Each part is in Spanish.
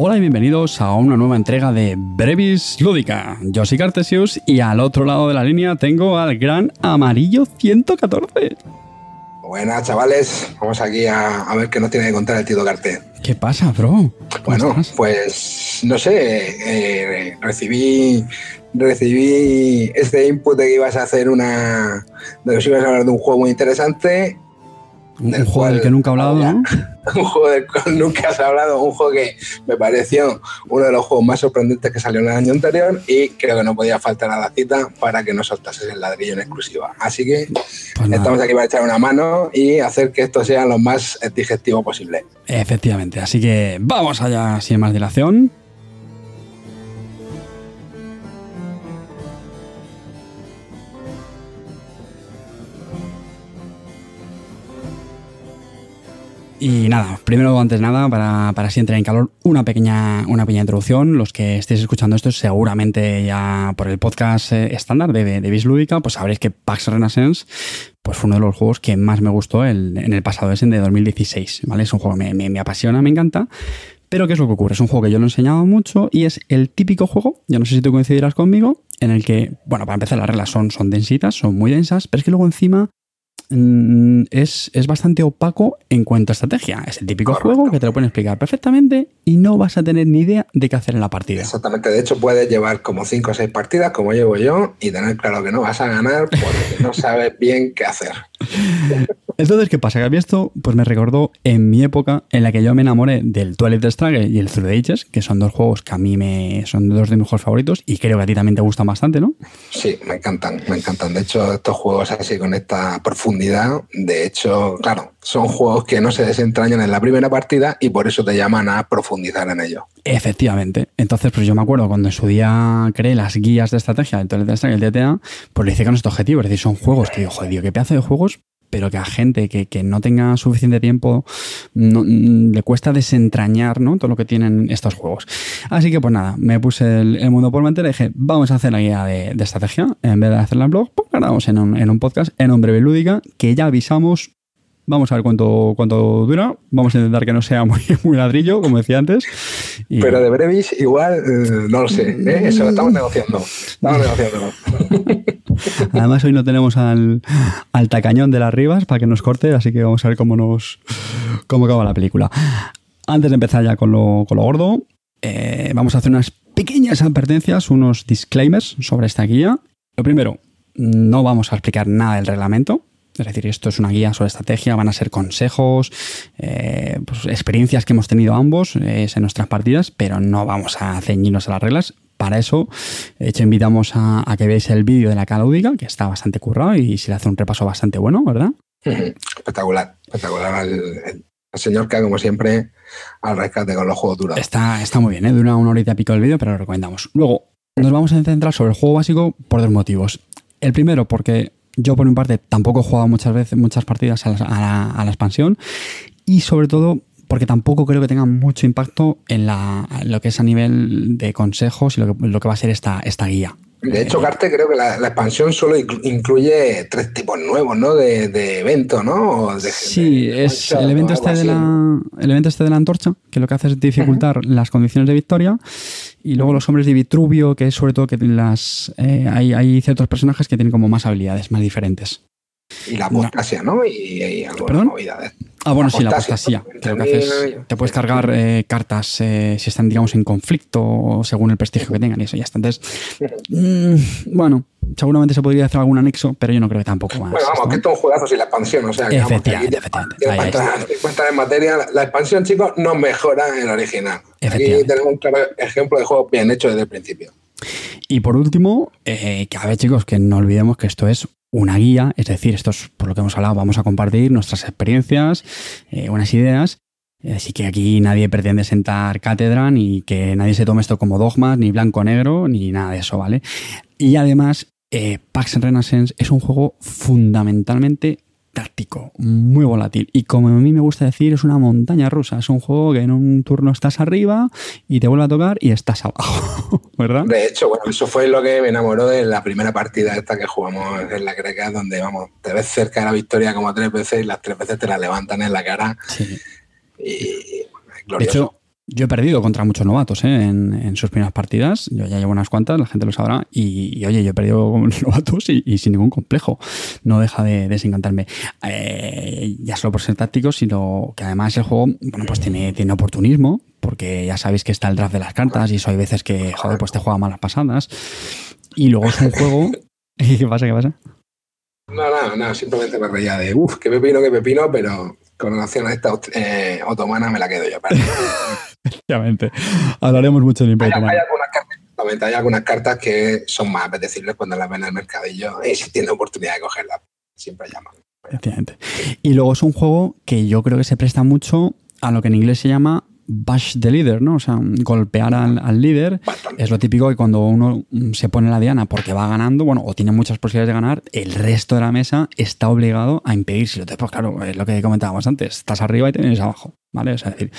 Hola y bienvenidos a una nueva entrega de Brevis Lúdica. Yo soy Cartesius y al otro lado de la línea tengo al gran Amarillo 114. Buenas, chavales. Vamos aquí a, ver qué nos tiene que contar el tío Carte. ¿Qué pasa, bro? Bueno, pues no sé, eh, recibí recibí este input de que ibas a hacer una. de que ibas a hablar de un juego muy interesante un, juego del que nunca he hablado, ¿no? un juego del cual nunca has hablado, un juego que me pareció uno de los juegos más sorprendentes que salió en el año anterior y creo que no podía faltar a la cita para que nos soltases el ladrillo en exclusiva. Así que pues estamos aquí para echar una mano y hacer que esto sea lo más digestivo posible. Efectivamente, así que vamos allá sin más dilación. Y nada, primero, antes de nada, para, para así entrar en calor, una pequeña, una pequeña introducción. Los que estéis escuchando esto, seguramente ya por el podcast eh, estándar de, de, Lúdica, pues sabréis que Pax Renaissance pues fue uno de los juegos que más me gustó en el pasado ese de 2016. ¿vale? Es un juego que me, me, apasiona, me encanta. Pero ¿qué es lo que ocurre? Es un juego que yo lo he enseñado mucho y es el típico juego, yo no sé si tú coincidirás conmigo, en el que, bueno, para empezar las reglas son, son densitas, son muy densas, pero es que luego encima es, es, bastante opaco en cuanto a estrategia. Es el típico juego que te lo pueden explicar perfectamente y no vas a tener ni idea de qué hacer en la partida. Exactamente. De hecho, puedes llevar como 5 o 6 partidas, como llevo yo, y tener claro que no vas a ganar porque no sabes bien qué hacer. Entonces, ¿qué pasa? Que a mí esto pues me recordó en mi época en la que yo me enamoré del Twilight Struggle y el Through the Ages, que son dos juegos que a mí me son dos de mis juegos favoritos y creo que a ti también te gustan bastante, ¿no? Sí, me encantan, me encantan. De hecho, estos juegos así con esta profundidad, de hecho, claro, son juegos que no se desentrañan en la primera partida y por eso te llaman a profundizar en ellos. Efectivamente. Entonces, pues yo me acuerdo cuando en su día creé las guías de estrategia del Twilight Struggle y el DTA, pues lo hice con este objetivo. Es decir, son juegos que digo, joder, qué pedazo de juegos pero que a gente que, no tenga suficiente tiempo mm, le cuesta desentrañar ¿no? todo lo que tienen estos juegos. Así que pues nada, me puse el, mundo por mente y dije, vamos a hacer la guía de, estrategia. En vez de hacerla en blog, pues grabamos en un, en un podcast en un breve lúdica que ya avisamos Vamos a ver cuánto, cuánto dura. Vamos a intentar que no sea muy, muy ladrillo, como decía antes. Pero de brevis, igual, eh, no lo sé. ¿eh? Eso lo estamos negociando. Estamos negociando. Además, hoy no tenemos al, al, tacañón de las Rivas para que nos corte, así que vamos a ver cómo nos cómo acaba la película. Antes de empezar ya con lo, con lo gordo, eh, vamos a hacer unas pequeñas advertencias, unos disclaimers sobre esta guía. Lo primero, no vamos a explicar nada del reglamento, es decir, esto es una guía sobre estrategia, van a ser consejos, eh, pues, experiencias que hemos tenido ambos en nuestras partidas, pero no vamos a ceñirnos a las reglas. Para eso, de hecho, invitamos a, que veáis el vídeo de la calaudiga, que está bastante currado y se le hace un repaso bastante bueno, ¿verdad? Espectacular, espectacular. El, señor que, como siempre, al rescate con los juegos duros. Está, está muy bien, ¿eh? dura una horita y pico el vídeo, pero lo recomendamos. Luego, nos vamos a centrar sobre el juego básico por dos motivos. El primero, porque yo, por mi parte, tampoco he jugado muchas veces, muchas partidas a la, expansión. Y sobre todo, porque tampoco creo que tenga mucho impacto en, lo que es a nivel de consejos y lo que, va a ser esta, esta guía. De hecho, Carte, creo que la, expansión solo incluye tres tipos nuevos, ¿no? De, de evento, ¿no? sí, es el evento, este de la, el evento este de la antorcha, que lo que hace es dificultar las condiciones de victoria. Y luego los hombres de Vitruvio, que es sobre todo que las eh, hay, hay ciertos personajes que tienen como más habilidades, más diferentes. Y la apostasia, ¿no? Y, y algunas novedades. Ah, bueno, sí, la apostasía. Que que haces, te puedes cargar eh, cartas eh, si están, digamos, en conflicto según el prestigio que tengan y eso ya está. Entonces, mm, bueno, seguramente se podría hacer algún anexo, pero yo no creo que tampoco más. Bueno, vamos, que esto es un juegazo sin la expansión, o sea, que efectivamente, efectivamente. en materia, la expansión, chicos, no mejora el original. Aquí tenemos un claro ejemplo de juego bien hecho desde el principio. Y por último, eh, que a ver chicos, que no olvidemos que esto es una guía, es decir, esto es por lo que hemos hablado, vamos a compartir nuestras experiencias, eh, unas ideas. Así que aquí nadie pretende sentar cátedra, ni que nadie se tome esto como dogmas, ni blanco-negro, ni nada de eso, ¿vale? Y además, eh, Pax Renaissance es un juego fundamentalmente táctico, muy volátil. Y como a mí me gusta decir, es una montaña rusa. Es un juego que en un turno estás arriba y te vuelve a tocar y estás abajo, ¿verdad? De hecho, bueno, eso fue lo que me enamoró de la primera partida esta que jugamos en la Greca, donde, vamos, te ves cerca de la victoria como tres veces y las tres veces te la levantan en la cara. Sí. Y, De hecho, Yo he perdido contra muchos novatos ¿eh? en, sus primeras partidas. Yo ya llevo unas cuantas, la gente lo sabrá. Y, oye, yo he perdido con novatos y, sin ningún complejo. No deja de desencantarme. Eh, ya solo por ser táctico, sino que además el juego, bueno, pues tiene, tiene oportunismo, porque ya sabéis que está el draft de las cartas y eso hay veces que, joder, pues te juega malas pasadas. Y luego es un juego. ¿Qué pasa? ¿Qué pasa? No, no, no, simplemente me reía de, uff, qué pepino, qué pepino, pero con relación a esta eh, otomana me la quedo yo. Efectivamente. Hablaremos mucho de Imperio hay, hay, algunas cartas, hay algunas cartas que son más apetecibles cuando las ven en el mercadillo y si tiene oportunidad de cogerlas, siempre llaman. Efectivamente. Y luego es un juego que yo creo que se presta mucho a lo que en inglés se llama bash the leader, ¿no? O sea, golpear al, líder. Es lo típico que cuando uno se pone la diana porque va ganando, bueno, o tiene muchas posibilidades de ganar, el resto de la mesa está obligado a impedírselo. Pues claro, es lo que comentábamos antes, estás arriba y tienes abajo, ¿vale? es decir,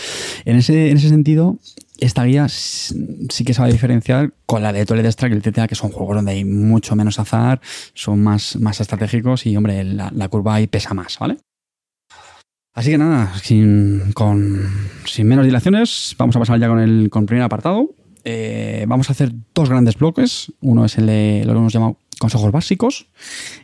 en ese, en ese sentido, esta guía sí que se va a diferenciar con la de Toilet Strike, etcétera, que son juegos donde hay mucho menos azar, son más, más estratégicos y, hombre, la, la curva ahí pesa más, ¿vale? Así que nada, sin, menos dilaciones, vamos a pasar ya con el, con primer apartado. Eh, vamos a hacer dos grandes bloques. Uno es el de lo que hemos llamado consejos básicos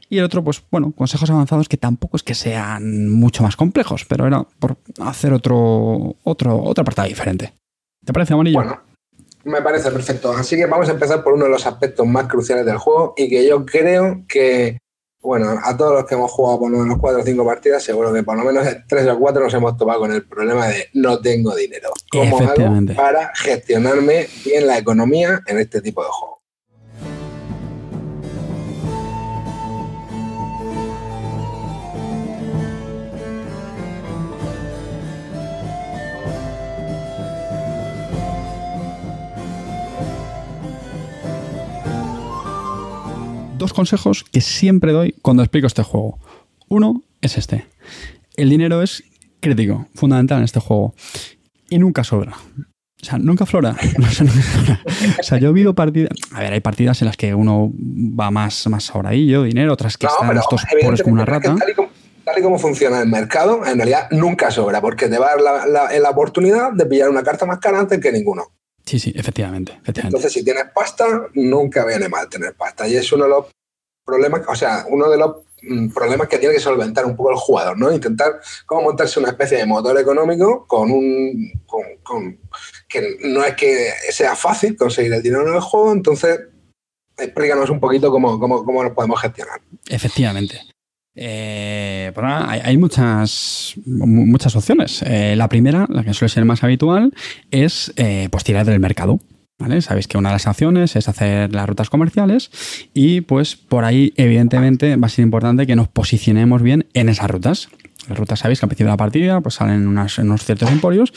y el otro, pues bueno, consejos avanzados que tampoco es que sean mucho más complejos, pero era por hacer otro, otro, otro apartado diferente. ¿Te parece, Amarillo? Bueno, me parece perfecto. Así que vamos a empezar por uno de los aspectos más cruciales del juego y que yo creo que bueno, a todos los que hemos jugado por lo menos cuatro o cinco partidas, seguro que por lo menos tres o cuatro nos hemos topado con el problema de no tengo dinero. ¿Cómo hago para gestionarme bien la economía en este tipo de juegos? Dos consejos que siempre doy cuando explico este juego. Uno es este. El dinero es crítico, fundamental en este juego. Y nunca sobra. O sea, nunca flora. O sea, yo he visto partidas. A ver, hay partidas en las que uno va más, más sobradillo, dinero, otras que están estos pobres como una rata. Tal y, como, funciona el mercado, en realidad nunca sobra, porque te va a dar la, la oportunidad de pillar una carta más cara antes que ninguno. Sí, sí, efectivamente, Entonces, si tienes pasta, nunca viene mal tener pasta. Y es uno de los problemas, o sea, uno de los mm, problemas que tiene que solventar un poco el jugador, ¿no? Intentar cómo montarse una especie de motor económico con un. Con, que no es que sea fácil conseguir el dinero en el juego, entonces explícanos un poquito cómo, cómo, cómo lo podemos gestionar. Efectivamente. Eh, pues hay, muchas, muchas opciones. Eh, la primera, la que suele ser más habitual, es eh, pues tirar del mercado. Sabéis que una de las acciones es hacer las rutas comerciales y pues por ahí evidentemente va a ser importante que nos posicionemos bien en esas rutas. Las rutas, sabéis que al principio de la partida pues salen unos ciertos emporios,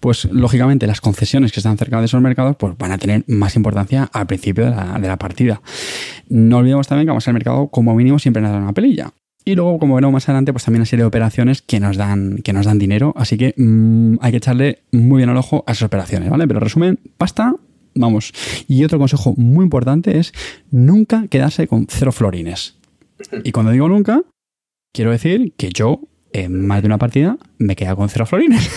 pues lógicamente las concesiones que están cerca de esos mercados pues van a tener más importancia al principio de la, de la partida. No olvidemos también que vamos al mercado como mínimo siempre nos da una pelilla. Y luego, como veremos más adelante, pues también una serie de operaciones que nos dan, que nos dan dinero. Así que mm, hay que echarle muy bien al ojo a esas operaciones, ¿vale? Pero resumen, pasta, vamos. Y otro consejo muy importante es nunca quedarse con cero florines. Y cuando digo nunca, quiero decir que yo, en más de una partida, me quedo con cero florines.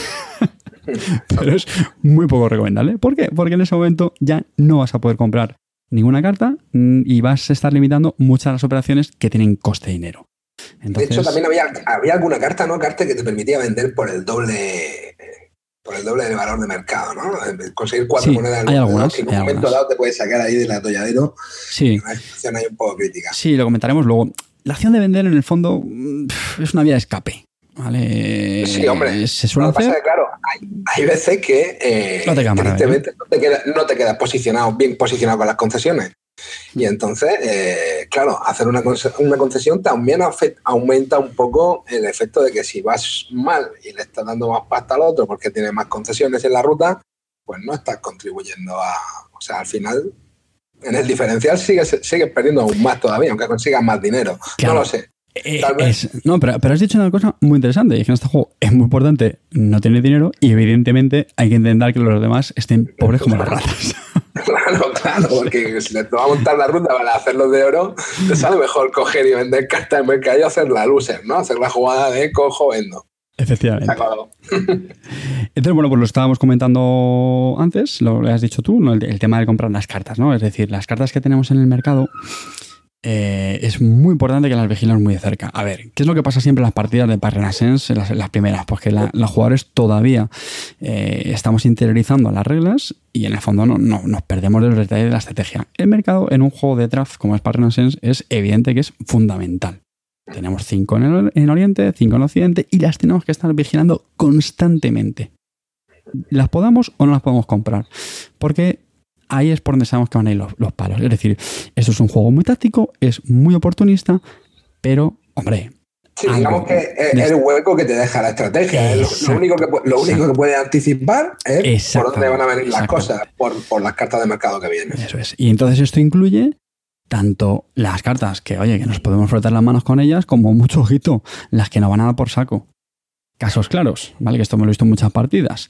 Pero es muy poco recomendable. ¿Por qué? Porque en ese momento ya no vas a poder comprar ninguna carta mm, y vas a estar limitando muchas de las operaciones que tienen coste de dinero de hecho, también había, había alguna carta, ¿no? Carta que te permitía vender por el doble por el doble del valor de mercado, ¿no? Conseguir cuatro monedas hay algunas, que en un momento dado te puedes sacar ahí del atolladero. Sí. Una situación ahí un poco crítica. Sí, lo comentaremos luego. La acción de vender, en el fondo, es una vía de escape. ¿Vale? Sí, hombre. Se suele hacer. claro, hay, veces que eh, no, te queda no, te queda, no te quedas posicionado, bien posicionado con las concesiones. Y entonces, eh, claro, hacer una, una concesión también aumenta un poco el efecto de que si vas mal y le estás dando más pasta al otro porque tiene más concesiones en la ruta, pues no estás contribuyendo a. O sea, al final, en el diferencial sigues, sigues perdiendo aún más todavía, aunque consigas más dinero. No lo sé. Eh, no, pero, pero, has dicho una cosa muy interesante, y es que en este juego es muy importante no tener dinero y evidentemente hay que intentar que los demás estén pobres como las ratas. Claro, claro, porque si le va a montar la ruta para hacerlo de oro, te sale mejor coger y vender cartas en mercado y hacer la loser, ¿no? Hacer la jugada de cojo, vendo. Efectivamente. Entonces, bueno, pues lo estábamos comentando antes, lo has dicho tú, ¿no? el, tema de comprar las cartas, ¿no? Es decir, las cartas que tenemos en el mercado eh, es muy importante que las vigilemos muy de cerca. A ver, ¿qué es lo que pasa siempre en las partidas de Path Renaissance, las, primeras? Pues que los jugadores todavía eh, estamos interiorizando las reglas y en el fondo no, nos perdemos de los detalles de la estrategia. El mercado en un juego de draft como es Path Renaissance es evidente que es fundamental. Tenemos cinco en, en Oriente, cinco en Occidente y las tenemos que estar vigilando constantemente. Las podamos o no las podemos comprar. Porque ahí es por donde sabemos que van a ir los, palos. Es decir, esto es un juego muy táctico, es muy oportunista, pero, hombre, Sí, digamos que es el hueco que te deja la estrategia. Lo, único que, lo único que puede anticipar es por dónde van a venir las cosas, por, por, las cartas de mercado que vienen. Eso es. Y entonces esto incluye tanto las cartas que, oye, que nos podemos frotar las manos con ellas, como mucho ojito, las que no van a dar por saco. Casos claros, ¿vale? Que esto me lo he visto en muchas partidas.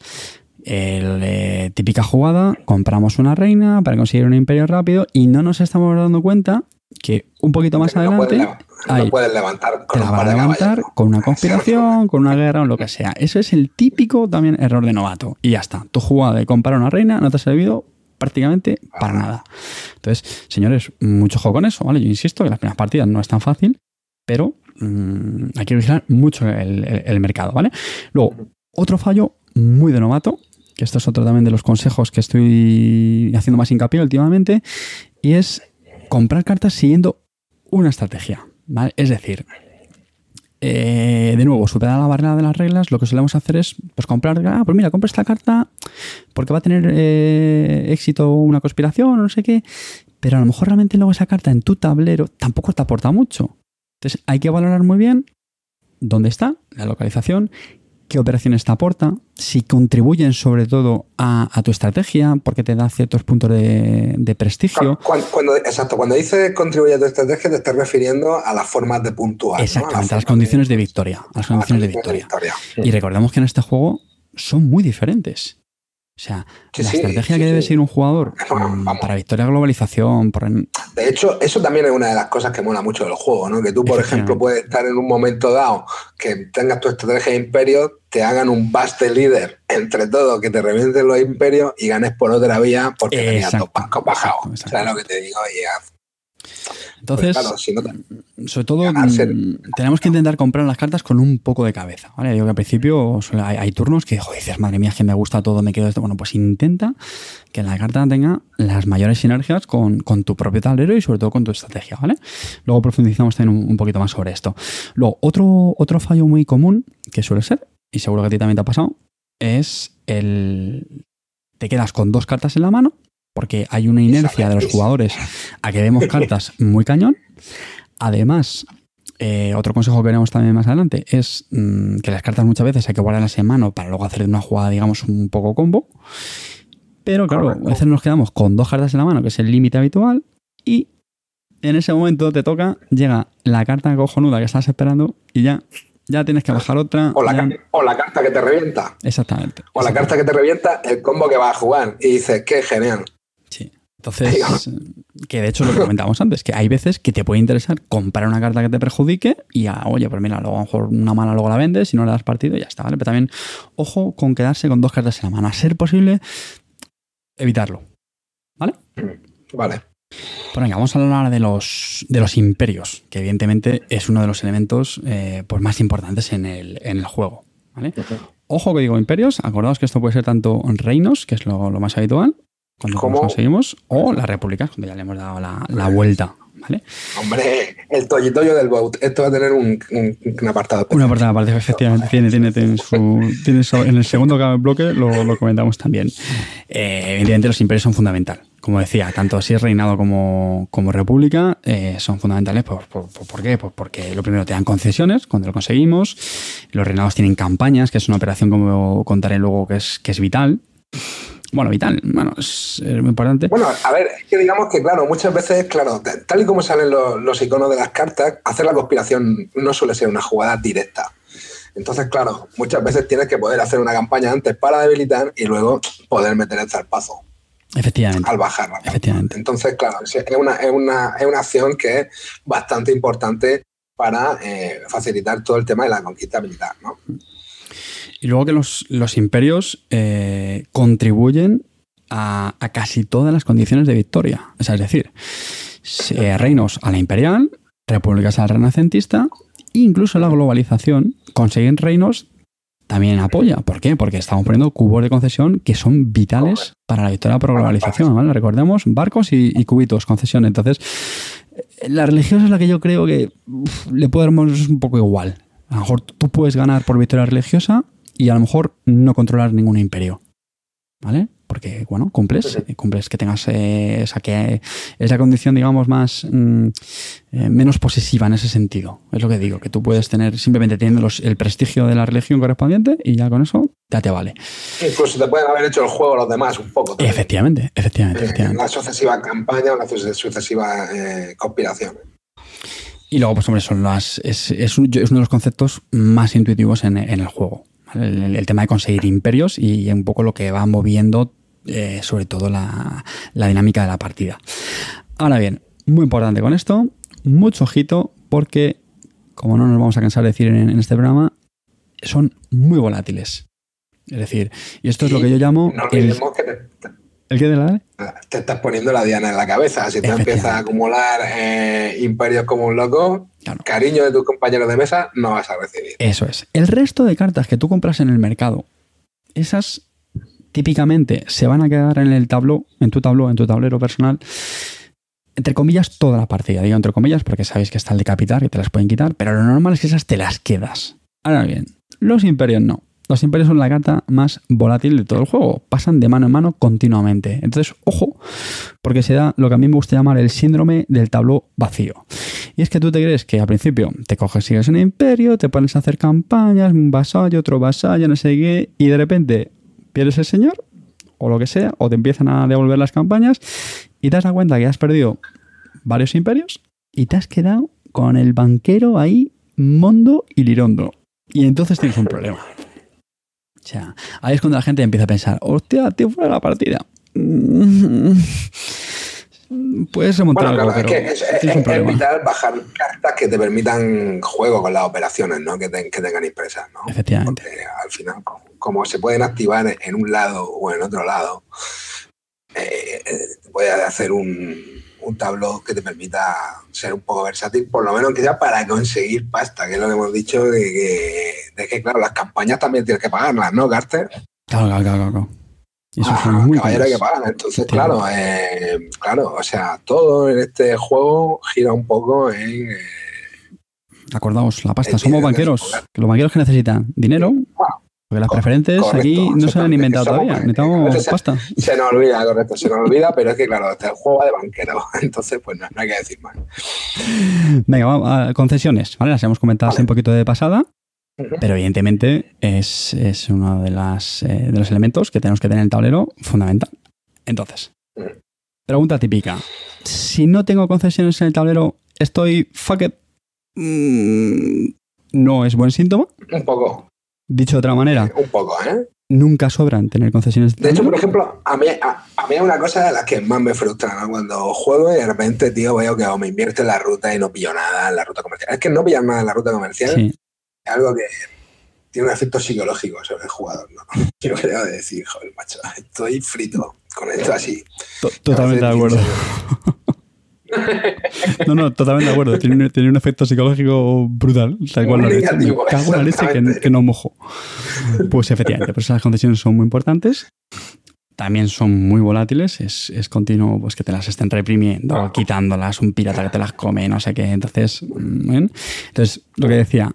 El, eh, típica jugada, compramos una reina para conseguir un imperio rápido y no nos estamos dando cuenta que un poquito más adelante no puedes, levantar con, te la levantar con una conspiración, con una guerra o lo que sea. Eso es el típico también error de novato. Y ya está. Tu jugada de comprar una reina no te ha servido prácticamente para nada. Entonces, señores, mucho juego con eso, ¿vale? Yo insisto que las primeras partidas no es tan fácil, pero mm, hay que vigilar mucho el mercado, ¿vale? Luego, otro fallo muy de novato que esto es otro también de los consejos que estoy haciendo más hincapié últimamente, y es comprar cartas siguiendo una estrategia. Es decir, eh, de nuevo, superar la barrera de las reglas, lo que solemos hacer es pues comprar, ah, pues mira, compra esta carta porque va a tener eh, éxito una conspiración no sé qué, pero a lo mejor realmente luego esa carta en tu tablero tampoco te aporta mucho. Entonces hay que valorar muy bien dónde está, la localización qué operaciones te aporta, si contribuyen sobre todo a, tu estrategia, porque te da ciertos puntos de, prestigio. Cuando, exacto, cuando dice contribuye a tu estrategia, te estás refiriendo a las formas de puntuar. Exactamente, a, las condiciones de, victoria. A las condiciones de victoria. Y recordemos que en este juego son muy diferentes. O sea, la estrategia que debe seguir un jugador mm, para victoria globalización. Por... De hecho, eso también es una de las cosas que mola mucho del juego, ¿no? Que tú, por ejemplo, puedes estar en un momento dado que tengas tu estrategia de imperio, te hagan un baste líder entre todos, que te revienten los imperios y ganes por otra vía porque tenías dos bancos bajados. ¿Sabes lo que te digo? Y entonces, sobre todo, mm, tenemos que intentar comprar las cartas con un poco de cabeza. ¿vale? Digo que al principio hay, turnos que dices, madre mía, que me gusta todo, me quedo esto. Bueno, pues intenta que la carta tenga las mayores sinergias con, tu propio tablero y sobre todo con tu estrategia. ¿vale? Luego profundizamos también un, poquito más sobre esto. Luego, otro, otro fallo muy común que suele ser, y seguro que a ti también te ha pasado, es el. Te quedas con dos cartas en la mano porque hay una inercia de los jugadores a que vemos cartas muy cañón. Además, eh, otro consejo que veremos también más adelante es mm, que las cartas muchas veces hay que guardarlas en mano para luego hacer una jugada, digamos, un poco combo. Pero claro, a veces nos quedamos con dos cartas en la mano, que es el límite habitual, y en ese momento te toca, llega la carta cojonuda que estás esperando y ya ya tienes que bajar otra. O la, carta que te revienta. Exactamente. O la carta que te revienta, el combo que vas a jugar. Y dices, qué genial. Entonces, que de hecho lo que comentábamos antes, que hay veces que te puede interesar comprar una carta que te perjudique y, ah, oye, pues mira, luego a lo mejor una mala luego la vendes, si no le das partido y ya está, ¿vale? Pero también, ojo con quedarse con dos cartas en la mano. A ser posible, evitarlo. ¿Vale? Vale. Pues venga, vamos a hablar de los, de los imperios, que evidentemente es uno de los elementos eh, pues más importantes en el, en el juego. ¿vale? Ojo que digo imperios, acordaos que esto puede ser tanto reinos, que es lo, lo más habitual, cuando conseguimos, o las repúblicas, cuando ya le hemos dado la, la vuelta. ¿Vale? Hombre, el toyitoyo del boat. Esto va a tener un, un, apartado. Un apartado aparte, efectivamente. Tiene, tiene, tiene, su, tiene en el segundo bloque lo, lo comentamos también. Eh, evidentemente, los imperios son fundamentales. Como decía, tanto es reinado como, como república eh, son fundamentales. ¿Por, por, por qué? Pues porque lo primero te dan concesiones cuando lo conseguimos. Los reinados tienen campañas, que es una operación, como contaré luego, que es, que es vital bueno, vital, bueno, es, muy importante. Bueno, a ver, es que digamos que, claro, muchas veces, claro, tal y como salen los, iconos de las cartas, hacer la conspiración no suele ser una jugada directa. Entonces, claro, muchas veces tienes que poder hacer una campaña antes para debilitar y luego poder meter el zarpazo. Efectivamente. Al bajar. Efectivamente. Entonces, claro, es una, es, una, es una acción que es bastante importante para eh, facilitar todo el tema de la conquista militar, ¿no? Y luego que los, los imperios eh, contribuyen a, a casi todas las condiciones de victoria. O sea, es decir, eh, reinos a la imperial, repúblicas a la renacentista, incluso la globalización, consiguen reinos también apoya. ¿Por qué? Porque estamos poniendo cubos de concesión que son vitales para la victoria por globalización. ¿vale? Recordemos barcos y, y cubitos, concesión. Entonces, eh, la religiosa es la que yo creo que uf, le podemos un poco igual. A lo mejor tú puedes ganar por victoria religiosa y a lo mejor no controlar ningún imperio. ¿Vale? Porque, bueno, cumples, cumples que tengas eh, esa, que, esa condición, digamos, más mm, eh, menos posesiva en ese sentido. Es lo que digo, que tú puedes tener simplemente teniendo los- el prestigio de la religión correspondiente y ya con eso ya te vale. Incluso te pueden haber hecho el juego los demás un poco. también. Efectivamente, efectivamente, Eh, efectivamente. la sucesiva campaña suce- sucesiva eh, conspiración. Y luego, pues hombre, son las, es, es un- es uno de los conceptos más intuitivos en, en el juego. ¿vale? El, el tema de conseguir imperios y un poco lo que va moviendo, eh, sobre todo la, la dinámica de la partida. Ahora bien, muy importante con esto, mucho ojito, porque, como no nos vamos a cansar de decir en, en este programa, son muy volátiles. Es decir, y esto es lo que yo llamo No el, olvidemos que te, te- ¿el qué de la te estás poniendo la diana en la cabeza. Si tú empiezas a acumular eh, imperios como un loco, Claro. cariño de tus compañeros de mesa no vas a recibir. Eso es. El resto de cartas que tú compras en el mercado, esas típicamente se van a quedar en el tabló, en tu tabló, en tu tablero personal, entre comillas, toda la partida. Digo entre comillas porque sabéis que está el decapitar, que te las pueden quitar, pero lo normal es que esas te las quedas. Ahora bien, los imperios no. Los imperios son la carta más volátil de todo el juego. Pasan de mano en mano continuamente. Entonces, ojo, porque se da lo que a mí me gusta llamar el síndrome del tabló vacío. Y es que tú te crees que al principio te coges, sigues el imperio, te pones a hacer campañas, un vasallo, otro vasallo, no sé qué, y de repente pierdes el señor, o lo que sea, o te empiezan a devolver las campañas, y te das cuenta que has perdido varios imperios, y te has quedado con el banquero ahí, mondo y lirondo. Y entonces tienes un problema. O sea, ahí es cuando la gente empieza a pensar, hostia, tío, fuera de la partida. Mm, Puedes remontar Bueno, algo, claro, es pero que es, vital bajar cartas que te permitan juego con las operaciones ¿no? que, te- que tengan impresas. ¿no? Efectivamente. Porque al final, como, como se pueden activar en un lado o en otro lado, eh, eh, puedes hacer un, un tablón que te permita ser un poco versátil, por lo menos quizás para conseguir pasta, que es lo que hemos dicho, de que, de que claro, las campañas también tienes que pagarlas, ¿no, Carter? Claro, claro, claro, claro. Y eso Ah, muy caballero hay que pagar. Entonces, claro, eh, claro, o sea, todo en este juego gira un poco en. eh, Acordaos, la pasta. Somos banqueros. Que los banqueros que necesitan dinero. Porque las preferentes correcto, aquí no se han inventado todavía. Necesitamos se- pasta. se nos olvida, correcto, se nos olvida, pero es que, claro, este juego va de banquero. Entonces, pues no, no hay que decir más. Venga, vamos a concesiones. ¿vale? Las hemos comentado Vale. un poquito de pasada. Pero evidentemente es, es uno de, las, eh, de los elementos que tenemos que tener en el tablero fundamental. Entonces, pregunta típica. Si no tengo concesiones en el tablero, ¿estoy fuck it? Mm, no es buen síntoma. Un poco, Dicho de otra manera, un poco, ¿eh? nunca sobran tener concesiones De hecho, por ejemplo, a mí, a, a mí es una cosa de las que más me frustra, ¿no? Cuando juego y de repente, tío, veo que o me invierto en la ruta y no pillo nada en la ruta comercial. Es que no pillar nada en la ruta comercial Sí, es algo que tiene un efecto psicológico sobre el jugador, ¿no? Yo creo de decir, joder, macho, estoy frito con esto así. to- totalmente de acuerdo. No, no, totalmente de acuerdo. Tiene, un- tiene un efecto psicológico brutal. Tal cual lo dicho. Me cago en la leche que, que no mojo. Pues efectivamente, pues las concesiones son muy importantes. También son muy volátiles. Es, es continuo pues que te las estén reprimiendo, quitándolas, un pirata que te las come, no sé qué. Entonces, mm, bien. Entonces, lo que decía,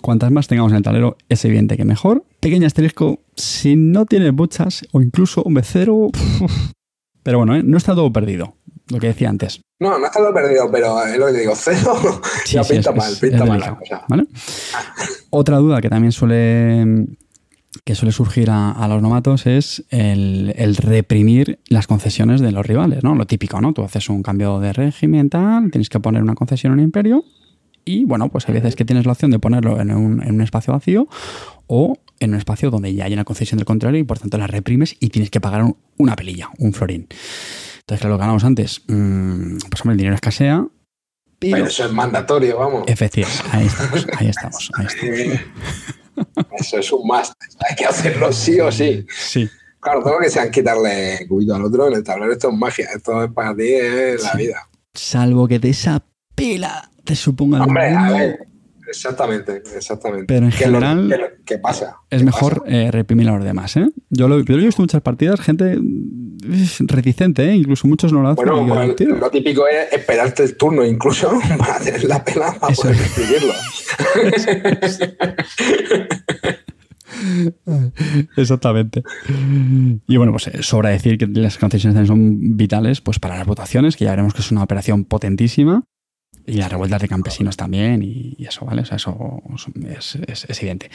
cuantas más tengamos en el tablero, es evidente que mejor. Pequeño asterisco, si no tienes muchas o incluso un becero. Pero bueno, ¿eh? no está todo perdido. Lo que decía antes. No, no está todo perdido, pero es lo que te digo, cero Sí, ya sí, pinta es- mal, pinta es mal la delicado, cosa. ¿vale? Otra duda que también suele que suele surgir a, a los novatos es el, el reprimir las concesiones de los rivales, ¿no? Lo típico, ¿no? Tú haces un cambio de régimen, tal, tienes que poner una concesión en un imperio y, bueno, pues hay veces que tienes la opción de ponerlo en un, en un espacio vacío o en un espacio donde ya hay una concesión del contrario y, por tanto, la reprimes y tienes que pagar un- una pelilla, un florín. Entonces, claro, lo que hablamos antes, mm, pues hombre, el dinero escasea, pero... Pero eso es mandatorio, vamos. Efectivamente, ahí estamos, ahí estamos, ahí estamos. Eso es un más. Hay que hacerlo sí o sí. Sí. Claro, todo lo que sean quitarle cubito al otro en el tablero, esto es magia. Esto es para ti, es la Sí. vida. Salvo que de esa pela te suponga Hombre, a ver. Exactamente, exactamente. Pero en ¿Qué general- qué lo- ¿Qué pasa? es ¿Qué mejor pasa? eh, reprimir a los demás, ¿eh? Yo lo, yo he visto muchas partidas, gente reticente, ¿eh? Incluso muchos no lo hacen. Bueno, lo típico es esperarte el turno incluso para tener la pela para Eso poder es. escribirlo. Exactamente. Y bueno, pues eh, sobra decir que las concesiones también son vitales pues para las votaciones, que ya veremos que es una operación potentísima. Y las revueltas de campesinos también, y, y eso, ¿vale? O sea, eso es, es- es evidente.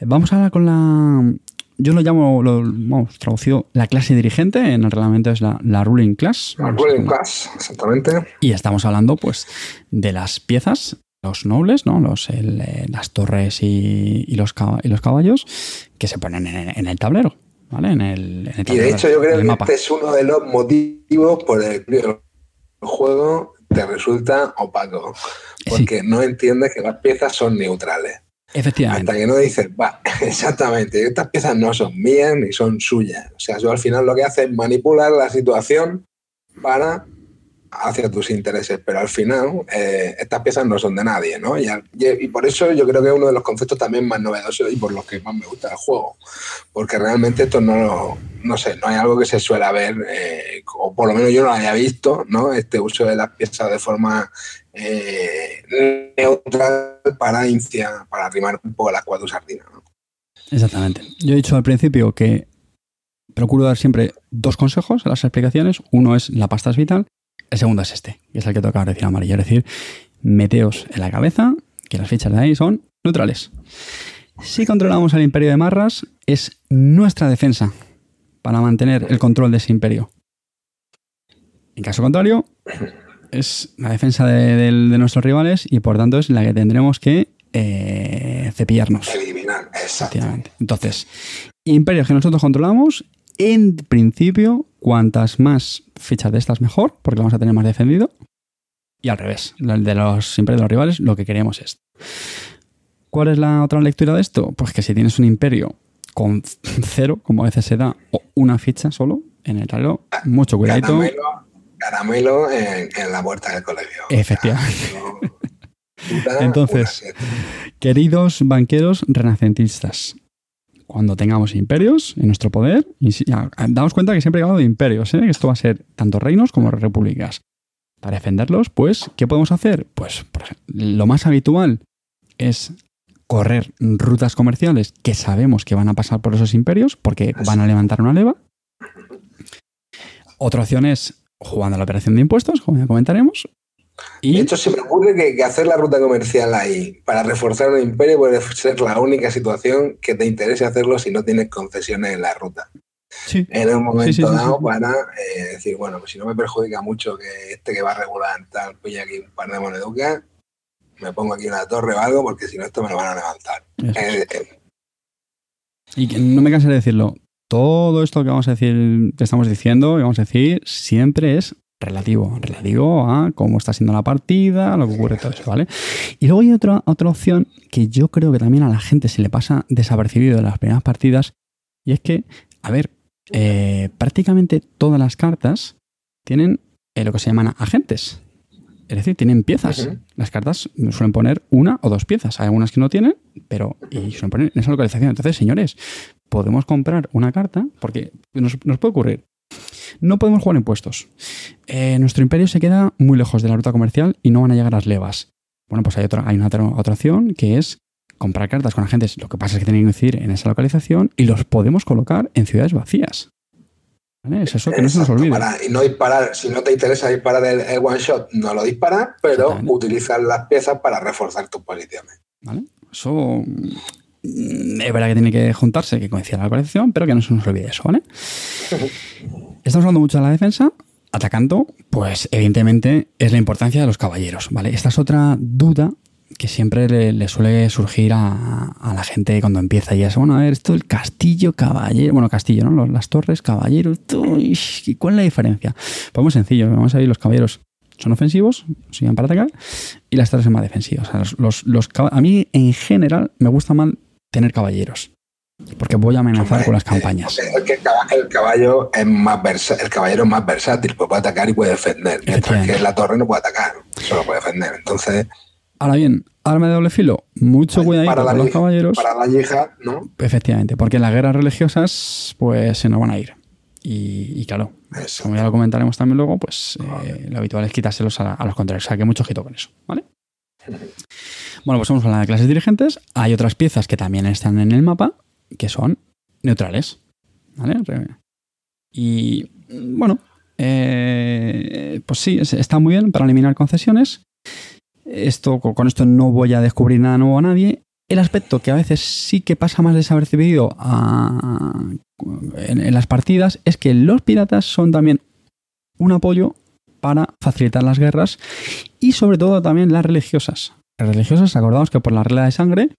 Vamos ahora con la. Yo lo llamo, lo, vamos, traducido, la clase dirigente, en el reglamento es la, la ruling class. La ruling class, exactamente. y estamos hablando, pues, de las piezas, los nobles, ¿no? Los, el, eh, las torres y, y los, y los caballos que se ponen en, en el tablero, ¿vale? En el, en el Y tablero de hecho yo creo que mapa. este es uno de los motivos por el que el juego te resulta opaco. Porque no entiendes que las piezas son neutrales. Efectivamente. Hasta que no dices, va, exactamente, estas piezas no son mías ni son suyas. O sea, yo al final lo que hace es manipular la situación para hacia tus intereses, pero al final eh, estas piezas no son de nadie, ¿no? Y, por eso yo creo que es uno de los conceptos también más novedosos y por los que más me gusta el juego, porque realmente esto no, lo- no sé, no hay algo que se suele ver, eh, o por lo menos yo no lo haya visto, ¿no? Este uso de las piezas de forma eh, neutral para para arrimar un poco las cuatro sardinas. Exactamente. Yo he dicho al principio que procuro dar siempre dos consejos en las explicaciones. Uno es la pasta es vital, el segundo es este, que es el que toca decir amarillo. Es decir, meteos en la cabeza que las fichas de ahí son neutrales. Si controlamos el imperio de Marras, es nuestra defensa para mantener el control de ese imperio. En caso contrario, es la defensa de, nuestros rivales y por tanto es la que tendremos que eh, cepillarnos. Eliminar, exacto. Efectivamente. Entonces, imperios que nosotros controlamos, en principio, cuantas más fichas de estas mejor, porque vamos a tener más defendido. Y al revés, el de los imperios de los rivales, lo que queremos es. ¿Cuál es la otra lectura de esto? Pues que si tienes un imperio con cero, como a veces se da, o una ficha solo en el tablero, mucho cuidadito. Caramelo en, en la puerta del colegio. Efectivamente. O sea, no- puta, Entonces. Queridos banqueros renacentistas, cuando tengamos imperios en nuestro poder, daos cuenta que siempre he hablado de imperios, ¿eh? que esto va a ser tanto reinos como repúblicas. Para defenderlos, pues, ¿qué podemos hacer? Pues, lo más habitual es correr rutas comerciales que sabemos que van a pasar por esos imperios porque van a levantar una leva. Otra opción es jugando a la operación de impuestos, como ya comentaremos. Y De hecho, se me ocurre que, que hacer la ruta comercial ahí para reforzar un imperio puede ser la única situación que te interese hacerlo si no tienes concesiones en la ruta. sí, En un momento Sí, sí, sí, dado para eh, decir, bueno, pues si no me perjudica mucho que este que va a regular tal, pilla aquí un par de moneducas, me pongo aquí una torre o algo porque si no esto me lo van a levantar. Eh, eh, Y que no me cansaré de decirlo. Todo esto que vamos a decir, que estamos diciendo, y vamos a decir, siempre es relativo. Relativo a cómo está siendo la partida, lo que ocurre, todo eso, ¿vale? Y luego hay otra, otra opción que yo creo que también a la gente se le pasa desapercibido en las primeras partidas. Y es que, a ver, eh, prácticamente todas las cartas tienen eh, lo que se llaman agentes. Es decir, tienen piezas. Las cartas suelen poner una o dos piezas. Hay algunas que no tienen, pero y suelen poner en esa localización. Entonces, señores, podemos comprar una carta porque nos, nos puede ocurrir. No podemos jugar en puestos. Eh, nuestro imperio se queda muy lejos de la ruta comercial y no van a llegar las levas. Bueno, pues hay otra, hay una otra, opción que es comprar cartas con agentes. Lo que pasa es que tienen que coincidir en esa localización y los podemos colocar en ciudades vacías. ¿Vale? Es eso que no se nos olvide. para- y no disparar, si no te interesa disparar el, el one shot, no lo disparas, pero utilizar las piezas para reforzar tus posiciones. ¿Vale? Eso mm, es verdad que tiene que juntarse, que coincida la localización, pero que no se nos olvide eso, ¿vale? Estamos hablando mucho de la defensa. Atacando, pues evidentemente es la importancia de los caballeros, ¿vale? Esta es otra duda que siempre le, le suele surgir a, a la gente cuando empieza y es, bueno, a ver, esto el castillo, caballero, bueno, castillo, ¿no? Las torres, caballeros, ¿y ¿cuál es la diferencia? Pues muy sencillo, vamos a ver, los caballeros son ofensivos, siguen para atacar, y las torres son más defensivas. O sea, los, los- a mí, en general, me gusta mal tener caballeros. Porque voy a amenazar con las campañas. el, caballo es más el caballero es más versátil, pues puede atacar y puede defender. Mientras que la torre no puede atacar, solo puede defender. Entonces. Ahora bien, arma de doble filo, mucho cuidado con los caballeros. Para la yihad, ¿no? Efectivamente, porque en las guerras religiosas, pues se nos van a ir. Y, claro, como ya lo comentaremos también luego, pues eh, lo habitual es quitárselos a, los contrarios. O sea, que mucho ojito con eso, ¿vale? Bueno, pues vamos a hablar de clases dirigentes. Hay otras piezas que también están en el mapa, que son neutrales. ¿Vale? Y bueno, eh, pues sí, está muy bien para eliminar concesiones. Esto, con esto no voy a descubrir nada nuevo a nadie. El aspecto que a veces sí que pasa más desapercibido a, en, en las partidas es que los piratas son también un apoyo para facilitar las guerras y sobre todo también las religiosas. Las religiosas, acordamos que por la regla de sangre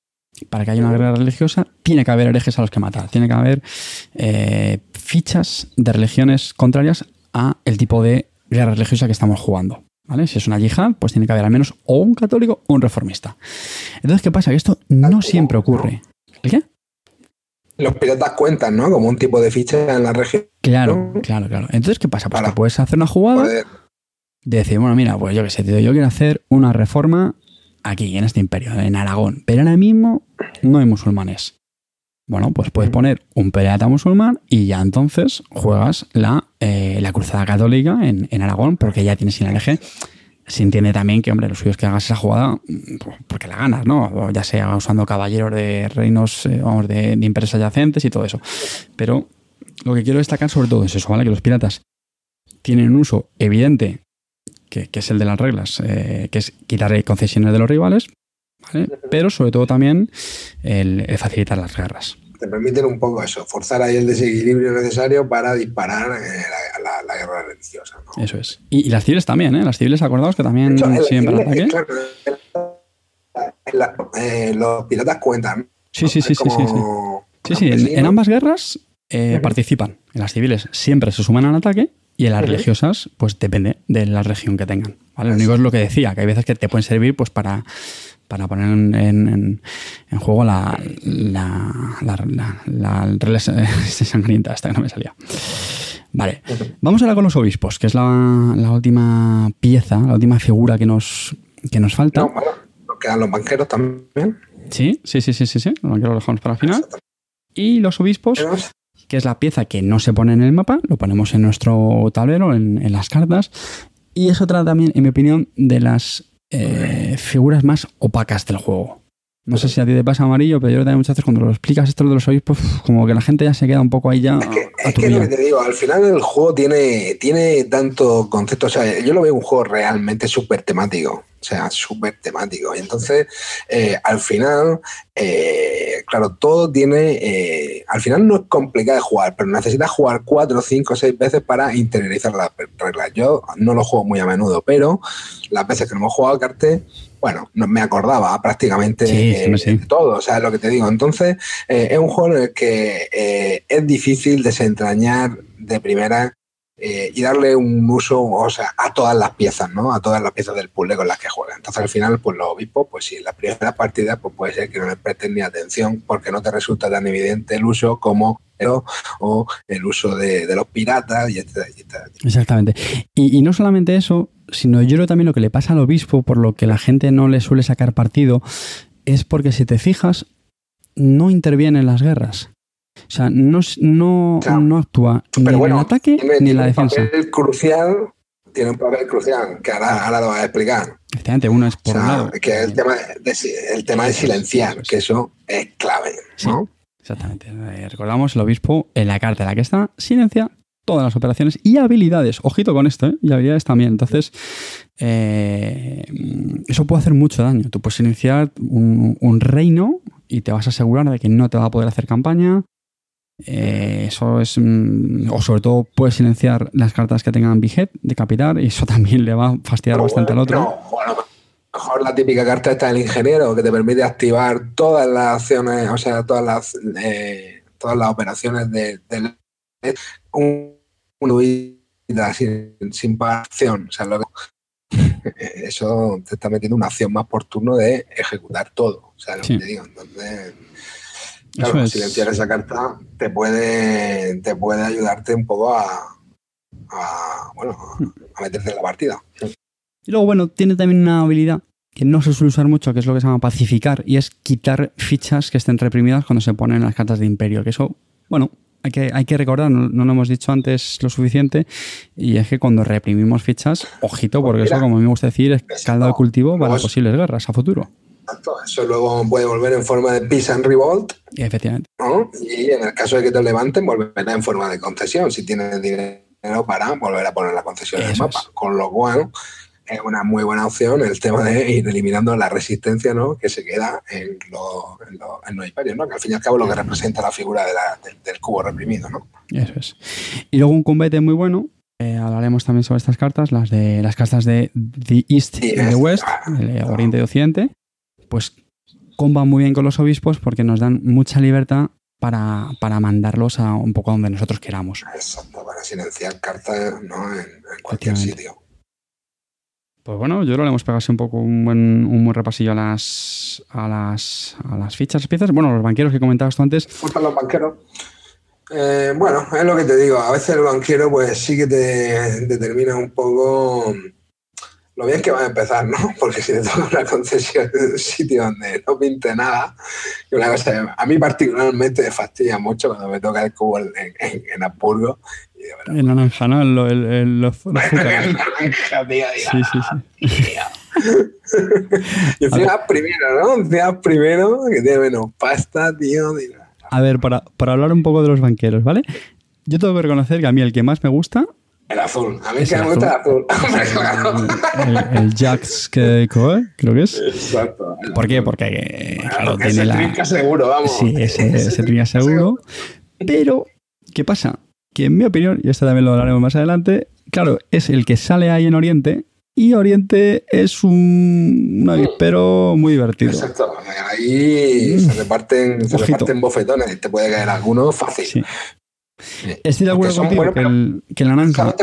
para que haya una guerra religiosa, tiene que haber herejes a los que matar. Tiene que haber eh, fichas de religiones contrarias a el tipo de guerra religiosa que estamos jugando. ¿Vale? Si es una yihad, pues tiene que haber al menos o un católico o un reformista. Entonces, ¿qué pasa? Que esto no siempre ocurre. ¿El qué? Los piratas cuentan, ¿no? Como un tipo de ficha en la región. Claro, claro, claro. Entonces, ¿qué pasa? Pues puedes hacer una jugada de decir, bueno, mira, pues yo qué sé, yo quiero hacer una reforma aquí, en este imperio, en Aragón. Pero ahora mismo no hay musulmanes. Bueno, pues puedes mm. poner un pirata musulmán y ya entonces juegas la, eh, la cruzada católica en, Aragón porque ya tienes sin el eje. Se entiende también que, hombre, lo suyo es que hagas esa jugada pues, porque la ganas, ¿no? ya sea usando caballeros de reinos, eh, vamos, de, de imperios adyacentes y todo eso. Pero lo que quiero destacar sobre todo es eso, ¿vale? Que los piratas tienen un uso evidente que, es el de las reglas, eh, que es quitar concesiones de los rivales, pero sobre todo también el, facilitar las guerras. Te permiten un poco eso, forzar ahí el desequilibrio necesario para disparar eh, la, guerra religiosa. Eso es. Y, las civiles también, ¿eh? Las civiles, acordados que también siempre ataque. Eh, los piratas cuentan. Sí, sí, sí, sí, sí, sí. Sí, en, ambas guerras participan. En las civiles siempre se suman al ataque y en las religiosas, pues depende de la región que tengan. ¿vale? Lo único es lo que decía, que hay veces que te pueden servir pues para, para poner en, en, juego la, la, la, la, regla sangrienta, hasta que no me salía. Vale, vamos ahora con los obispos, que es la, última pieza, la última figura que nos, que nos falta. No, bueno, quedan los banqueros también. Sí, sí, sí, sí, sí, sí. Los banqueros los dejamos para el final. Y los obispos que es la pieza que no se pone en el mapa, lo ponemos en nuestro tablero, en, las cartas, y es otra también, en mi opinión, de las eh, figuras más opacas del juego. No sé si a ti te pasa amarillo, pero yo también muchas veces cuando lo explicas esto de los obispos, como que la gente ya se queda un poco ahí ya. Es que, lo que te digo, al final el juego tiene, tiene tanto concepto. O sea, yo lo veo un juego realmente súper temático. O sea, súper temático. Y entonces, eh, al final, eh, claro, todo tiene. Eh, al final no es complicado de jugar, pero necesitas jugar cuatro, cinco, seis veces para interiorizar las reglas. Yo no lo juego muy a menudo, pero las veces que no hemos jugado cartel bueno, no me acordaba prácticamente de todo, o sea, lo que te digo. Entonces, es un juego en el que es difícil desentrañar de primera eh, y darle un uso, o sea, a todas las piezas, ¿no? A todas las piezas del puzzle con las que juegan. Entonces, al final, pues los obispos, pues sí, en la primera partida, pues puede ser que no les presten ni atención porque no te resulta tan evidente el uso como o el uso de, los piratas y etcétera, Exactamente. Y, y no solamente eso, sino yo creo también lo que le pasa al obispo, por lo que la gente no le suele sacar partido, es porque si te fijas, no interviene en las guerras. O sea, no, no, no actúa ni en el ataque ni en la defensa. Un papel crucial, tiene un papel crucial que ahora, ahora lo vas a explicar. Efectivamente, uno es por un lado. Que es el tema de, el tema de silenciar, que eso es clave. ¿no? exactamente. Eh, recordamos el obispo en la carta en la que está, silencia todas las operaciones y habilidades. Ojito con esto, ¿eh? y habilidades también. Entonces, eh, eso puede hacer mucho daño. Tú puedes iniciar un, un, reino y te vas a asegurar de que no te va a poder hacer campaña, eh, eso es. Mm, o sobre todo puedes silenciar las cartas que tengan Big decapitar, y eso también le va a fastidiar bastante al otro. No, bueno, mejor la típica carta está del ingeniero, que te permite activar todas las acciones, o sea, todas las eh, todas las operaciones de, un, sin, sin acción. O sea, eso te está metiendo una acción más por turno de ejecutar todo. O sea, lo que te digo. Entonces Claro, silenciar esa carta te puede, te puede ayudarte un poco a, a, bueno, a meterte en la partida. Y luego, bueno, tiene también una habilidad que no se suele usar mucho, que es lo que se llama pacificar, y es quitar fichas que estén reprimidas cuando se ponen las cartas de imperio. Que eso, bueno, hay que, hay que recordar, no, lo hemos dicho antes lo suficiente, y es que cuando reprimimos fichas, ojito, porque pues eso, como me gusta decir, es caldo de cultivo para posibles guerras a futuro. Eso luego puede volver en forma de peace and revolt. Y efectivamente. Y en el caso de que te levanten, volverá en forma de concesión, si tienes dinero para volver a poner la concesión en el mapa. Con lo cual, es una muy buena opción el tema de ir eliminando la resistencia ¿no? que se queda en, los imperios, ¿no? que al fin y al cabo es lo que representa la figura del, cubo reprimido. ¿no? Eso es. Y luego un combate muy bueno, eh, hablaremos también sobre estas cartas, las de las cartas de The East y The West, el Oriente y Occidente, pues comban muy bien con los obispos porque nos dan mucha libertad para, mandarlos a un poco donde nosotros queramos. Exacto, para silenciar cartas ¿no? en cualquier sitio. Pues bueno, yo creo le hemos pegado así un poco un buen, un buen repasillo a las, a las, a las fichas, piezas. Bueno, los banqueros que comentabas tú antes. Gustan los banqueros. Eh, bueno, es lo que te digo. A veces el banquero, pues sí que te determina un poco lo bien que va a empezar, ¿no? Porque si te toca una concesión en un sitio donde no pinte nada, y una cosa, a mí particularmente me fastidia mucho cuando me toca el cubo en, en, en Hamburgo el naranja, ¿no? El, el, el, los, el naranja, tío. Sí, sí, sí. y encima primero, ¿no? Encima primero, que tiene menos pasta, tío. A ver, para, para hablar un poco de los banqueros, ¿vale? Yo tengo que reconocer que a mí el que más me gusta el azul. A mí que me gusta el azul. el, el, Jax que creo que es. Exacto. ¿Por qué? Porque, claro, tiene ese la. trinca seguro, vamos. Sí, ese, ese trinca seguro. Pero, ¿qué pasa? que en mi opinión, y esto también lo hablaremos más adelante, claro, es el que sale ahí en Oriente y Oriente es un, un avispero muy divertido. Exacto, ahí se reparten, se reparten bofetones, te puede caer alguno fácil. Sí. Estoy de acuerdo contigo que, el, que la naranja,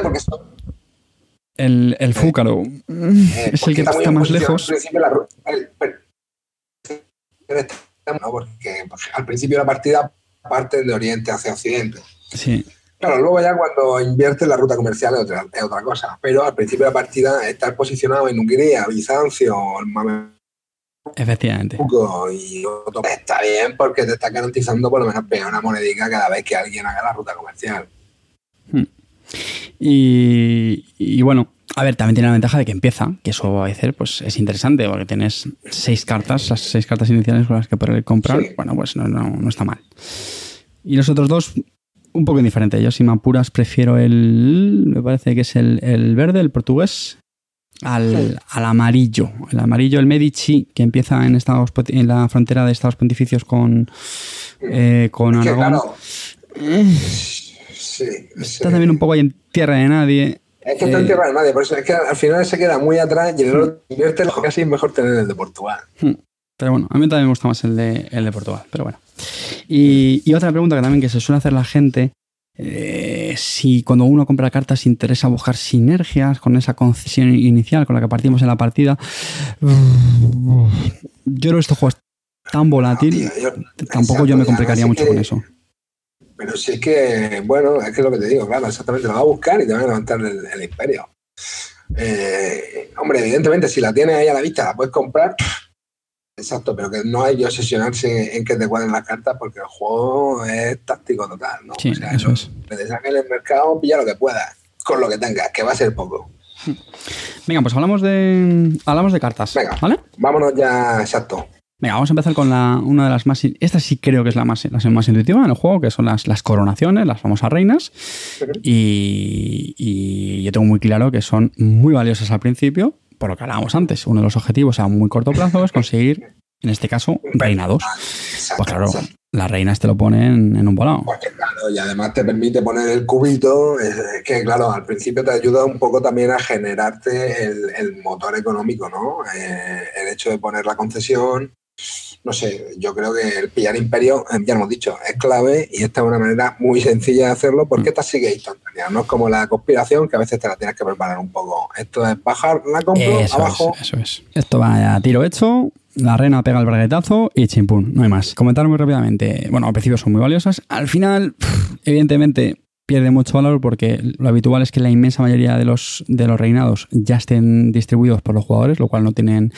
el, el fúcaro, eh, es el que está más lejos. porque al principio de la partida parten de oriente hacia occidente. Sí. Claro, luego ya cuando inviertes la ruta comercial es otra, es otra cosa. Pero al principio de la partida estar posicionado en Hungría, Bizancio, Efectivamente. Y está bien porque te está garantizando por lo menos pegar una monedica cada vez que alguien haga la ruta comercial. Hmm. Y, y, bueno, a ver, también tiene la ventaja de que empieza, que eso a veces pues, es interesante, porque tienes seis cartas, las seis cartas iniciales con las que poder comprar, bueno, pues no, no, no está mal. Y los otros dos, un poco indiferente. Yo, si me apuras, prefiero el. Me parece que es el, verde, el portugués, al, amarillo. El amarillo, el Medici, que empieza en, Estados, en la frontera de Estados Pontificios con, eh, con Aragón. sí, está también un poco ahí en tierra de nadie. Es que está en eh, tierra de nadie, por eso es que al final se queda muy atrás y el otro invierte casi es mejor tener el de Portugal. Hmm. Pero bueno, a mí también me gusta más el de, el de Portugal, pero bueno. Y, otra pregunta que también que se suele hacer la gente, eh, si cuando uno compra cartas interesa buscar sinergias con esa concesión inicial con la que partimos en la partida, yo creo que este juego es tan volátil, tampoco yo me complicaría mucho con eso. Pero si es que, bueno, es que es lo que te digo, claro, exactamente, lo va a buscar y te va a levantar el, imperio. Eh, hombre, evidentemente, si la tienes ahí a la vista, la puedes comprar, Exacto, pero que no hay que obsesionarse en que te cuadren las cartas porque el juego es táctico total, ¿no? Sí, eso es. te saquen el mercado, pilla lo que puedas, con lo que tengas, que va a ser poco. Venga, pues hablamos de hablamos de cartas. Venga, ¿vale? Vámonos ya, exacto. Venga, vamos a empezar con la, una de las más. Esta sí creo que es la más, la más intuitiva en el juego, que son las, las coronaciones, las famosas reinas. y, y, yo tengo muy claro que son muy valiosas al principio, por lo que hablábamos antes, uno de los objetivos a muy corto plazo es conseguir, en este caso, reinados. Pues claro, las reinas te lo ponen en un volado. Pues claro, y además te permite poner el cubito, es que claro, al principio te ayuda un poco también a generarte el, motor económico, ¿no? Eh, el hecho de poner la concesión, no sé, yo creo que el pillar imperio, eh, ya hemos dicho, es clave y esta es una manera muy sencilla de hacerlo porque mm. esta sigue instantánea, no es como la conspiración que a veces te la tienes que preparar un poco. Esto es bajar la compra abajo. Es, eso es. Esto va a tiro hecho la reina pega el braguetazo y chimpún, no hay más. Comentar muy rápidamente. Bueno, al principio son muy valiosas. Al final, evidentemente, pierde mucho valor porque lo habitual es que la inmensa mayoría de los, de los reinados ya estén distribuidos por los jugadores, lo cual no tienen,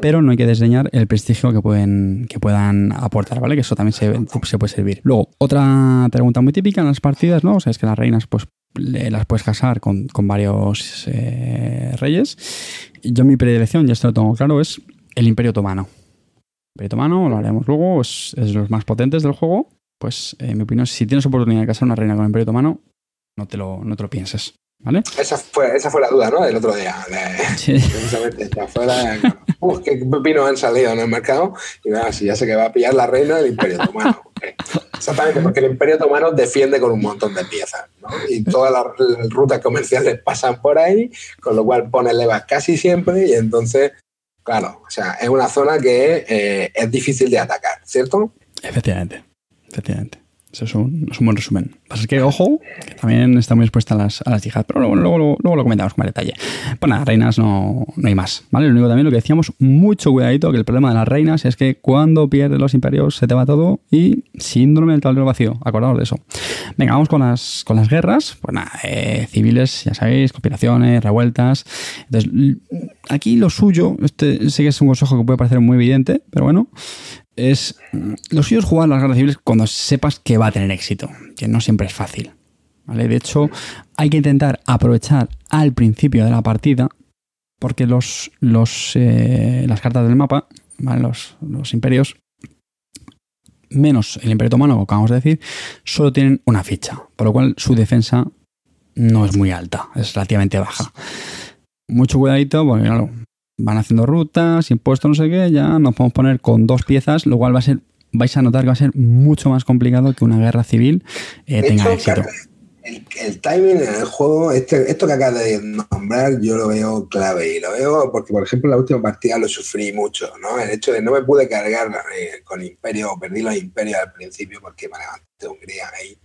pero no hay que desdeñar el prestigio que pueden que puedan aportar, ¿vale? Que eso también se, se puede servir. Luego, otra pregunta muy típica en las partidas, ¿no? O sea, es que las reinas, pues las puedes casar con, varios eh, reyes. Yo mi predilección, ya esto lo tengo claro, es el Imperio Otomano. Imperio Otomano, lo haremos luego, es, es los más potentes del juego pues en mi opinión, si tienes oportunidad de casar una reina con el Imperio Otomano, no te lo, no te lo pienses. ¿Vale? Esa fue, esa fue la duda, ¿no? Del otro día. sí. Precisamente, uf, qué pepinos han salido en el mercado. Y nada, si ya sé que va a pillar la reina del Imperio Otomano. Exactamente, porque el Imperio Otomano defiende con un montón de piezas. ¿no? Y todas las, rutas comerciales pasan por ahí, con lo cual pone levas casi siempre. Y entonces, claro, o sea, es una zona que eh, es difícil de atacar, ¿cierto? Efectivamente efectivamente. Eso es un, es un buen resumen. Pasa que, ojo, que también está muy expuesta a las, a las yihad, pero luego, luego, luego, lo comentamos con más detalle. Pues nada, reinas no, no hay más, ¿vale? Lo único también lo que decíamos, mucho cuidadito, que el problema de las reinas es que cuando pierdes los imperios se te va todo y síndrome del tablero vacío, acordaos de eso. Venga, vamos con las, con las guerras, pues nada, eh, civiles, ya sabéis, conspiraciones, revueltas. Entonces, aquí lo suyo, este sí que es un consejo que puede parecer muy evidente, pero bueno, es lo suyo jugar las guerras civiles cuando sepas que va a tener éxito, que no siempre es fácil. ¿vale? De hecho, hay que intentar aprovechar al principio de la partida, porque los, los eh, las cartas del mapa, los, los, imperios, menos el imperio otomano, como acabamos de decir, solo tienen una ficha, por lo cual su defensa no es muy alta, es relativamente baja. Mucho cuidadito, porque claro, van haciendo rutas, impuestos, no sé qué, ya nos podemos poner con dos piezas, lo cual va a ser, vais a notar que va a ser mucho más complicado que una guerra civil eh, tenga éxito. El, timing en el juego, este, esto que acabas de nombrar, yo lo veo clave y lo veo porque, por ejemplo, en la última partida lo sufrí mucho, ¿no? El hecho de no me pude cargar eh, con Imperio, perdí los Imperios al principio porque me levanté Hungría ahí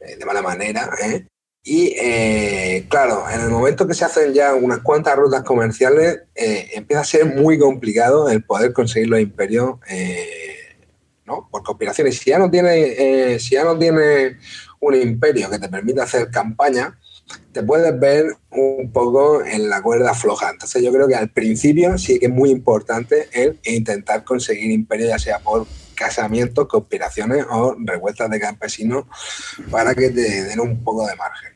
eh, de mala manera, ¿eh? Y eh, claro, en el momento que se hacen ya unas cuantas rutas comerciales, eh, empieza a ser muy complicado el poder conseguir los imperios eh, ¿no? por conspiraciones. Si ya no tiene, si ya no tiene un imperio que te permita hacer campaña, te puedes ver un poco en la cuerda floja. Entonces yo creo que al principio sí que es muy importante el intentar conseguir imperio, ya sea por casamientos, conspiraciones o revueltas de campesinos para que te den un poco de margen.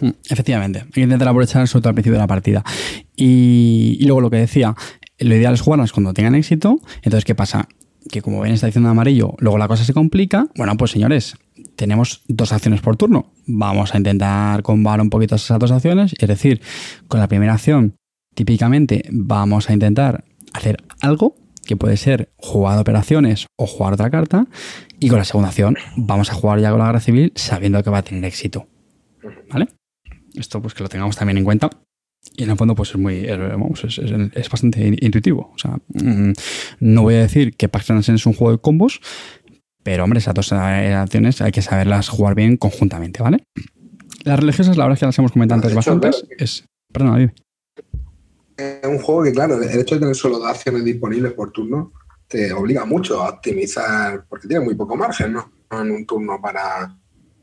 Mm, efectivamente, hay que intentar aprovechar sobre todo al principio de la partida. Y, luego lo que decía, lo ideal es jugarlas cuando tengan éxito. Entonces, ¿qué pasa? Que como ven esta edición de amarillo, luego la cosa se complica. Bueno, pues señores, tenemos dos acciones por turno. Vamos a intentar combar un poquito esas dos acciones. Es decir, con la primera acción, típicamente vamos a intentar hacer algo que puede ser jugar operaciones o jugar otra carta. Y con la segunda acción, vamos a jugar ya con la guerra civil sabiendo que va a tener éxito. ¿Vale? Esto pues que lo tengamos también en cuenta. Y en el fondo, pues es muy, es, bastante intuitivo. O sea, mm, no voy a decir que Pax es un juego de combos, pero hombre, esas dos acciones hay que saberlas jugar bien conjuntamente, ¿vale? Las religiosas, la verdad es que las hemos comentado antes bastantes. Es, perdona, dime. Es un juego que, claro, el hecho de tener solo dos acciones disponibles por turno te obliga mucho a optimizar, porque tiene muy poco margen, ¿no? En un turno para,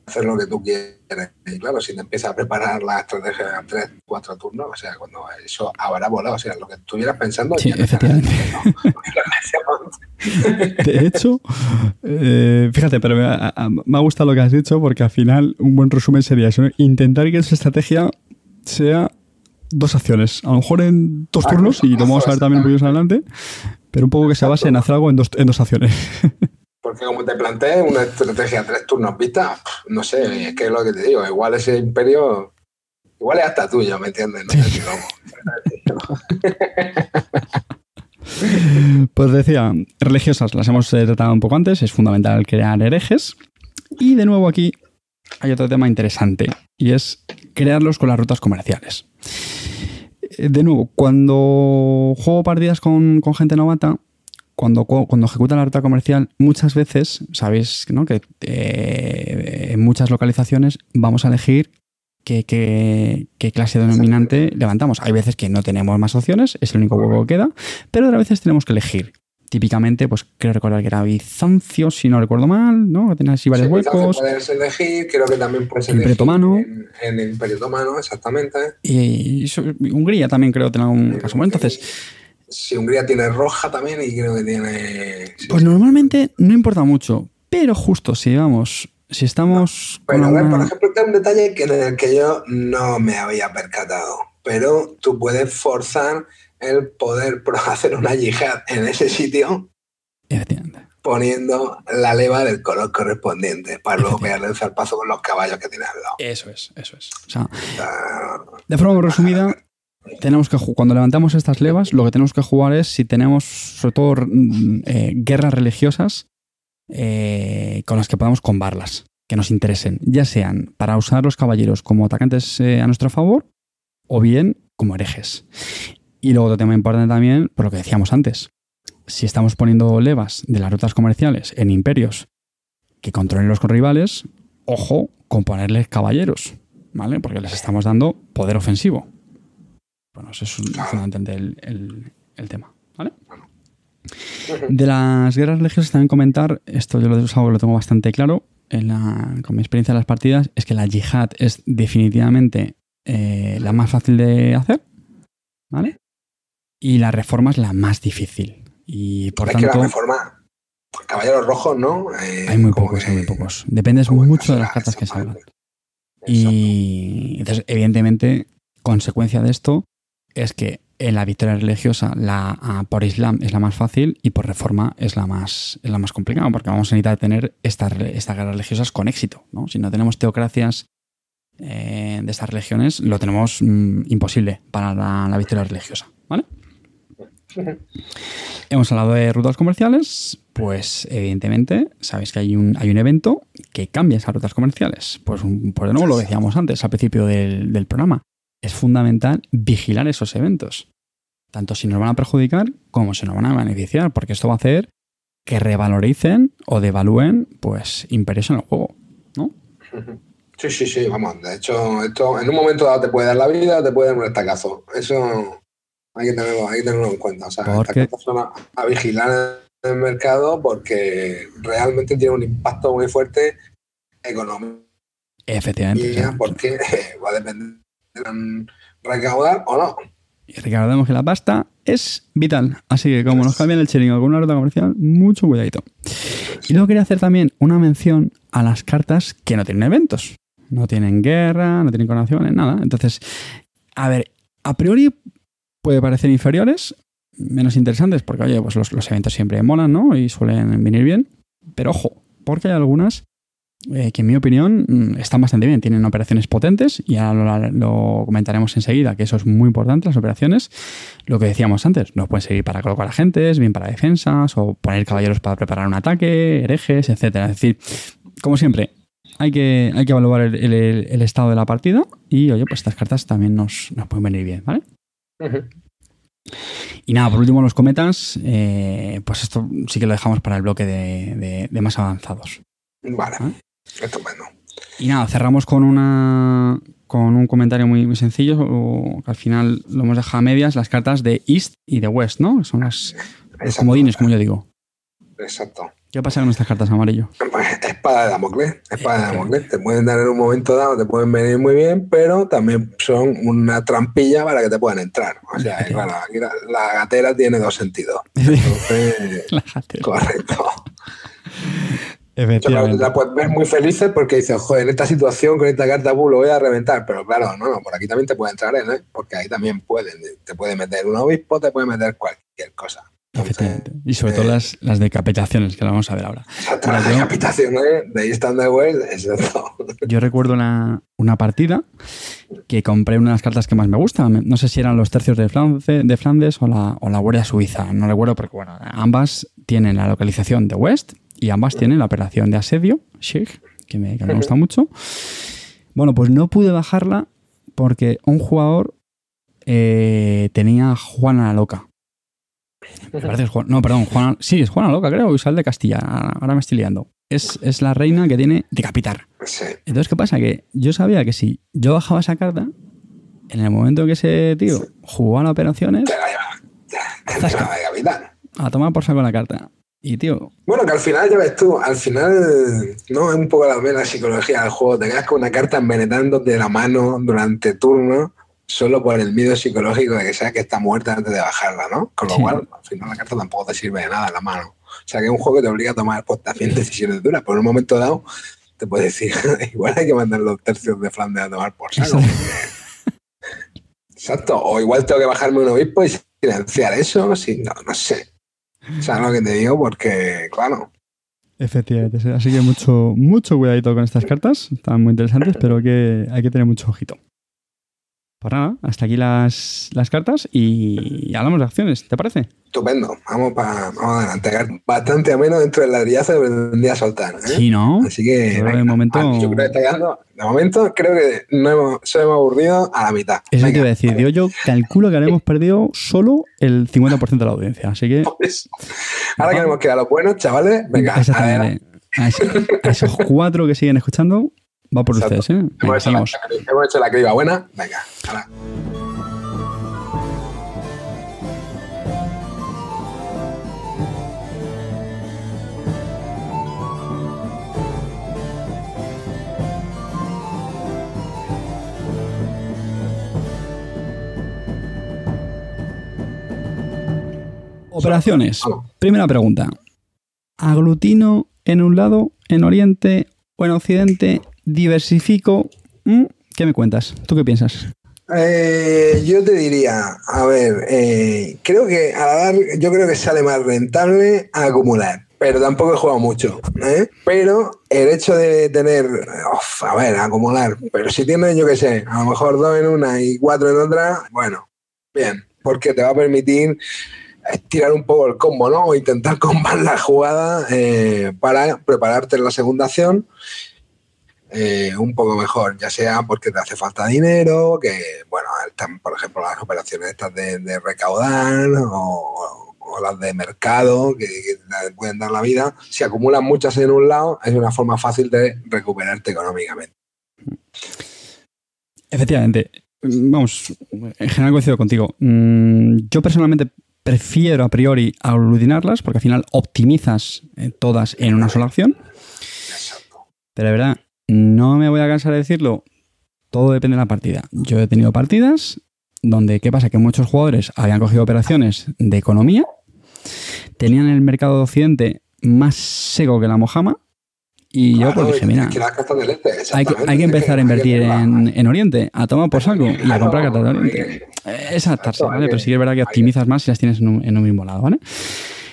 hacer lo que tú quieres. Y claro, si te empiezas a preparar la estrategia en tres, cuatro turnos, o sea, cuando eso habrá volado, o sea, lo que estuvieras pensando. Sí, efectivamente. de hecho, eh, fíjate, pero me ha, me ha, gustado lo que has dicho porque al final un buen resumen sería eso, intentar que esa estrategia sea dos acciones, a lo mejor en dos turnos, y lo vamos a ver también un poquito más adelante, pero un poco que se base en hacer algo en dos, en dos acciones. Porque como te planteé, una estrategia tres turnos vista, no sé, es que es lo que te digo, igual ese imperio, igual es hasta tuyo, ¿me entiendes? pues decía, religiosas las hemos eh, tratado un poco antes, es fundamental crear herejes. Y de nuevo aquí hay otro tema interesante, y es crearlos con las rutas comerciales. Eh, de nuevo, cuando juego partidas con gente novata, cuando, cuando ejecutan la ruta comercial, muchas veces, sabéis ¿no? que eh, en muchas localizaciones vamos a elegir qué, qué, clase denominante levantamos. Hay veces que no tenemos más opciones, es el único juego que queda, pero otras veces tenemos que elegir. típicamente, pues creo recordar que era Bizancio, si no recuerdo mal, ¿no? Que tenía así varios Sí, huecos. Puedes elegir, creo que también puedes El elegir Imperio Otomano. En, en el Imperio Otomano, exactamente. Y, Hungría también creo tener un caso. Bueno, entonces, Si Hungría tiene roja también y creo que tiene. sí, pues normalmente no importa mucho, pero justo si vamos, si estamos con Pero a ver, por ejemplo, hay un detalle que en el que yo no me había percatado. Pero tú puedes forzar el poder hacer una yihad en ese sitio poniendo la leva del color correspondiente para luego pegarle el zarpazo con los caballos que tiene al lado. Eso es, eso es. O sea, de forma resumida, tenemos que cuando levantamos estas levas, lo que tenemos que jugar es si tenemos, sobre todo, mm, eh, guerras religiosas eh, con las que podamos combarlas, que nos interesen, ya sean para usar los caballeros como atacantes eh, a nuestro favor o bien como herejes. Y luego otro tema importante también, por lo que decíamos antes, si estamos poniendo levas de las rutas comerciales en imperios que controlen los rivales, ojo con ponerles caballeros, ¿vale? Porque les estamos dando poder ofensivo. Bueno, eso es un- fundamentalmente el, el- el tema, ¿vale? De las guerras religiosas también comentar, esto yo lo, es algo que lo tengo bastante claro en la- con mi experiencia en las partidas, es que la yihad es definitivamente eh, la más fácil de hacer, ¿vale? Y la reforma es la más difícil. Y por es que la tanto, reforma, caballeros rojos, ¿no? Eh, hay muy pocos, que- hay muy pocos. Dependes mucho de las cartas que salgan. Y entonces, evidentemente, consecuencia de esto es que en la victoria religiosa la ah, por Islam es la más fácil y por reforma es la más, la más complicada, porque vamos a necesitar tener estas, estas guerras religiosas con éxito. ¿no? Si no tenemos teocracias eh, de estas religiones, lo tenemos mm, imposible para la, victoria religiosa. ¿vale? Hemos hablado de rutas comerciales, pues evidentemente sabéis que hay un, hay un evento que cambia esas rutas comerciales. Pues, un- pues de nuevo lo decíamos antes al principio del, del programa. Es fundamental vigilar esos eventos. Tanto si nos van a perjudicar como si nos van a beneficiar, porque esto va a hacer que revaloricen o devalúen pues imperios en el juego. ¿no? Sí, sí, sí, vamos. De hecho, esto en un momento dado te puede dar la vida te puede dar un estacazo. Eso hay que tenerlo, hay que tenerlo en cuenta. O sea, Porque- son a, a vigilar en el mercado porque realmente tiene un impacto muy fuerte económico. Efectivamente. porque va a depender de recaudar o no. Y recordemos que la pasta es vital. Así que como nos cambian el chiringo con una ruta comercial, mucho cuidadito. Y luego quería hacer también una mención a las cartas que no tienen eventos. No tienen guerra, no tienen coronaciones, nada. Entonces, a ver, a priori puede parecer inferiores, menos interesantes, porque oye, pues los, los eventos siempre molan, ¿no? Y suelen venir bien. Pero ojo, porque hay algunas eh, que en mi opinión mm, están bastante bien. Tienen operaciones potentes y ahora lo, lo comentaremos enseguida, que eso es muy importante, las operaciones. Lo que decíamos antes, nos pueden servir para colocar agentes, bien para defensas, o poner caballeros para preparar un ataque, herejes, etcétera. Es decir, como siempre, hay que, hay que evaluar el, el- el estado de la partida y, oye, pues estas cartas también nos, nos pueden venir bien, ¿vale? Y nada, por último, los cometas, eh, pues esto sí que lo dejamos para el bloque de, de- de más avanzados. Vale, Y nada, cerramos con una con un comentario muy, muy sencillo, que al final lo hemos dejado a medias, las cartas de East y de West, ¿no? Son las, los comodines, como yo digo. Exacto. ¿Qué pasa con estas cartas amarillo? Pues, espada de Damocles, espada de Damocles. Te pueden dar en un momento dado, te pueden venir muy bien, pero también son una trampilla para que te puedan entrar. O sea, claro, aquí la, la gatera tiene dos sentidos. Entonces, La gatera. correcto. Efectivamente. La puedes ver muy felices porque dices, joder, en esta situación con esta carta bull lo voy a reventar. Pero claro, no, no, por aquí también te puede entrar ¿eh? Porque ahí también pueden. Te puede meter un obispo, te puede meter cualquier cosa. Entonces, Efectivamente. Y sobre eh, todo las, las decapitaciones, que lo vamos a ver ahora. Las decapitaciones de West, exacto. Yo recuerdo una, una partida que compré una de las cartas que más me gusta. Me- No sé si eran los tercios de, Flance- de Flandes o la, o la Guardia Suiza. No recuerdo porque, bueno, ambas tienen la localización de West y ambas tienen la operación de asedio, Sheikh, que me, que me gusta mucho. Bueno, pues no pude bajarla porque un jugador eh, tenía Juana la Loca. Me parece Juan- no, perdón, Juana, sí, es Juana Loca, creo, Isabel de Castilla. Ahora me estoy liando. Es, es la reina que tiene decapitar. Entonces, ¿qué pasa? Que yo sabía que si yo bajaba esa carta, en el momento que ese tío jugaba las operaciones, Te la lleva. Te la a tomar por saco la carta. Y tío. Bueno, que al final, ya ves tú, al final, no es un poco la, la psicología del juego. Te quedas con una carta envenenándote la mano durante turno solo por el miedo psicológico de que sabes que está muerta antes de bajarla, ¿no? Con lo cual, al final la carta tampoco te sirve de nada en la mano. O sea que es un juego que te obliga a tomar pues, también decisiones duras. Por un momento dado, te puedes decir, igual hay que mandar los tercios de Flandes a tomar por saco. Exacto. O igual tengo que bajarme un obispo y silenciar eso. Sí, no, no sé. ¿Sabes lo que te digo? Porque, claro. Efectivamente, así que mucho, mucho cuidadito con estas cartas. Están muy interesantes, pero que hay que tener mucho ojito. Pues nada, hasta aquí las, las cartas y hablamos de acciones, ¿te parece? Estupendo, vamos, para vamos adelante. Bastante ameno dentro del ladrillazo que pretendía soltar. ¿eh? Sí, ¿no? Así que, Pero de momento- ah, yo creo que está quedando, de momento creo que no hemos, se hemos aburrido a la mitad. Eso te Venga, iba a decir. Yo, yo calculo que habremos perdido solo el 50% de la audiencia. Así que. pues, Ahora que hemos quedado los buenos, chavales, venga. Exactamente. A esos cuatro que siguen escuchando, va por Exacto. ustedes, ¿eh? Hemos hecho, la, hemos hecho la criba buena, venga, ahora. Operaciones. Primera pregunta. ¿Aglutino en un lado, en Oriente o en Occidente? ¿Diversifico? ¿Mm? ¿Qué me cuentas? ¿Tú qué piensas? Eh, yo te diría, a ver, eh, creo que a la yo creo que sale más rentable acumular, pero tampoco he jugado mucho. ¿eh? Pero el hecho de tener, a ver, acumular, pero si tienes, yo qué sé, a lo mejor dos en una y cuatro en otra, bueno, bien, porque te va a permitir estirar un poco el combo, ¿no? O intentar combar la jugada eh, para prepararte en la segunda acción eh, un poco mejor, ya sea porque te hace falta dinero, que, bueno, están, por ejemplo, las operaciones estas de, de recaudar o, o las de mercado que, que te pueden dar la vida. Si acumulas muchas en un lado, es una forma fácil de recuperarte económicamente. Efectivamente. Vamos, en general coincido contigo. Mm, Yo personalmente prefiero a priori aglutinarlas porque al final optimizas eh, todas en una sola acción. Pero de verdad, no me voy a cansar de decirlo. Todo depende de la partida. Yo he tenido partidas donde, ¿qué pasa? Que muchos jugadores habían cogido operaciones de economía, tenían el mercado de Occidente más seco que la mojama, y yo pues dije, mira, que este, hay que, hay empezar a invertir en, en Oriente, a tomar por saco y a comprar cartas de Oriente. Es adaptarse, ¿vale? Pero sí que es verdad que optimizas más si las tienes en un, en un mismo lado, ¿vale?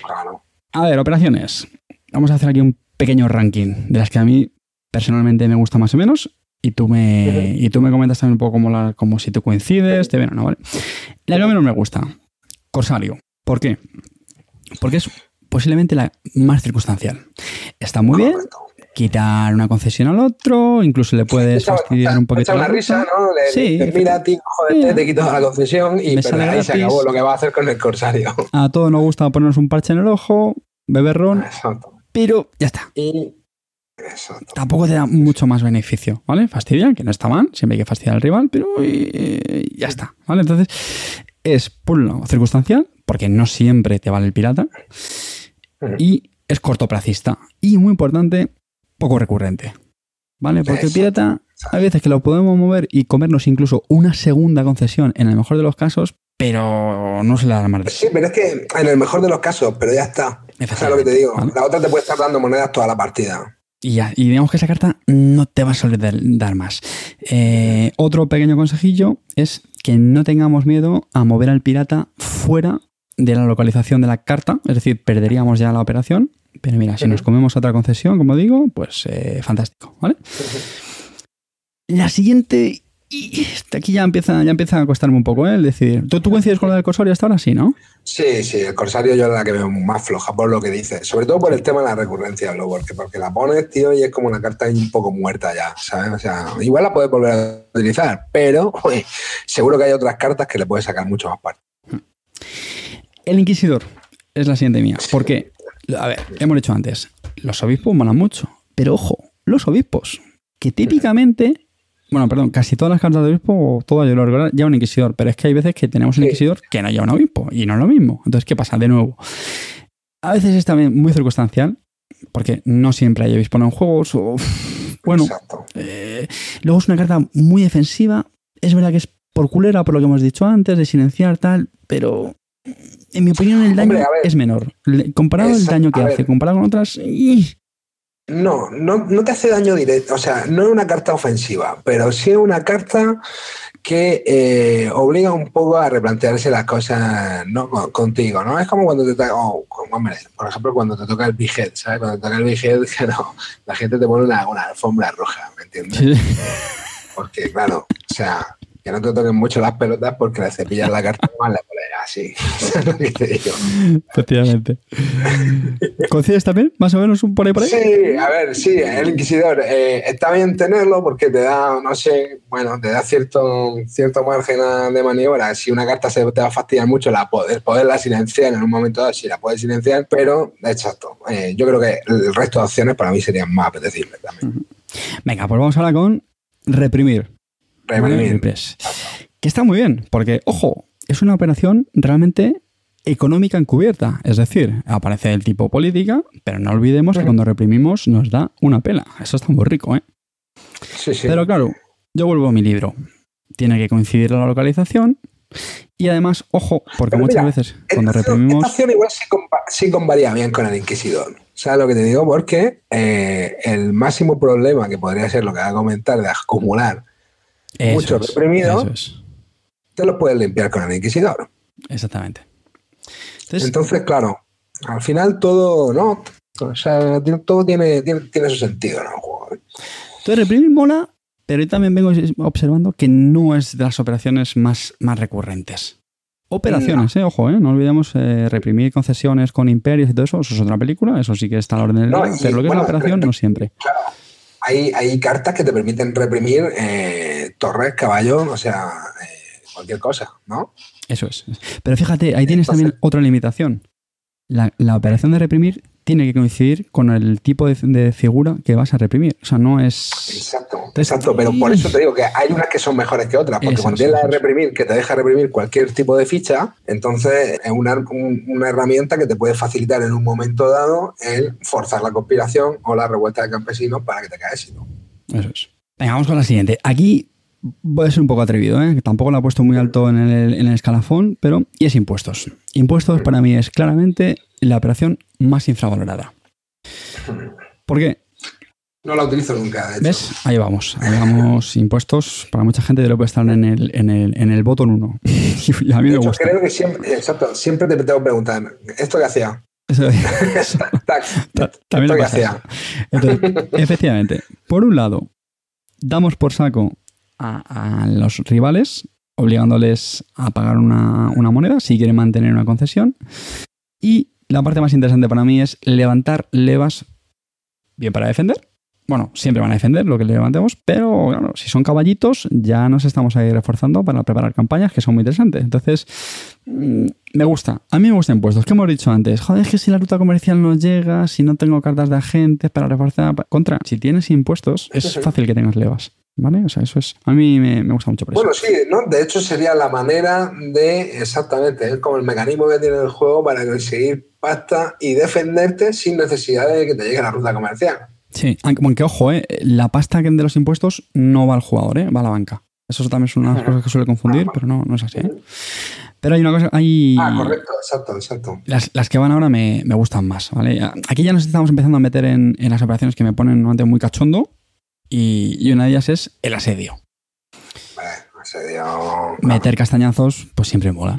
Claro. A ver, operaciones. Vamos a hacer aquí un pequeño ranking de las que a mí personalmente me gusta más o menos. Y tú me, y tú me comentas también un poco como, la, como si tú coincides, te ven o no, ¿vale? La que menos me gusta, Corsario. ¿Por qué? Porque es posiblemente la más circunstancial. Está muy bien, quitar una concesión al otro, incluso le puedes Echa- fastidiar un poquito echa la una risa. ¿no? Le, Sí, le mira joder, te quito la concesión y pero ahí se acabó lo que va a hacer con el corsario. A todos nos gusta ponernos un parche en el ojo, beber ron, Exacto. pero ya está. Y exacto. Tampoco te da mucho más beneficio, ¿vale? Fastidia, que no está mal, siempre hay que fastidiar al rival, pero eh, ya está, ¿vale? Entonces, es por lado circunstancial, porque no siempre te vale el pirata, y es cortoplacista. Y muy importante, poco recurrente, ¿vale? Porque el pirata, hay veces que lo podemos mover y comernos incluso una segunda concesión, en el mejor de los casos, pero no se le da más Sí, pero es que en el mejor de los casos, pero ya está. Sea, lo que te digo. ¿vale? La otra te puede estar dando monedas toda la partida. Y ya, y digamos que esa carta no te va a dar más. Eh, otro pequeño consejillo es que no tengamos miedo a mover al pirata fuera de la localización de la carta, es decir, perderíamos ya la operación. Pero mira, si nos comemos otra concesión, como digo, pues eh, fantástico, ¿vale? La siguiente, y esta aquí ya empieza, ya empieza a costarme un poco, ¿eh? El decidir. ¿Tú, tú coincides con la del Corsario hasta ahora? Sí, ¿no? Sí, sí, el corsario yo es la que veo más floja por lo que dice. Sobre todo por el tema de la recurrencia, luego, porque, porque la pones, tío, y es como una carta un poco muerta ya, ¿sabes? O sea, igual la puedes volver a utilizar, pero uy, seguro que hay otras cartas que le puedes sacar mucho más parte. El Inquisidor es la siguiente mía. Porque, a ver, hemos dicho antes, los obispos molan mucho. Pero ojo, los obispos, que típicamente, bueno, perdón, casi todas las cartas de obispo, o todas yo lo recuerdo, llevan un Inquisidor. Pero es que hay veces que tenemos un. Inquisidor que no lleva un obispo y no es lo mismo. Entonces, ¿qué pasa? De nuevo, A veces es también muy circunstancial, porque no siempre hay obispo en juegos. O, bueno, eh, luego es una carta muy defensiva. Es verdad que es por culera, por lo que hemos dicho antes, de silenciar tal, pero en mi opinión el daño es menor. Comparado el daño que hace, comparado con otras... No, no, no te hace daño directo. O sea, no es una carta ofensiva, pero sí es una carta que eh, obliga un poco a replantearse las cosas ¿no? contigo, ¿no? Es como cuando te toca, oh, por ejemplo, cuando te toca el big head, ¿sabes? Cuando te toca el big head, que no, la gente te pone una, una alfombra roja, ¿me entiendes? Porque, claro, o sea, que no te toquen mucho las pelotas porque le cepillas la carta más la polera, así. Efectivamente. ¿Coincides también? Más o menos un por ahí por ahí. Sí, a ver, sí, el inquisidor. Eh, está bien tenerlo porque te da, no sé, bueno, te da cierto, cierto margen de maniobra. Si una carta se te va a fastidiar mucho, la poder, poderla silenciar en un momento dado, si la puedes silenciar, pero exacto. Eh, yo creo que el resto de opciones para mí serían más apetecibles también. Venga, pues vamos ahora con reprimir. Que está muy bien, porque, ojo, es una operación realmente económica encubierta. Es decir, aparece el tipo política, pero no olvidemos que cuando reprimimos nos da una pela. Eso está muy rico, ¿eh? Sí, sí. Pero claro, yo vuelvo a mi libro. Tiene que coincidir la localización. Y además, ojo, porque muchas veces cuando reprimimos. Esta acción igual sí, convaría bien con el Inquisidor. ¿Sabes lo que te digo? Porque eh, el máximo problema que podría ser lo que va a comentar de acumular mucho reprimido, te lo puedes limpiar con el inquisidor. Exactamente. Entonces, claro, al final todo, ¿no? O sea, todo tiene, tiene, su sentido. ¿eh? Entonces, reprimir mola, pero yo también vengo observando que no es de las operaciones más, más recurrentes. Operaciones, eh, ojo, eh, no olvidemos eh, reprimir concesiones con imperios y todo eso, eso es otra película, eso sí que está al orden del día, pero lo que es la operación no siempre. Claro, hay, hay cartas que te permiten reprimir eh, torres, caballos, o sea, eh, cualquier cosa, ¿no? Eso es. Pero fíjate, ahí tienes también otra limitación. La, la, operación de reprimir tiene que coincidir con el tipo de, figura que vas a reprimir. O sea, no es. Exacto, exacto. Pero por eso te digo que hay unas que son mejores que otras. Porque cuando tienes la de reprimir, que te deja reprimir cualquier tipo de ficha, entonces es una, una, herramienta que te puede facilitar en un momento dado el forzar la conspiración o la revuelta de campesinos para que te caes. ¿no? Eso es. Venga, vamos con la siguiente. Aquí voy a ser un poco atrevido, ¿eh? tampoco lo he puesto muy alto en el, en el, escalafón, pero y es impuestos. Impuestos para mí es claramente la operación más infravalorada. ¿Por qué? No la utilizo nunca. ¿Ves? Ahí vamos. Ahí vamos impuestos. Para mucha gente debe estar en el, en el, en el botón 1. y a mí me gusta. Creo que siempre, exacto, siempre te tengo que preguntar, ¿esto qué hacía? También lo hacía. Entonces, efectivamente, por un lado, damos por saco a, los rivales, obligándoles a pagar una, una, moneda si quieren mantener una concesión. Y la parte más interesante para mí es levantar levas bien para defender. Bueno, siempre van a defender lo que le levantemos, pero claro, si son caballitos, ya nos estamos ahí reforzando para preparar campañas que son muy interesantes. Entonces, mm, me gusta. A mí me gustan impuestos. ¿Qué hemos dicho antes? Joder, es que si la ruta comercial no llega, si no tengo cartas de agentes para reforzar. Contra, si tienes impuestos, es fácil que tengas levas. ¿Vale? O sea, eso es. A mí me, gusta mucho. bueno, sí, ¿no? De hecho, sería la manera de. Exactamente, es como el mecanismo que tiene el juego para conseguir pasta y defenderte sin necesidad de que te llegue la ruta comercial. Sí, aunque ojo, ¿eh? la pasta de los impuestos no va al jugador, ¿eh? va a la banca. Eso también es una de las cosas que suele confundir, pero no, no es así. ¿eh? Pero hay una cosa, hay... Ah, correcto, exacto, exacto. Las, que van ahora me, gustan más, ¿vale? Aquí ya nos estamos empezando a meter en, en las operaciones que me ponen un muy cachondo, y, una de ellas es el asedio. asedio. Meter castañazos, pues siempre mola.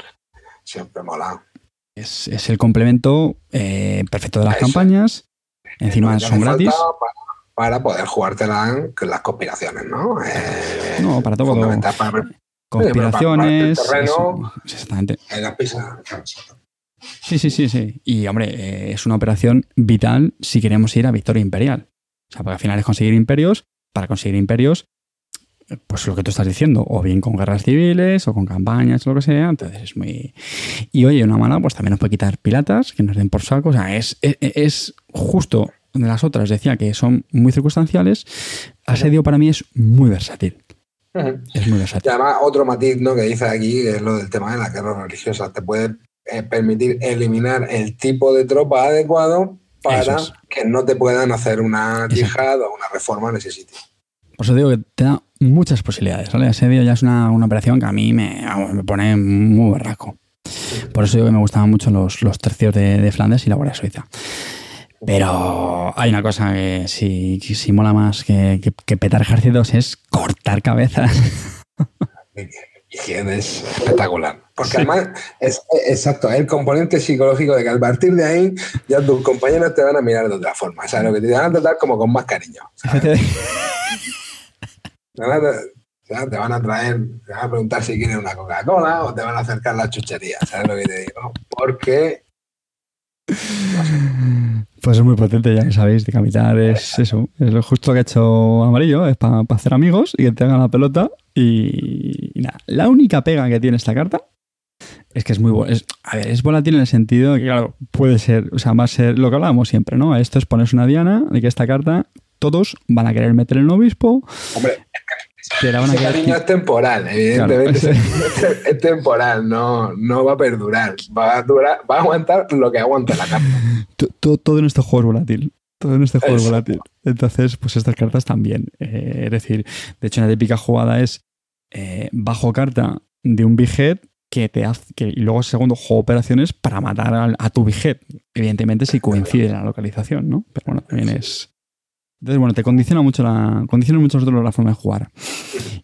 Siempre mola. Es, el complemento eh, perfecto de las campañas. Encima son gratis. Para, poder jugártela en las conspiraciones, ¿no? Eh, no, para todo. conspiraciones. exactamente. Sí, sí, sí, sí. Y hombre, eh, es una operación vital si queremos ir a victoria imperial. O sea, porque al final es conseguir imperios para conseguir imperios, pues lo que tú estás diciendo, o bien con guerras civiles, o con campañas, lo que sea, entonces es muy... Y oye, una mala, pues también nos puede quitar piratas, que nos den por saco, o sea, es, es, justo de las otras, decía que son muy circunstanciales, asedio para mí es muy versátil. Es muy versátil. Y además, otro matiz ¿no? que dice aquí, es lo del tema de las guerras religiosas. Te puede eh, permitir eliminar el tipo de tropa adecuado para que no te puedan hacer una yihad o una reforma en ese sitio. Por eso digo que te da muchas posibilidades, ¿vale? Asedio ya es una, operación que a mí me, me pone muy barraco. Por eso digo que me gustaban mucho los, los tercios de, Flandes y la Guardia Suiza. Pero hay una cosa que si, si mola más que, que, petar ejércitos es cortar cabezas. Y es espectacular. Porque además, es exacto, es el componente psicológico de que al partir de ahí ya tus compañeros te van a mirar de otra forma. O sea, lo que te van a tratar como con más cariño. te van a traer, te van a preguntar si quieren una Coca-Cola o te van a acercar la chuchería, ¿sabes lo que te digo? Porque... Pues es muy potente, ya lo sabéis, decapitar es eso, es lo justo que ha hecho Amarillo, es para hacer amigos y que te hagan la pelota y, nada. La única pega que tiene esta carta es que es muy es, a ver, es volátil en el sentido de que, claro, puede ser, o sea, va a ser lo que hablábamos siempre, ¿no? Esto es ponerse una diana de que esta carta todos van a querer meter el obispo. Hombre, ese cariño es temporal, evidentemente. es, temporal, no, no va a perdurar. Va a, durar, va a aguantar lo que aguanta la carta. Todo, en este juego es volátil. Todo en este juego es volátil. Entonces, pues estas cartas también. Eh, es decir, de hecho, una típica jugada es eh, bajo carta de un big que te hace, que, y luego segundo juego operaciones para matar a, a tu big Evidentemente si coincide la localización, ¿no? Pero bueno, también es, entonces, bueno, te condiciona mucho la, condiciona mucho nosotros la forma de jugar.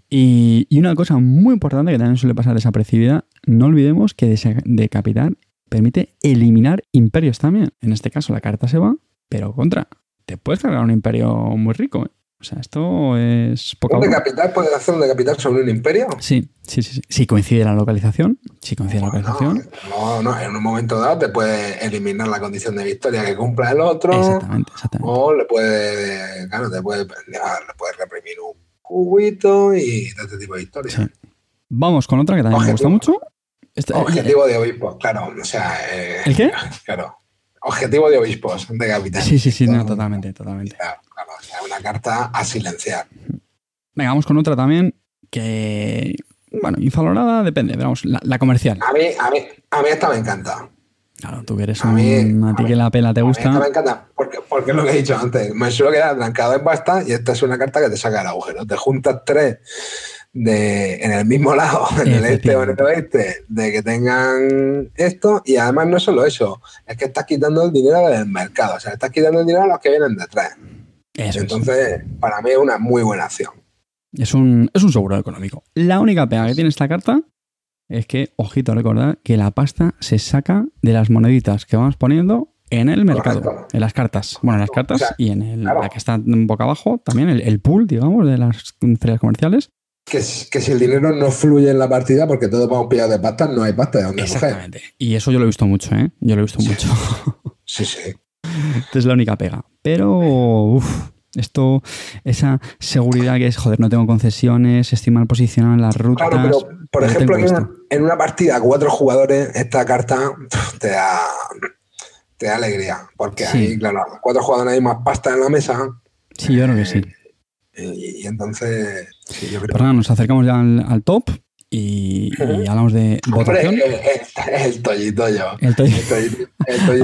Y, una cosa muy importante que también suele pasar desapercibida, no olvidemos que decapitar permite eliminar imperios también. En este caso la carta se va, pero contra. Te puedes cargar un imperio muy rico. ¿eh? O sea, esto es poco. ¿Un decapitar puedes hacer un decapitar sobre un imperio? Sí, sí, sí. Si coincide la localización. Si coincide la localización. No, no, en un momento dado te puede eliminar la condición de victoria que cumpla el otro. Exactamente, exactamente. O le puede. Claro, te puede, le puede reprimir un cubito y este tipo de historias. Sí. Vamos con otra que también me gusta mucho. Este, objetivo de obispo, claro. O sea. Eh, ¿El qué? Claro. Objetivo de obispos, de capital. Sí, sí, sí, no, totalmente, totalmente. Claro una carta a silenciar. Venga, vamos con otra también que, bueno, infalorada, depende, vamos, la, comercial. A mí, a, mí, a mí esta me encanta. Claro, tú que eres a un, a ti que la pela te gusta. A mí esta me encanta, porque, porque es lo que he dicho antes. Me suelo quedar trancado en basta y esta es una carta que te saca el agujero. Te juntas tres de, en el mismo lado, en el este o en el oeste, de que tengan esto. Y además no es solo eso, es que estás quitando el dinero del mercado. O sea, estás quitando el dinero a los que vienen detrás. Entonces, para mí es una muy buena acción. Es un, es un seguro económico. La única pega que tiene esta carta es que, ojito, recordar que la pasta se saca de las moneditas que vamos poniendo en el mercado, en las cartas. Bueno, en las cartas y en el, la que está boca abajo, también el, pool, digamos, de las ferias comerciales. Que, que, si el dinero no fluye en la partida porque todos vamos pillados de pasta, no hay pasta de donde Exactamente. Y eso yo lo he visto mucho, ¿eh? Yo lo he visto mucho. Sí, sí. Es la única pega. Pero, uff, esto, esa seguridad que es, joder, no tengo concesiones, estoy mal posicionado en las rutas. Claro, pero, por ejemplo, en una, partida cuatro jugadores, esta carta te da, te da alegría. Porque hay, claro, cuatro jugadores hay más pasta en la mesa. Sí, yo creo que sí. Eh, y, entonces, sí, yo creo. Pero nada, nos acercamos ya al top y, hablamos de votación. el, tollito yo. El, tollito.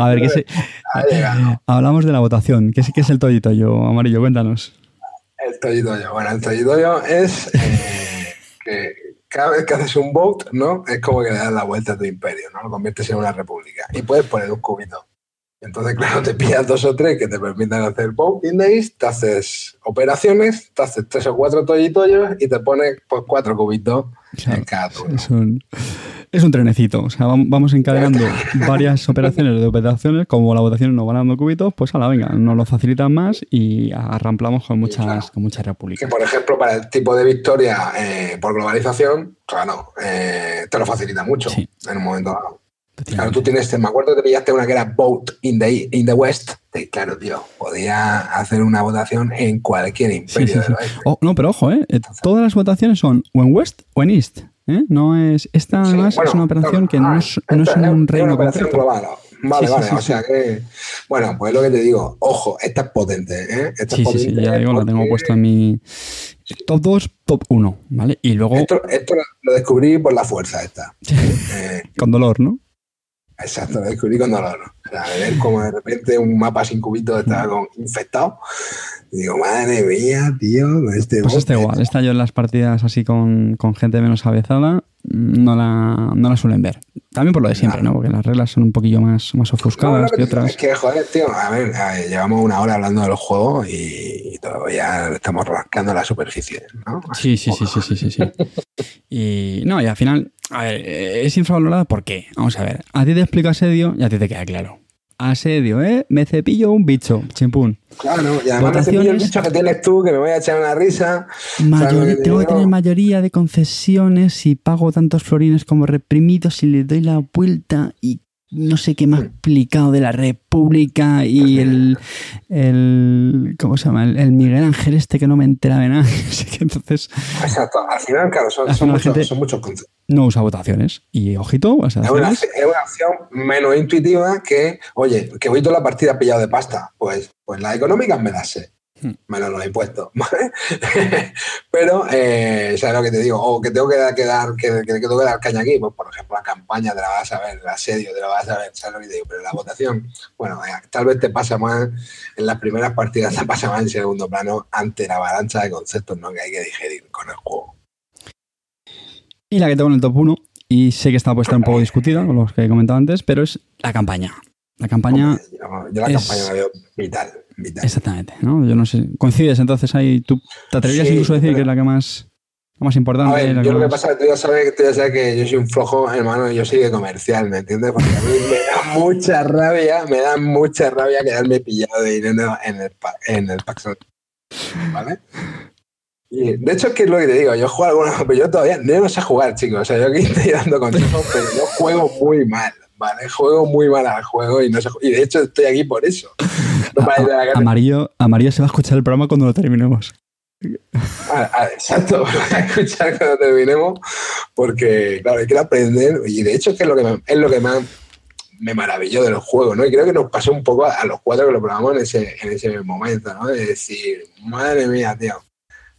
A ver, ¿qué se, hablamos de la votación. ¿Qué, ¿Qué, es el tollito yo, Amarillo? Cuéntanos. El tollito yo. Bueno, el tollito yo es eh, que cada vez que haces un vote, ¿no? Es como que le das la vuelta a tu imperio, ¿no? Lo conviertes en una república. Y puedes poner un cubito. Entonces, claro, te pillas dos o tres que te permitan hacer voting days, te haces operaciones, te haces tres o cuatro tollitollos y te pones pues, cuatro cubitos en cada Es un, es un trenecito. O sea, vamos encadenando varias operaciones de operaciones. Como la votación nos van dando cubitos, pues a la venga, nos lo facilitan más y arramplamos con muchas, con muchas repúblicas. Que, por ejemplo, para el tipo de victoria eh, por globalización, claro, eh, te lo facilita mucho en un momento dado. Claro, tú tienes, me acuerdo que te pillaste una que era Vote in the, in the West. Y claro, tío, podía hacer una votación en cualquier imperio oh, no, pero ojo, ¿eh? Todas las votaciones son o en West o en East. ¿eh? No es, esta además es una operación que no, es, no es un reino una operación global. Vale, vale, o sea que, bueno, pues lo que te digo, ojo, esta es potente, ¿eh? Esta sí, es potente sí, sí, ya digo, la tengo puesta en mi top 2, top 1, ¿vale? Y luego... Esto, esto lo descubrí por la fuerza esta. Eh, Con dolor, ¿no? Exacto, lo descubrí con dolor. O sea, ver como de repente un mapa sin cubitos estaba con, infectado. Y digo, madre mía, tío, este Pues está igual, está yo en las partidas así con, con gente menos avezada, no la, no la suelen ver. También por lo de siempre, ¿no? Porque las reglas son un poquillo más, más ofuscadas No, que otras. Es que, joder, tío, a ver, a ver, llevamos una hora hablando de los juegos y, todavía estamos rascando la superficie, ¿no? Sí, sí, sí, sí, sí, sí, sí. Y no, y al final, a ver, eh, es infravalorada ¿por qué? Vamos a ver, a ti te explico asedio y a ti te queda claro. Asedio, ¿eh? Me cepillo un bicho, chimpún. Claro, y además me cepillo el bicho que tienes tú, que me voy a echar una risa. Mayor- ¿sabes lo que te tengo que tener mayoría de concesiones y pago tantos florines como reprimidos y le doy la vuelta y no sé qué ha explicado de la República y el, el ¿cómo se llama? El, el Miguel Ángel este que no me entera de nada. Así que entonces Exacto, al final, claro, son, son muchos, gente- son muchos conceptos. no usa votaciones. Y ojito, o sea, Es una, es una opción menos intuitiva que, oye, que voy toda la partida pillado de pasta. Pues, pues las económicas me las sé. Menos los impuestos, ¿vale? Pero, eh, ¿sabes lo que te digo? O que tengo que dar, que, dar, que, que- tengo que dar caña aquí. Pues, por ejemplo, la campaña te la vas a ver, el asedio te la vas a ver, ¿sabes lo que te digo? Pero la votación, bueno, eh, tal vez te pasa más en las primeras partidas, te pasa más en segundo plano ante la avalancha de conceptos ¿no? que hay que digerir con el juego. Y la que tengo en el top 1, y sé que está puesta un poco discutida con los que he comentado antes, pero es la campaña. La campaña, yo la es- campaña la veo vital, vital. exactamente, ¿no? Yo no sé, coincides entonces ahí, tú te atreverías Sí, incluso a decir pero- que es la que más, la más A importante. ver, la yo lo que pasa es que tú ya, sabes, tú ya sabes que yo soy un flojo, hermano, y yo soy de comercial, ¿me entiendes? Porque a mí me da mucha rabia, me da mucha rabia quedarme pillado de dinero en el, pa- en el Paxson. ¿Vale? Y de hecho, es que es lo que te digo, yo juego alguna, pero yo todavía no sé jugar, chicos. O sea, yo aquí estoy dando consejos, pero yo juego muy mal, ¿vale? Juego muy mal al juego y no sé, y de hecho estoy aquí por eso. No a la calle. Amarillo, Amarillo se va a escuchar el programa cuando lo terminemos. Ah, ah, exacto, voy a escuchar cuando terminemos, porque, claro, quiero aprender, y de hecho es que es lo que, me- es lo que más me maravilló de los juegos, ¿no? Y creo que nos pasó un poco a, a los cuatro que lo probamos en ese, en ese momento, ¿no? De decir, madre mía, tío,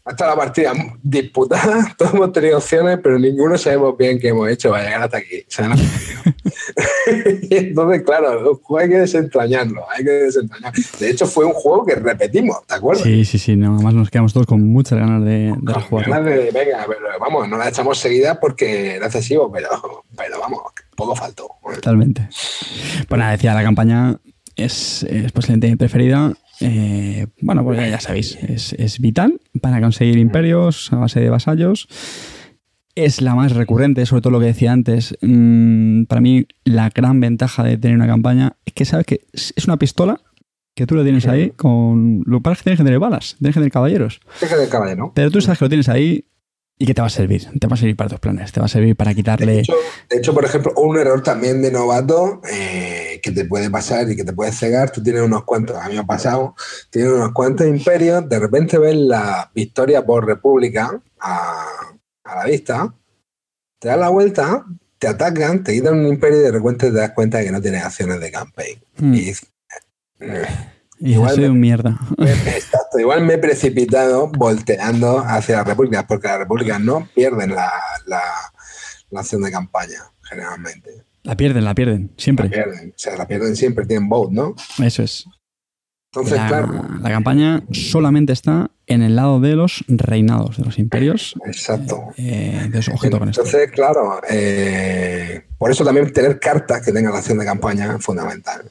hasta la partida disputada, todos hemos tenido opciones, pero ninguno sabemos bien qué hemos hecho para llegar hasta aquí. ¿sabes? y entonces, claro, hay que desentrañarlo, hay que desentrañarlo. De hecho, fue un juego que repetimos, ¿te acuerdas? Sí, sí, sí, no, además nos quedamos todos con muchas ganas de, de rejugarlo. ganas de- venga, pero vamos, no la echamos seguida porque era excesivo, pero, pero vamos, poco faltó. Totalmente. Pues nada, decía, la campaña es, es posiblemente mi preferida. Eh, bueno, pues ya, sabéis, es, es vital para conseguir imperios a base de vasallos. Es la más recurrente, sobre todo lo que decía antes. Mm, para mí, la gran ventaja de tener una campaña es que sabes que es una pistola que tú lo tienes ahí con. Lo que pasa es que tienes que tener balas, tienes que tener caballeros. Deja del caballero. Pero tú sabes que lo tienes ahí y que te va a servir. Te va a servir para tus planes, te va a servir para De quitarle. hecho, de hecho, por ejemplo, un error también de novato eh, que te puede pasar y que te puede cegar. Tú tienes unos cuantos, a mí me ha pasado, tienes unos cuantos imperios, de repente ves la victoria por república a, a la vista, te das la vuelta, te atacan, te quitan un imperio y de repente te das cuenta de que no tienes acciones de campaign. Hmm. Y "Eh". Y igual soy me- un mierda. Exacto, igual me he precipitado volteando hacia la República, porque las repúblicas no pierden la, la, la acción de campaña, generalmente. La pierden, la pierden, La siempre. pierden, o sea, la pierden siempre, tienen vote, ¿no? Eso es. Entonces, La, claro, la campaña solamente está en el lado de los reinados, de los imperios. exacto. Eh, entonces, ojito con esto. Entonces, claro, eh, por eso también tener cartas que tengan la acción de campaña es fundamental,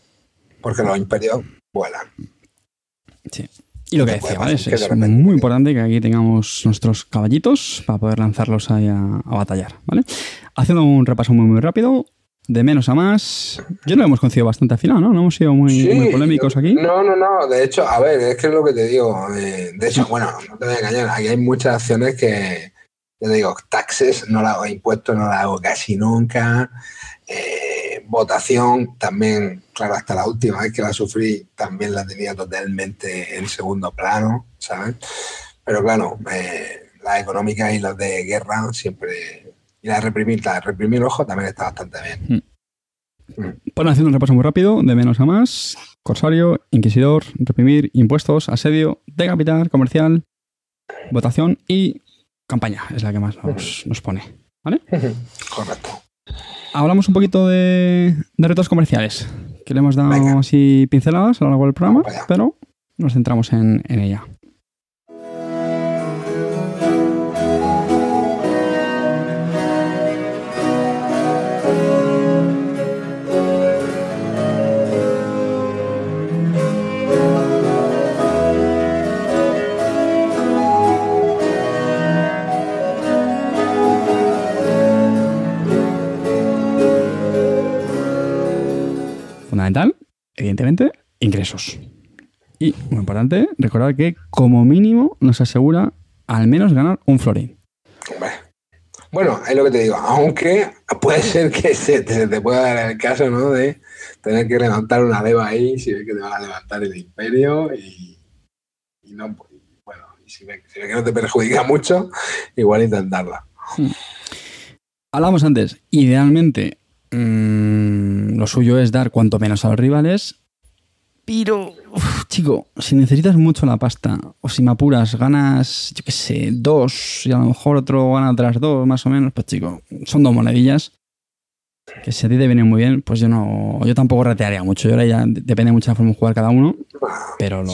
porque los imperios vuelan. Sí. Y lo que decía, ¿vale? Es, que es muy importante que aquí tengamos nuestros caballitos para poder lanzarlos ahí a, a batallar, ¿vale? Haciendo un repaso muy, muy rápido, de menos a más. Yo lo hemos conocido bastante afilado, ¿no? No hemos sido muy, Sí, muy polémicos yo- aquí. No, no, no. De hecho, a ver, es que es lo que te digo. eh, de hecho, bueno, no te voy a engañar. Aquí hay muchas acciones que, yo te digo, taxes no la hago, impuestos no la hago casi nunca. eh, votación también, claro, hasta la última vez que la sufrí, también la tenía totalmente en segundo plano, ¿sabes? Pero claro, eh, las económicas y las de guerra siempre. Y la de reprimir, la de reprimir ojo también está bastante bien. Bueno, haciendo un repaso muy rápido, de menos a más. Corsario, Inquisidor, reprimir, impuestos, asedio, decapitar, comercial, votación y campaña. Es la que más nos, nos pone. ¿Vale? Correcto. Hablamos un poquito de, de retos comerciales, que le hemos dado así pinceladas a lo largo del programa, pero nos centramos en, en ella. Fundamental, evidentemente, ingresos. Y, muy importante, recordar que como mínimo nos asegura al menos ganar un florín. Bueno, es lo que te digo, aunque puede ser que se te, pueda dar el caso, ¿no? De tener que levantar una leva ahí, si ves que te van a levantar el imperio y, no, bueno, y si ves, que no te perjudica mucho, igual intentarla. Hmm. Hablamos antes, idealmente mmm, lo suyo es dar cuanto menos a los rivales, pero, chico, si necesitas mucho la pasta, o si me apuras, ganas, yo qué sé, dos, y a lo mejor otro gana otras dos, más o menos, pues chico, son dos monedillas que si a ti te vienen muy bien, pues yo no, yo tampoco ratearía mucho. Yo ahora ya depende mucho de la forma de jugar cada uno, pero lo,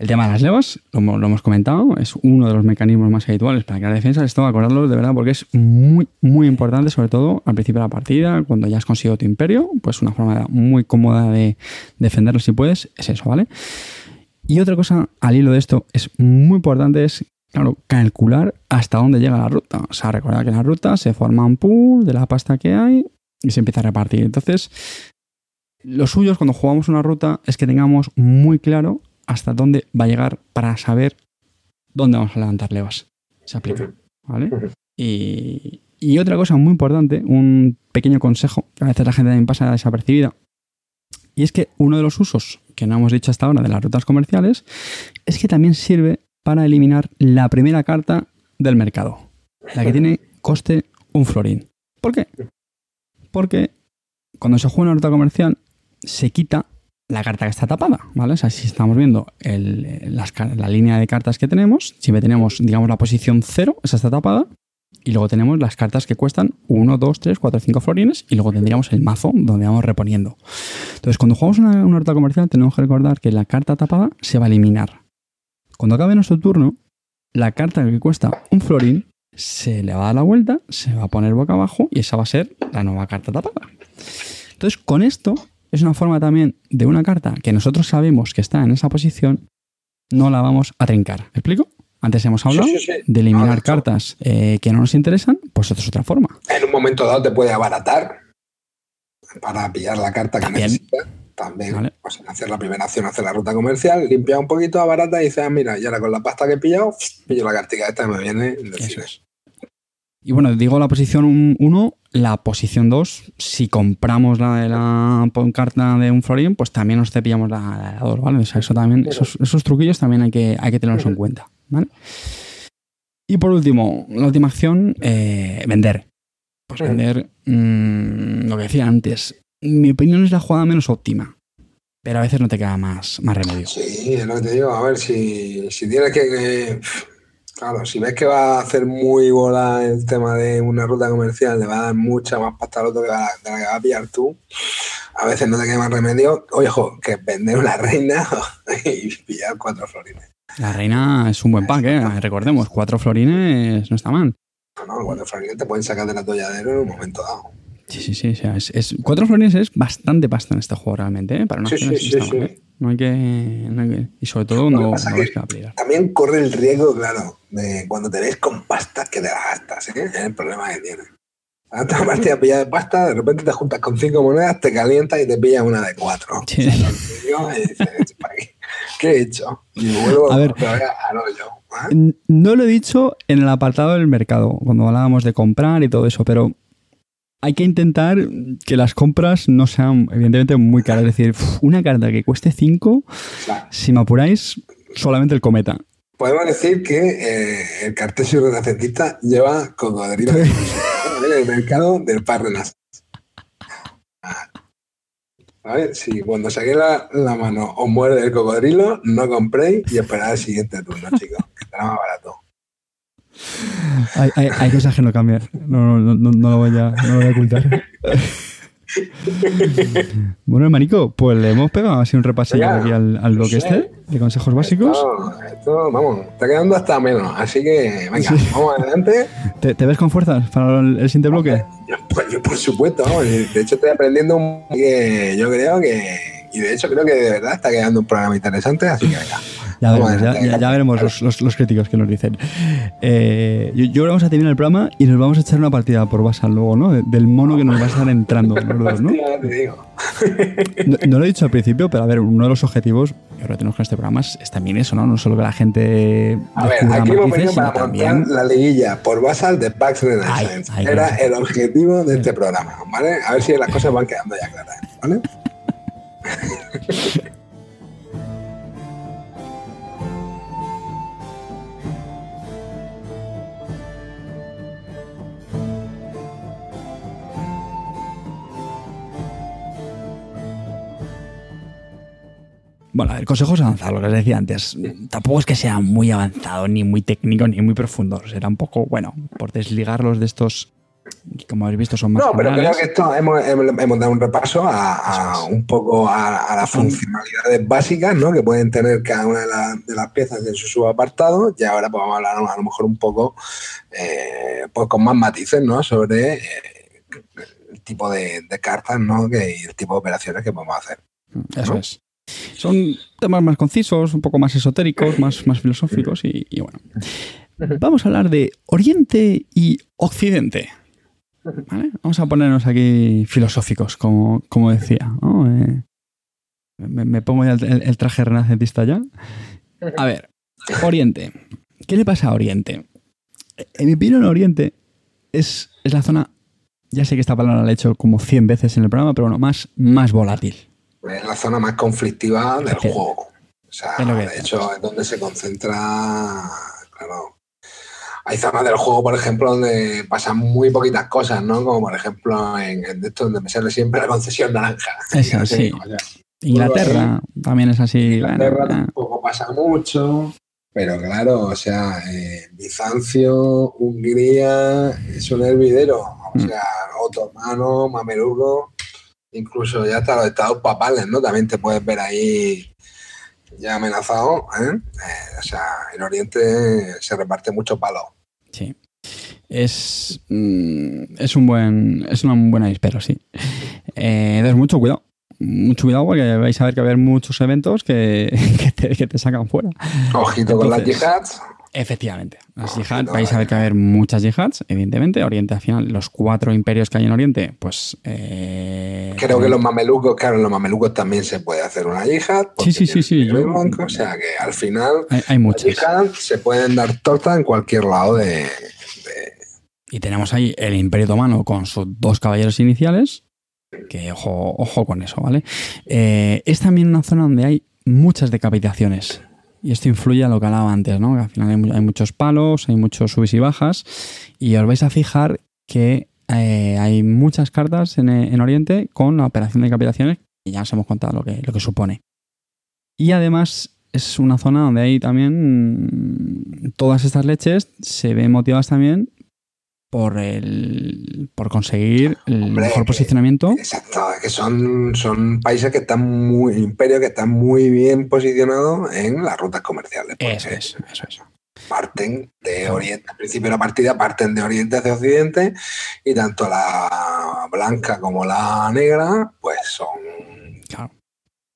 el tema de las levas, como lo hemos comentado, es uno de los mecanismos más habituales para crear defensa. Esto acordarlo de verdad porque es muy, muy importante, sobre todo al principio de la partida, cuando ya has conseguido tu imperio, pues una forma muy cómoda de defenderlo si puedes, es eso, ¿vale? Y otra cosa al hilo de esto es muy importante es, claro, calcular hasta dónde llega la ruta. O sea, recordar que la ruta se forma un pool de la pasta que hay y se empieza a repartir. Entonces, lo suyo cuando jugamos una ruta es que tengamos muy claro hasta dónde va a llegar para saber dónde vamos a levantar levas. Se aplica. ¿Vale? Y, y otra cosa muy importante, un pequeño consejo, que a veces la gente también pasa desapercibida, y es que uno de los usos que no hemos dicho hasta ahora de las rutas comerciales es que también sirve para eliminar la primera carta del mercado, la que tiene coste un florín. ¿Por qué? Porque cuando se juega una ruta comercial se quita la carta que está tapada, ¿vale? O sea, si estamos viendo la línea de cartas que tenemos, siempre tenemos, digamos, la posición 0, esa está tapada, y luego tenemos las cartas que cuestan 1, 2, 3, 4, 5 florines, y luego tendríamos el mazo donde vamos reponiendo. Entonces, cuando jugamos una, una ruta comercial, tenemos que recordar que la carta tapada se va a eliminar. Cuando acabe nuestro turno, la carta que cuesta un florín se le va a dar la vuelta, se va a poner boca abajo, y esa va a ser la nueva carta tapada. Entonces, con esto es una forma también de una carta que nosotros sabemos que está en esa posición, no la vamos a trincar. ¿Me explico? Antes hemos hablado de eliminar cartas eh, que no nos interesan, pues esto es otra forma. En un momento dado te puede abaratar para pillar la carta que necesitas. También, pues, hacer la primera acción, hacer la ruta comercial, limpia un poquito, abarata y dices, ah, mira, y ahora con la pasta que he pillado, pillo la cartica esta que me viene. Eso es. Y bueno, digo la posición 1, la posición 2, si compramos la de la carta de un florín, pues también nos cepillamos la, de 2, ¿vale? O sea, eso también, esos, truquillos también hay que, hay que tenerlos en cuenta, ¿vale? Y por último, la última acción, eh, vender. Pues vender, mmm, lo que decía antes, mi opinión es la jugada menos óptima. Pero a veces no te queda más, más remedio. Sí, es lo que te digo. A ver, si, si tienes que Claro, si ves que va a hacer muy bola el tema de una ruta comercial, le va a dar mucha más pasta al otro que de la que va a pillar tú, a veces no te queda más remedio, ojo, que vender una reina y pillar cuatro florines. La reina es un buen pack, ¿eh? Recordemos, cuatro florines no está mal. No, no, cuatro florines te pueden sacar del atolladero en un momento dado. Sí, sí, sí. es, cuatro florines es bastante pasta en este juego realmente, ¿eh? Para una sí, sí, sí, ¿eh? no, hay que, Y sobre todo no, no que aplicar. También corre el riesgo, claro, de cuando te ves con pastas que te gastas, ¿eh? Es el problema que tienes. Antes de partida pilla de pasta, de repente te juntas con cinco monedas, te calientas y te pillas una de cuatro. Sí. ¿Qué he hecho? Y vuelvo a ver, ¿eh? No lo he dicho en el apartado del mercado, cuando hablábamos de comprar y todo eso, pero hay que intentar que las compras no sean, evidentemente, muy caras. Es decir, una carta que cueste 5, si me apuráis, solamente el cometa. Podemos decir que eh, el cartesio renacentista lleva cocodrilo en el mercado del par renacentista. A ver, si cuando saqué la, mano os muerde el cocodrilo, no compréis y esperad el siguiente turno, chicos, que estará más barato. Hay, cosas que no cambian. No, no, no, no, lo voy a, no lo voy a ocultar. bueno, hermanico, pues le hemos pegado así un repasillo aquí al, al bloque este de consejos básicos. Esto, vamos, está quedando hasta menos. Así que, venga, vamos adelante. ¿Te, ves con fuerzas para el, siguiente bloque? Pues yo, por supuesto, vamos. De hecho, estoy aprendiendo que yo creo que. Y de hecho, creo que de verdad está quedando un programa interesante. Así que, venga. Ya veremos, ya, veremos los, críticos que nos dicen. Eh, yo, creo que vamos a terminar el programa y nos vamos a echar una partida por Basal luego, ¿no? Del mono que nos va a estar entrando los ¿no? ¿no? lo he dicho al principio, pero a ver, uno de los objetivos que ahora tenemos con este programa es, también eso, ¿no? No solo que la gente. A ver, aquí hemos venido para también... la liguilla por Basal de Pax Renaissance. Era el objetivo de este programa, ¿vale? A ver si las cosas van quedando ya claras, ¿vale? Bueno, el consejo es avanzado, lo que les decía antes. Tampoco es que sea muy avanzado, ni muy técnico, ni muy profundo. Será un poco, bueno, por desligarlos de estos como habéis visto son más No, pero creo que esto hemos, hemos, dado un repaso a, un poco a, las funcionalidades básicas ¿no? que pueden tener cada una de, las piezas en su subapartado y ahora podemos hablar a lo mejor un poco eh, pues con más matices ¿no? sobre eh, el tipo de, cartas ¿no? que, y el tipo de operaciones que podemos hacer. Eso es. Son temas más concisos, un poco más esotéricos, más, más filosóficos y, bueno. Vamos a hablar de Oriente y Occidente. Vamos a ponernos aquí filosóficos, como, como decía. Eh, me, pongo ya el, traje renacentista ya. A ver, Oriente. ¿Qué le pasa a Oriente? En mi opinión, Oriente es, es la zona, ya sé que esta palabra la he hecho como 100 veces en el programa, pero bueno, más, más volátil es la zona más conflictiva del juego. O sea, de hecho, es donde se concentra, claro. Hay zonas del juego, por ejemplo, donde pasan muy poquitas cosas, ¿no? Como por ejemplo en, esto donde me sale siempre la concesión naranja. Eso, sí. Inglaterra también es así. Inglaterra tampoco pasa mucho. Pero claro, o sea, eh, Bizancio, Hungría, es un hervidero. O mm. sea, otomano, mameluco incluso ya hasta los estados papales, ¿no? También te puedes ver ahí ya amenazado, ¿eh? ¿eh? o sea, en Oriente se reparte mucho palo. Sí. Es, mm, es un buen es una buena dispero, sí. Eh, mucho cuidado. Mucho cuidado porque vais a ver que va a haber muchos eventos que, que, te, sacan fuera. Ojito con las yihads. Efectivamente. Las yihad, vais a ver que va a haber muchas yihads, evidentemente. Oriente, al final, los cuatro imperios que hay en Oriente, pues. Eh, Creo que los mamelucos, claro, en los mamelucos también se puede hacer una yihad. Sí, sí, sí, sí. o sea que al final. Hay, muchas. se pueden dar torta en cualquier lado de, Y tenemos ahí el Imperio Otomano con sus dos caballeros iniciales. Que ojo, ojo con eso, ¿vale? Eh, es también una zona donde hay muchas decapitaciones. Y esto influye a lo que hablaba antes, ¿no? Que al final hay, muchos palos, hay muchos subes y bajas. Y os vais a fijar que eh, hay muchas cartas en, Oriente con la operación de decapitaciones, y ya os hemos contado lo que, lo que supone. Y además es una zona donde hay también todas estas leches se ven motivadas también por el por conseguir el mejor posicionamiento. Exacto, que son, son países que están muy, imperios que están muy bien posicionados en las rutas comerciales. Eso es, eso es. Parten de Oriente, al principio de la partida parten de Oriente hacia Occidente y tanto la blanca como la negra pues son claro.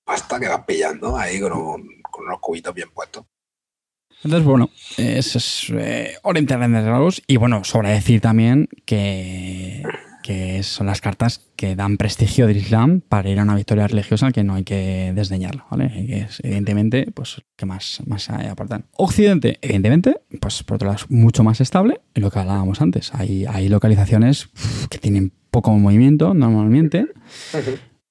pasta que vas pillando ahí con, con unos cubitos bien puestos. Entonces, bueno, eso es eh, Y bueno, sobra decir también que, que son las cartas que dan prestigio del Islam para ir a una victoria religiosa que no hay que desdeñarlo, ¿vale? Y es, evidentemente, pues, que más, más aportan. Occidente, evidentemente, pues por otro lado es mucho más estable, y lo que hablábamos antes. Hay, hay localizaciones que tienen poco movimiento normalmente.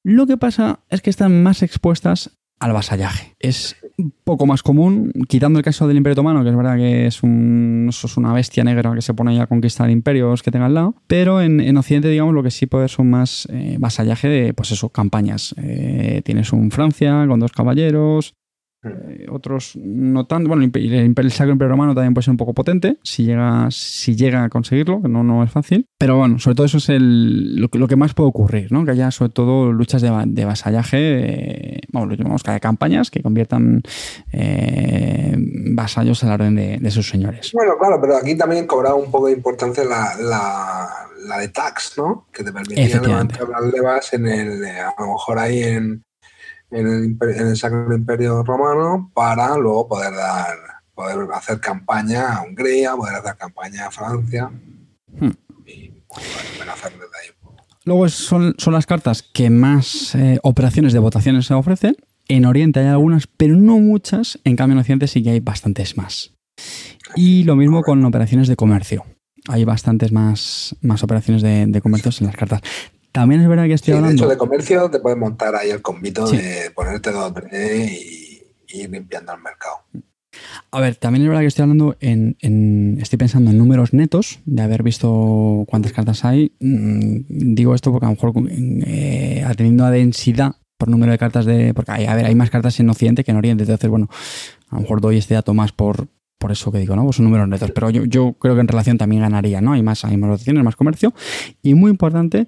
Lo que pasa es que están más expuestas al vasallaje. Es un poco más común, quitando el caso del Imperio Otomano, que es verdad que es, un, es una bestia negra que se pone a conquistar imperios que tenga al lado, pero en, Occidente, digamos, lo que sí puede ser más eh, vasallaje de, pues eso, campañas. Eh, tienes un Francia con dos caballeros, Eh, otros no tanto. Bueno, el, el Sacro Imperio Romano también puede ser un poco potente si llega, si llega a conseguirlo, que no, no es fácil. Pero bueno, sobre todo eso es el, lo, que más puede ocurrir, ¿no? Que haya sobre todo luchas de, de vasallaje, eh, vamos, que haya campañas que conviertan eh, vasallos a la orden de, sus señores. Bueno, claro, pero aquí también cobraba un poco de importancia la, la, la de tax, ¿no? Que te permitía levantar las levas en el, a lo mejor ahí en en el, Sacro Imperio Romano para luego poder dar poder hacer campaña a Hungría, poder hacer campaña a Francia hmm. y hacer desde ahí. Luego son, son las cartas que más eh, operaciones de votaciones se ofrecen. En Oriente hay algunas, pero no muchas. En cambio, en Occidente sí que hay bastantes más. Y lo mismo con operaciones de comercio. Hay bastantes más, más operaciones de, de comercios en las cartas. También es verdad que estoy hablando. De hecho, de comercio te puedes montar ahí el convito de ponerte dos tres y, ir limpiando el mercado. A ver, también es verdad que estoy hablando en, Estoy pensando en números netos, de haber visto cuántas cartas hay. Mm, digo esto porque a lo mejor eh, atendiendo a densidad por número de cartas de. Porque hay, a ver, hay más cartas en Occidente que en Oriente. Entonces, bueno, a lo mejor doy este dato más por, por eso que digo, ¿no? Pues son números netos. Pero yo, yo creo que en relación también ganaría, ¿no? Hay más, hay más opciones, más comercio. Y muy importante,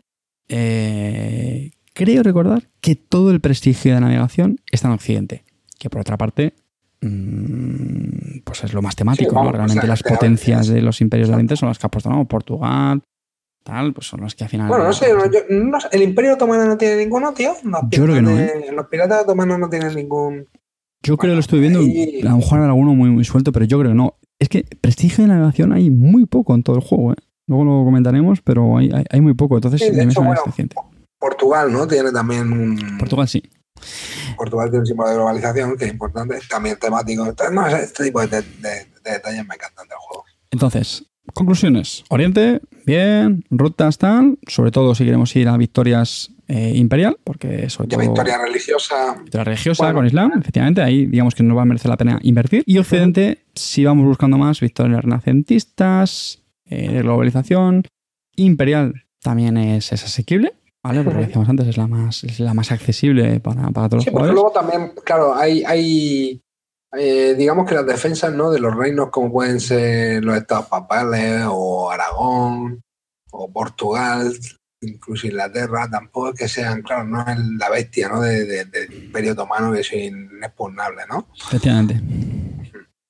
eh, creo recordar que todo el prestigio de navegación está en Occidente, que por otra parte mm, pues es lo más temático, Realmente las potencias de los imperios de Oriente son las que ha puesto, ¿no? Portugal, tal, pues son las que al final... Bueno, no sé, el imperio otomano no tiene ninguno, tío. yo creo que no, ¿eh? Los piratas otomanos no tienen ningún... Yo creo que lo estoy viendo, a lo mejor alguno muy, muy suelto, pero yo creo que no. Es que prestigio de navegación hay muy poco en todo el juego, ¿eh? Luego lo comentaremos, pero hay, hay, muy poco, entonces sí, de hecho, bueno, Portugal, ¿no? Tiene también un... Portugal sí. Portugal tiene un símbolo de globalización que es importante, también temático. No, este tipo de, detalles me encantan del juego. Entonces, conclusiones. Oriente, bien, rutas tal, sobre todo si queremos ir a victorias eh, imperial, porque sobre todo... Victoria religiosa. Victoria religiosa con Islam, efectivamente, ahí digamos que nos va a merecer la pena invertir. Y Occidente, si vamos buscando más victorias renacentistas, eh, de globalización. Imperial también es, asequible, ¿vale? Porque decíamos antes, es la más, es la más accesible para, para todos los jugadores. luego también, claro, hay, hay eh, digamos que las defensas ¿no? de los reinos como pueden ser los estados papales o Aragón o Portugal, incluso Inglaterra, tampoco es que sean, claro, no es la bestia ¿no? del Imperio Otomano que es inexpugnable, ¿no? Efectivamente.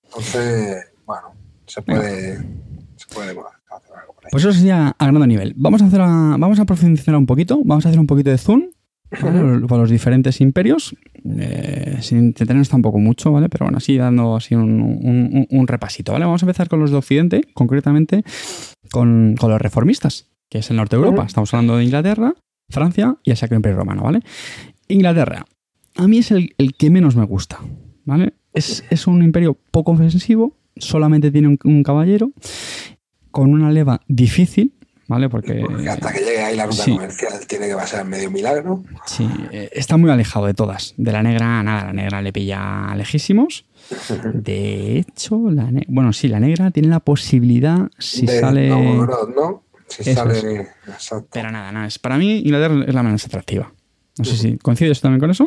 Entonces, bueno, se puede pues eso sería a gran nivel. Vamos a hacer vamos a profundizar un poquito, vamos a hacer un poquito de zoom para los diferentes imperios, eh, sin detenernos tampoco mucho, ¿vale? Pero bueno, así dando así un, repasito, ¿vale? Vamos a empezar con los de Occidente, concretamente con, los reformistas, que es el norte de Europa. Estamos hablando de Inglaterra, Francia y el Sacro Imperio Romano, ¿vale? Inglaterra, a mí es el, que menos me gusta, ¿vale? Es, es un imperio poco ofensivo, solamente tiene un, caballero, con una leva difícil, ¿vale? Porque, hasta que llegue ahí la ruta comercial tiene que pasar medio milagro. Sí, eh, está muy alejado de todas. De la negra, nada, la negra le pilla lejísimos. De hecho, la bueno, sí, la negra tiene la posibilidad, si sale... ¿no? Si sale... Pero nada, nada. Es, para mí, Inglaterra es la menos atractiva. No sé si coincides también con eso.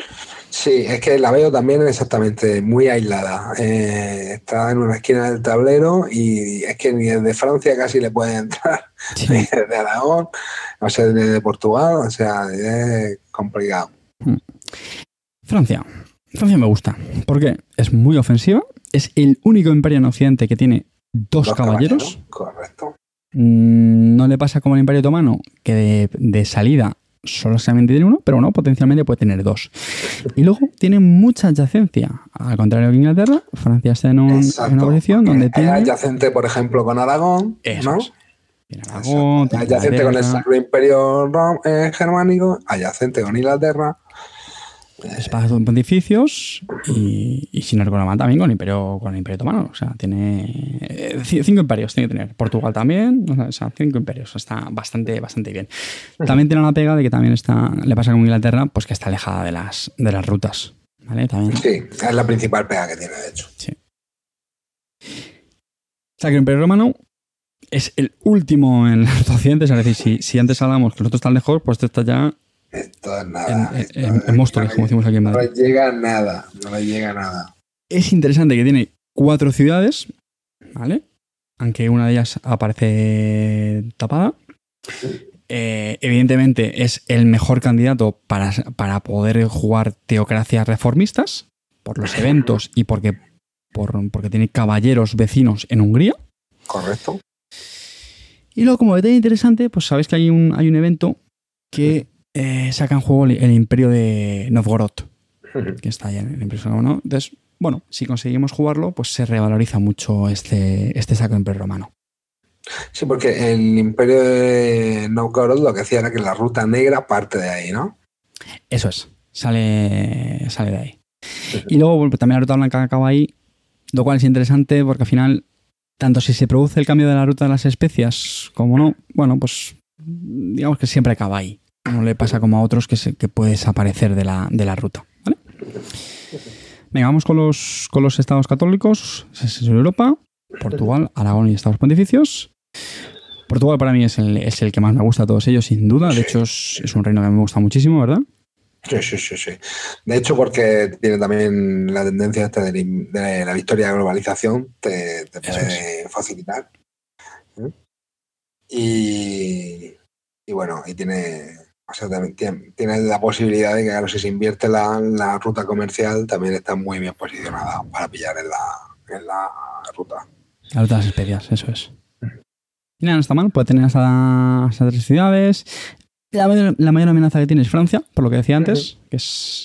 Sí, es que la veo también exactamente muy aislada. Eh, está en una esquina del tablero y es que ni desde Francia casi le puede entrar, ni desde Aragón, o sea, desde Portugal, o sea, es complicado. Hmm. Francia. Francia me gusta, porque es muy ofensiva, es el único imperio en Occidente que tiene dos, caballeros. Correcto. Mm, no le pasa como el Imperio Otomano, que de, de salida solo solamente tiene uno, pero no, potencialmente puede tener dos. Y luego tiene mucha adyacencia. Al contrario que Inglaterra, Francia está en, una posición donde tiene. adyacente, por ejemplo, con Aragón. ¿no? Aragón, adyacente con el Sacro Imperio eh, Germánico, adyacente con Inglaterra espacios pontificios y, y sin también con el imperio con el imperio otomano. O sea tiene eh, cinco imperios tiene que tener. Portugal también o sea cinco imperios. Está bastante bastante bien. También tiene una pega de que también está le pasa con Inglaterra pues que está alejada de las de las rutas vale también. Sí es la principal pega que tiene de hecho. Sí. O sea que el imperio romano es el último en los occidentes es decir si, si antes hablamos que nosotros están lejos pues esto está ya esto es nada. En, en, como decimos aquí en Madrid. No le llega nada, no le llega nada. Es interesante que tiene cuatro ciudades, ¿vale? Aunque una de ellas aparece tapada. Eh, evidentemente es el mejor candidato para, para, poder jugar teocracias reformistas por los eventos y porque, por, porque tiene caballeros vecinos en Hungría. Correcto. Y luego, como detalle interesante, pues sabéis que hay un, hay un evento que eh, saca en juego el, el Imperio de Novgorod, que está ahí en el Imperio Romano. Entonces, bueno, si conseguimos jugarlo, pues se revaloriza mucho este, este Sacro Imperio Romano. Sí, porque el Imperio de Novgorod lo que hacía era que la ruta negra parte de ahí, ¿no? Eso es, sale, sale de ahí. Y luego también la ruta blanca acaba ahí, lo cual es interesante porque al final, tanto si se produce el cambio de la ruta de las especias como no, bueno, pues digamos que siempre acaba ahí. No le pasa como a otros que, se, que puede desaparecer de la, de la ruta. ¿vale? Venga, vamos con los, con los estados católicos. Es Europa, Portugal, Aragón y Estados Pontificios. Portugal para mí es el, es el, que más me gusta de todos ellos, sin duda. De hecho, es, es, un reino que me gusta muchísimo, ¿verdad? Sí, sí, sí, sí. De hecho, porque tiene también la tendencia esta de, de la victoria de globalización, te, te puede es. facilitar. ¿Eh? Y, y, bueno, y tiene, o sea, también tiene, tiene, la posibilidad de que, claro, si se invierte la, la, ruta comercial, también está muy bien posicionada para pillar en la, ruta. La ruta de las especias, eso es. Y nada, no está mal, puede tener hasta tres ciudades. La mayor, amenaza que tiene es Francia, por lo que decía antes, es,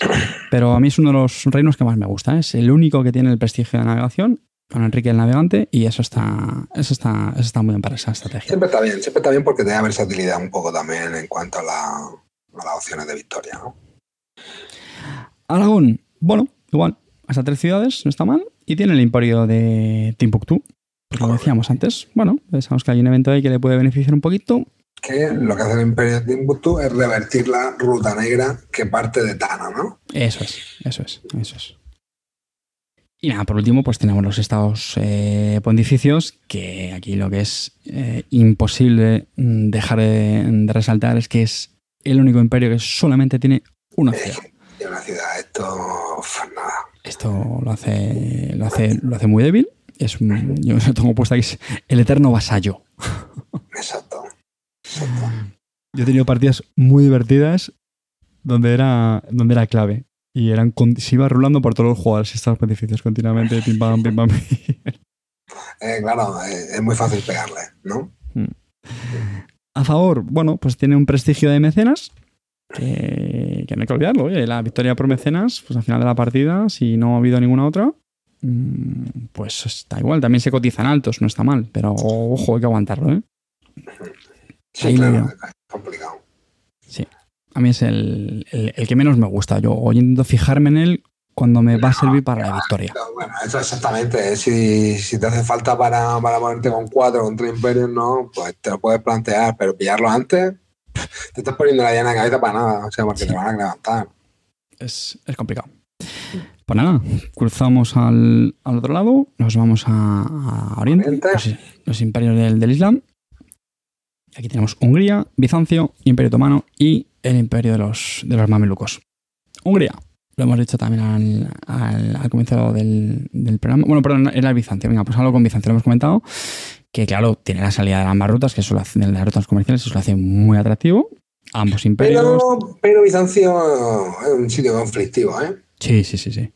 pero a mí es uno de los reinos que más me gusta. ¿eh? Es el único que tiene el prestigio de navegación, con Enrique el Navegante, y eso está, eso está, eso está muy bien para esa estrategia. Siempre está bien, siempre está bien porque te da versatilidad un poco también en cuanto a, la, a las opciones de victoria. ¿no? Aragón, bueno, igual, hasta tres ciudades, no está mal, y tiene el imperio de Timbuktu, como decíamos antes, bueno, pensamos que hay un evento ahí que le puede beneficiar un poquito. Que lo que hace el Imperio de Timbuktu es revertir la ruta negra que parte de Tana, ¿no? Eso es, eso es, eso es. Y nada, por último, pues tenemos los estados eh, pontificios, que aquí lo que es eh, imposible dejar de, de, resaltar es que es el único imperio que solamente tiene una ciudad. Eh, una ciudad, esto, nada. Esto lo hace, lo hace, lo hace muy débil es un, yo lo tengo puesto aquí, el eterno vasallo. Exacto. Exacto. Yo he tenido partidas muy divertidas donde era, donde era clave. Y eran, se iba rulando por todos los jugadores estados pontificios continuamente, pim pam, pim pam. Eh, claro, eh, es muy fácil pegarle, ¿no? Hmm. A favor, bueno, pues tiene un prestigio de mecenas, que, que no hay que olvidarlo. Oye, la victoria por mecenas, pues al final de la partida, si no ha habido ninguna otra, pues está igual, también se cotizan altos, no está mal, pero ojo, hay que aguantarlo, ¿eh? Sí, Ahí claro, es complicado. A mí es el, el, el, que menos me gusta. Yo hoy intento fijarme en él cuando me va a servir para la victoria. Bueno, eso exactamente. Si, si te hace falta para, para ponerte con cuatro, con tres imperios, no, pues te lo puedes plantear, pero pillarlo antes, te estás poniendo la llana en la cabeza para nada, o sea, porque sí. te van a levantar. Es, es complicado. Pues nada, cruzamos al, al otro lado, nos vamos a, a Oriente, Oriente. Los, los, imperios del, del, Islam. Aquí tenemos Hungría, Bizancio, Imperio Otomano y el imperio de los, de los mamelucos. Hungría, lo hemos dicho también al, al, al comienzo del, del, programa. Bueno, perdón, era el Bizancio. Venga, pues algo con Bizancio, lo hemos comentado. Que claro, tiene la salida de ambas rutas, que eso lo hace, de las rutas comerciales, eso lo hace muy atractivo. Ambos imperios. Pero, pero Bizancio es un sitio conflictivo, ¿eh? Sí, sí, sí, sí.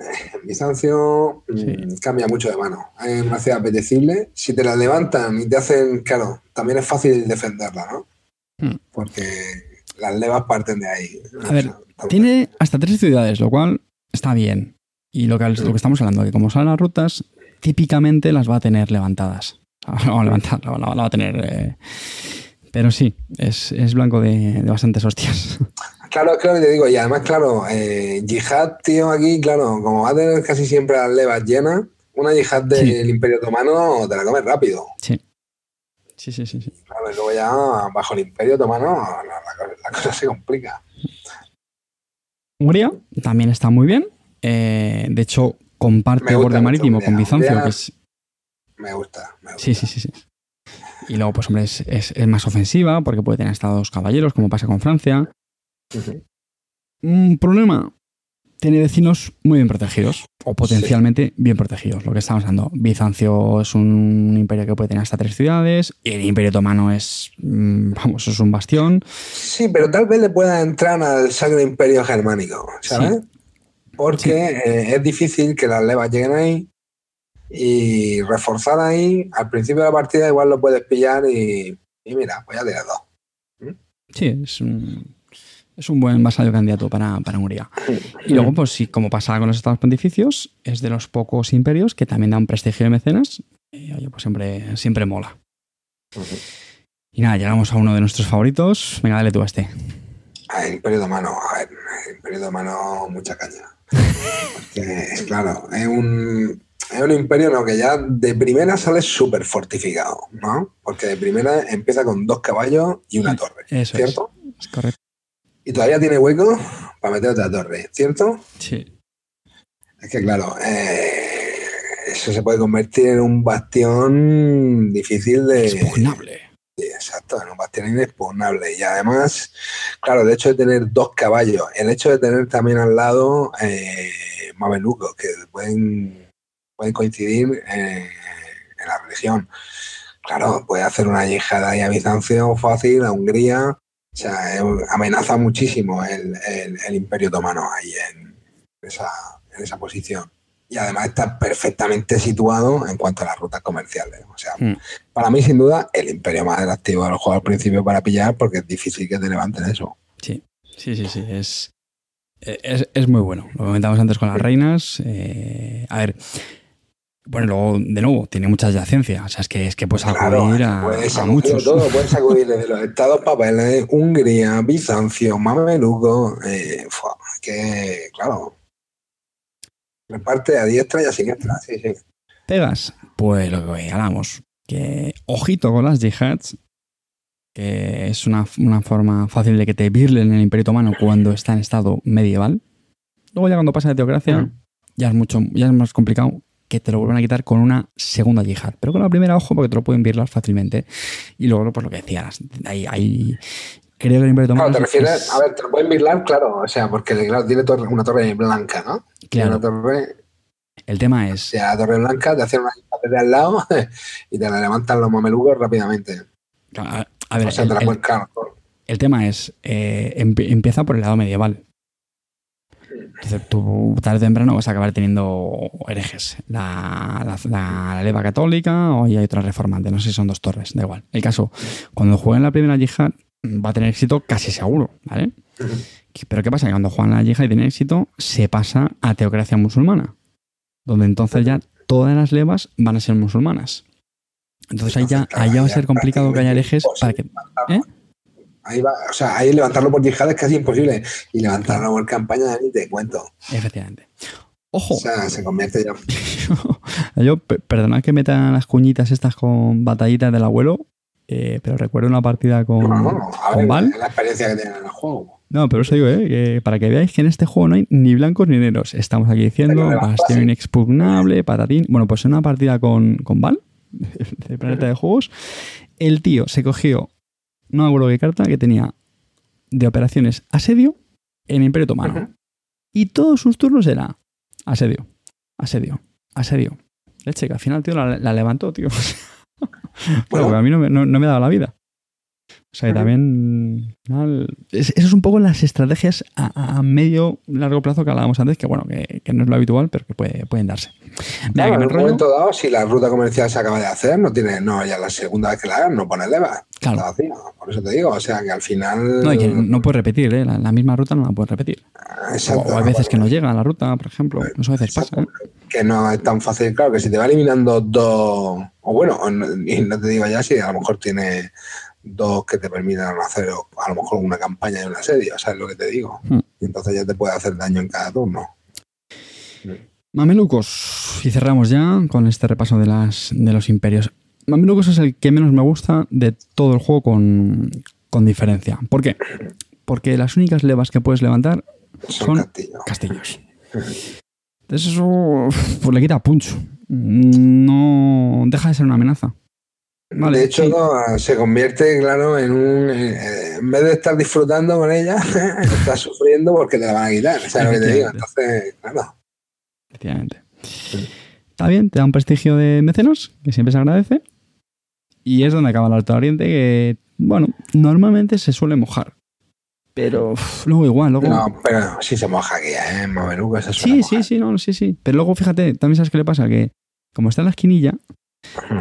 Bizancio sí. mmm, cambia mucho de mano. Es una ciudad apetecible. Si te la levantan y te hacen, claro, también es fácil defenderla, ¿no? Hmm. Porque las levas parten de ahí. A ver, tiene hasta tres ciudades, lo cual está bien. Y lo que, lo que estamos hablando, que como son las rutas, típicamente las va a tener levantadas. La va a levantar, la, la, la va a tener. Eh... Pero sí, es, es blanco de, de, bastantes hostias. Claro, claro que te digo, y además, claro, eh, yihad, tío, aquí, claro, como va a tener casi siempre las levas llenas, una yihad del sí. Imperio Otomano te la comes rápido. Sí. Sí, sí, sí, sí. Claro, y luego ya bajo el Imperio Otomano la, la, la cosa se complica. Hungría también está muy bien. Eh, de hecho, comparte borde marítimo con Bizancio, Hungría que es. Me gusta, me gusta. Sí, sí, sí, sí. Y luego, pues, hombre, es, es, es más ofensiva porque puede tener estados caballeros, como pasa con Francia. Uh -huh. Un problema. tiene vecinos muy bien protegidos, o potencialmente bien protegidos, lo que estamos hablando. Bizancio es un imperio que puede tener hasta tres ciudades, y el imperio otomano es, mm, vamos, es un bastión. Sí, pero tal vez le pueda entrar al Sacro Imperio Germánico, ¿sabes? Porque eh, es difícil que las levas lleguen ahí y reforzar ahí, al principio de la partida igual lo puedes pillar y, y mira, pues ya tienes dos. Sí, es un, es un buen vasallo candidato para, para Hungría. Y luego, pues sí, como pasa con los estados pontificios, es de los pocos imperios que también dan prestigio de mecenas. Y oye, pues siempre, siempre mola. Y nada, llegamos a uno de nuestros favoritos. Venga, dale tú a este. El Imperio Otomano, a ver, el Imperio Otomano, mucha caña. Porque, claro, es un, es un imperio no, que ya de primera sale súper fortificado, ¿no? Porque de primera empieza con dos caballos y una torre, Eso ¿cierto? es. Es correcto. Y todavía tiene hueco para meter otra torre, ¿cierto? Sí. Es que claro, eh, eso se puede convertir en un bastión difícil de... Expugnable. Sí, exacto, en un bastión inexpugnable. Y además, claro, el hecho de tener dos caballos, el hecho de tener también al lado eh, mamelucos que pueden, pueden coincidir eh, en la religión. Claro, puede hacer una yihad ahí a Bizancio fácil, a Hungría. O sea, eh, amenaza muchísimo el, el- el imperio otomano ahí en esa, en esa posición. Y además está perfectamente situado en cuanto a las rutas comerciales. O sea, Hmm. para mí, sin duda, el imperio más atractivo del juego al principio para pillar, porque es difícil que te levanten eso. Sí, sí, sí, sí. Es, es, es muy bueno. Lo comentamos antes con las reinas. eh, a ver. Bueno, luego, de nuevo, tiene mucha adyacencia. O sea, es que, es que puedes acudir a, puedes a acudir muchos. Todo, puedes acudir desde los estados papeles, Hungría, Bizancio, Mameluco, eh, que, claro, reparte a diestra y a siniestra, sí, sí. Pegas, pues lo que hablamos. Que ojito con las jihads, que es una, una forma fácil de que te virlen el Imperio Otomano cuando está en estado medieval. Luego ya cuando pasa de teocracia, Mm. ya es mucho, ya es más complicado que te lo vuelvan a quitar con una segunda yihad. Pero con la primera, ojo, porque te lo pueden virlar fácilmente. Y luego, pues lo que decías, hay, hay- creo que el Otomano... Claro, te es- refieres, a ver, te lo pueden virlar, claro, o sea, porque claro, tiene torre- una torre blanca, ¿no? Claro, Una torre, el tema es... o sea, la torre blanca, te hacen una de al lado y te la levantan los mamelucos rápidamente. A, a ver, o sea, el- te la el- El tema es, eh, empieza por el lado medieval. Entonces, tú tarde o temprano vas a acabar teniendo herejes. La, la, la- la leva católica o hay otra reformante. No sé si son dos torres, da igual. El caso, cuando jueguen la primera yihad, va a tener éxito casi seguro, ¿vale? Pero ¿qué pasa? Que cuando juegan la yihad y tiene éxito, se pasa a teocracia musulmana. Donde entonces ya todas las levas van a ser musulmanas. Entonces ahí ya, ahí ya va a ser complicado que haya herejes para que... ¿Eh? Ahí va, o sea, ahí levantarlo por yihad es casi imposible. Y levantarlo por campaña ni te cuento. Efectivamente. Ojo, O sea, se convierte ya. yo, pe- perdonad que meta las cuñitas estas con batallitas del abuelo, eh, pero recuerdo una partida con, No, no, no, a con ver, Val. la experiencia que tienen en el juego. No, pero os digo, eh, que para que veáis que en este juego no hay ni blancos ni negros. Estamos aquí diciendo bastión inexpugnable, patatín. Bueno, pues en una partida con, con Val, de Planeta de Juegos, el tío se cogió, no me acuerdo qué carta, que tenía de operaciones asedio en Imperio Otomano. Y todos sus turnos era asedio, asedio, asedio. Leche, que al final, tío, la, la levantó, tío. bueno, Bueno. porque a mí no me, no- no me daba la vida. O sea, que también... al- es- Eso es un poco las estrategias a, a medio, largo plazo que hablábamos antes, que bueno, que, que no es lo habitual, pero que puede- pueden darse. Claro, en un momento dado, si la ruta comercial se acaba de hacer, no tiene, no, ya la segunda vez que la hagan, no pones leva. Claro. Por eso te digo, o sea, que al final. No, y que no puedes repetir, ¿eh? la, la misma ruta no la puedes repetir. Exacto, o hay veces que no llega a la ruta, por ejemplo. Eso a veces pasa. ¿eh? Que no es tan fácil, claro, que si te va eliminando dos, o bueno, no- y no te digo ya si a lo mejor tiene dos que te permitan hacer a lo mejor una campaña y un asedio, ¿sabes lo que te digo? Hmm. Y entonces ya te puede hacer daño en cada turno. Mamelucos. Y cerramos ya con este repaso de, las, de los imperios. Mamelucos es el que menos me gusta de todo el juego con, con diferencia. ¿Por qué? Porque las únicas levas que puedes levantar Son, Son- castillos. castillos. Eso pues le quita punch. No deja de ser una amenaza. De hecho, se convierte, claro, en un. Eh, en vez de estar disfrutando con ella, estás sufriendo porque te la van a quitar. ¿Sabes lo que te digo? Entonces, claro. Efectivamente. Está bien, te da un prestigio de mecenos, que siempre se agradece. Y es donde acaba el Alto Oriente, que, bueno, normalmente se suele mojar. Pero luego igual, luego. No, pero sí se moja aquí, ¿eh? Mameluco se Sí, sí, sí, no, sí, sí. Pero luego fíjate, también sabes qué le pasa, que como está en la esquinilla,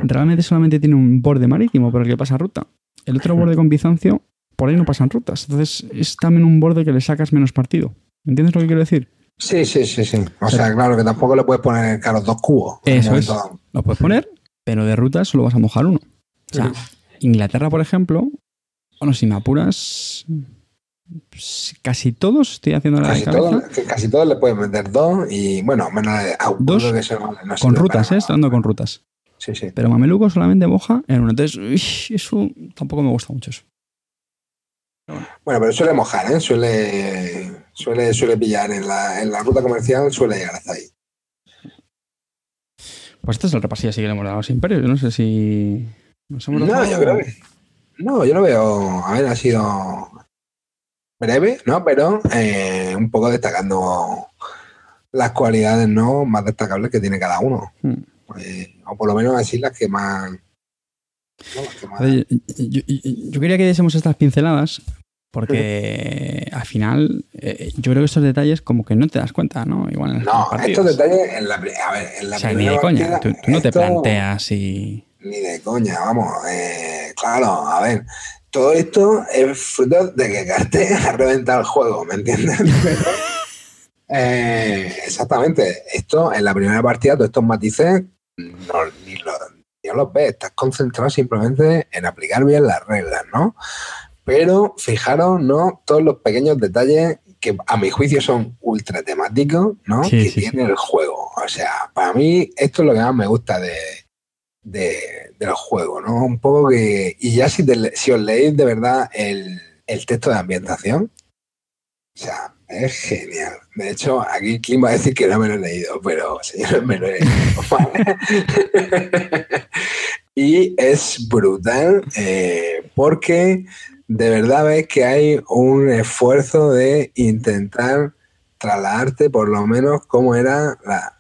realmente solamente tiene un borde marítimo por el que pasa ruta. El otro borde con Bizancio, por ahí no pasan rutas. Entonces es también un borde que le sacas menos partido. ¿Entiendes lo que quiero decir? Sí, sí, sí, sí. O sea, claro que tampoco le puedes poner, dos cubos. Eso es. Lo puedes poner, pero de ruta solo vas a mojar uno. O sea, Inglaterra, por ejemplo, bueno, si me apuras, casi todos estoy haciendo la casi todos, casi todos le puedes meter dos y bueno, menos a dos que no con rutas, ¿eh? Estando con rutas. Sí, sí. Pero Mameluco solamente moja en uno. Entonces, eso tampoco me gusta mucho eso. Bueno, pero suele mojar, ¿eh? Suele, suele, suele pillar en la, en la ruta comercial, suele llegar hasta ahí. Pues este es el repasillo así que le hemos dado a los imperios. Yo no sé si. no, yo creo que. No, yo lo veo. A ver, ha sido breve, ¿no? Pero eh, un poco destacando las cualidades no más destacables que tiene cada uno. Hmm. Pues, o por lo menos así las que más. yo, quería que diésemos estas pinceladas porque al final eh, yo creo que estos detalles como que no te das cuenta, ¿no? Igual no, estos detalles en la, a ver, en la o sea, ni de coña, tú, no te planteas y... Ni de coña, vamos. Eh, claro, a ver, todo esto es fruto de que Carte ha reventado el juego, ¿me entiendes? Eh, exactamente. Esto, en la primera partida, todos estos matices no, ni, los ves. Estás concentrado simplemente en aplicar bien las reglas, ¿no? Pero fijaros, ¿no? Todos los pequeños detalles que a mi juicio son ultra temáticos, ¿no? que tiene el juego. O sea, para mí esto es lo que más me gusta de, de, los juegos, ¿no? Un poco que. Y ya si, si os leéis de verdad el, texto de ambientación, o sea, es genial. De hecho, aquí Kim va a decir que no me lo he leído, pero señores, me lo he leído. y es brutal eh, porque de verdad ves que hay un esfuerzo de intentar trasladarte por lo menos cómo era la,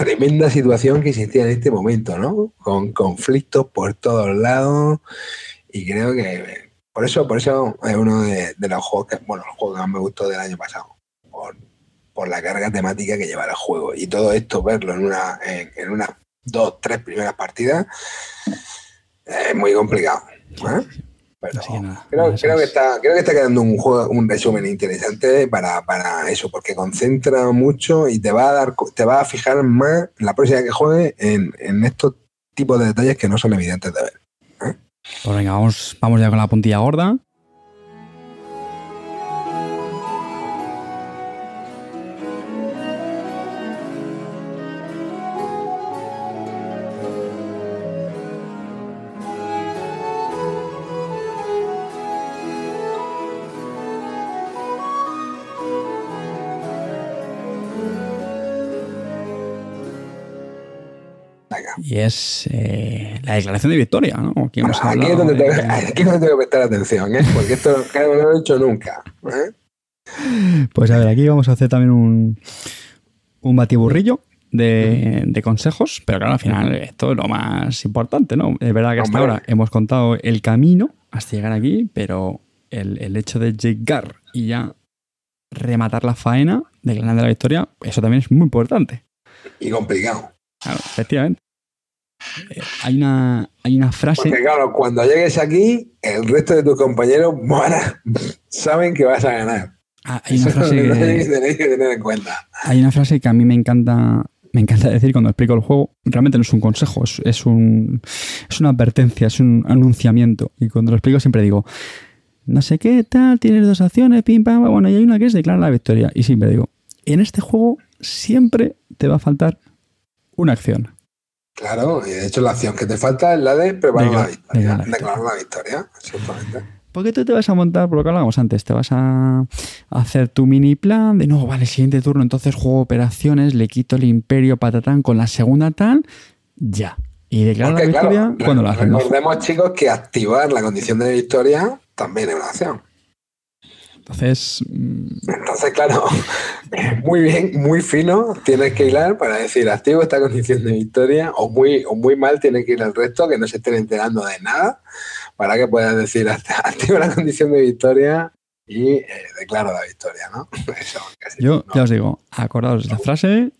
tremenda situación que existía en este momento, ¿no? Con conflictos por todos lados y creo que por eso, por eso es uno de, los juegos que, bueno, el juego que más me gustó del año pasado, por, la carga temática que lleva el juego y todo esto verlo en una, en, unas dos, tres primeras partidas es muy complicado. ¿eh? creo, que está, creo que está quedando un juego, un resumen interesante para, eso, porque concentra mucho y te va a dar, te va a fijar más la próxima que juegue en, estos tipos de detalles que no son evidentes de ver. Pues venga, vamos, vamos ya con la puntilla gorda. Y es eh, la declaración de victoria, ¿no? Aquí, es donde tengo, que prestar atención, ¿eh? porque esto no lo he hecho nunca. ¿eh? Pues a ver, aquí vamos a hacer también un, un batiburrillo de, de, consejos, pero claro, al final esto es lo más importante, ¿no? Es verdad que hasta ahora hemos contado el camino hasta llegar aquí, pero el, el hecho de llegar y ya rematar la faena, de de la victoria, eso también es muy importante. Y complicado. Claro, efectivamente. Eh, hay, una, hay una frase. Porque claro, cuando llegues aquí, el resto de tus compañeros saben que vas a ganar. Ah, hay una frase que, tenéis que tener en cuenta. Hay una frase que a mí me encanta, me encanta decir cuando explico el juego. Realmente no es un consejo, es, es, un, es una advertencia, es un anunciamiento. Y cuando lo explico siempre digo, no sé qué tal, tienes dos acciones, pim, pam, bueno, y hay una que es declarar la victoria. Y siempre digo, en este juego siempre te va a faltar una acción. Claro, y de hecho la acción que te falta es la de preparar la victoria, declarar la victoria, exactamente. Porque tú te vas a montar, por lo que hablábamos antes, te vas a hacer tu mini plan de no, vale, siguiente turno, entonces juego operaciones, le quito el imperio patatán con la segunda tal, ya. Y declarar la victoria cuando la hacemos. Recordemos, chicos, que activar la condición de victoria también es una acción. Entonces. Entonces, claro, muy bien, muy fino, tienes que hilar para decir activo esta condición de victoria, o muy, o muy mal tiene que ir el resto, que no se estén enterando de nada, para que puedas decir activo la condición de victoria y eh, declaro la victoria, ¿no? Yo ya os digo, acordaos de la frase,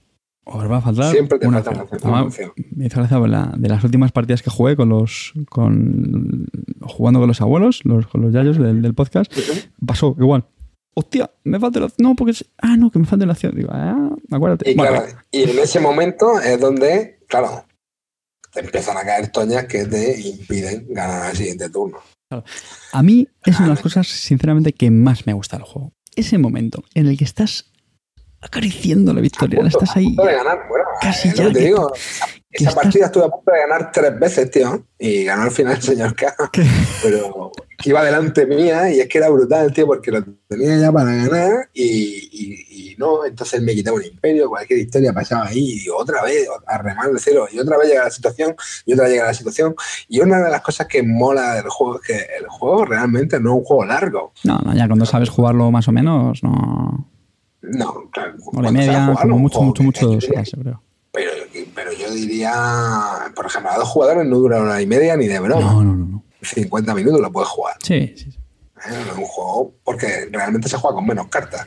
os va a faltar Siempre te una falta una. Me hizo gracia de las últimas partidas que jugué con los. Con, jugando con los abuelos, los, con los yayos del, del podcast, pasó igual. Hostia, me falta la No, porque. Ah, no, que me falta la acción. Digo, ah, acuérdate. Y, claro, en ese momento es donde, claro, te empiezan a caer toñas que te impiden ganar el siguiente turno. A mí es una de las cosas, sinceramente, que más me gusta del juego. Ese momento en el que estás acariciando la victoria, punto- estás ahí. ganar, bueno, casi es ya te digo. Esa partida estuve a punto de ganar tres veces, tío, y ganó al final el señor K. Pero que iba delante mía y es que era brutal, tío, porque lo tenía ya para ganar y, y- y no, entonces me quitaba un imperio, cualquier historia pasaba ahí y digo, otra vez, a remar de cero, y otra vez llega la situación, y otra vez llega la situación. Y una de las cosas que mola del juego es que el juego realmente no es un juego largo. No, no, ya cuando sabes jugarlo más o menos, no. No, claro. Hora y media, jugarlo, como mucho, mucho, mucho dos horas, creo. Pero, pero yo diría, por ejemplo, a dos jugadores no dura una hora y media ni de broma. No, no, no. no. 50 minutos lo puedes jugar. Sí, sí. ¿eh? Es un juego porque realmente se juega con menos cartas.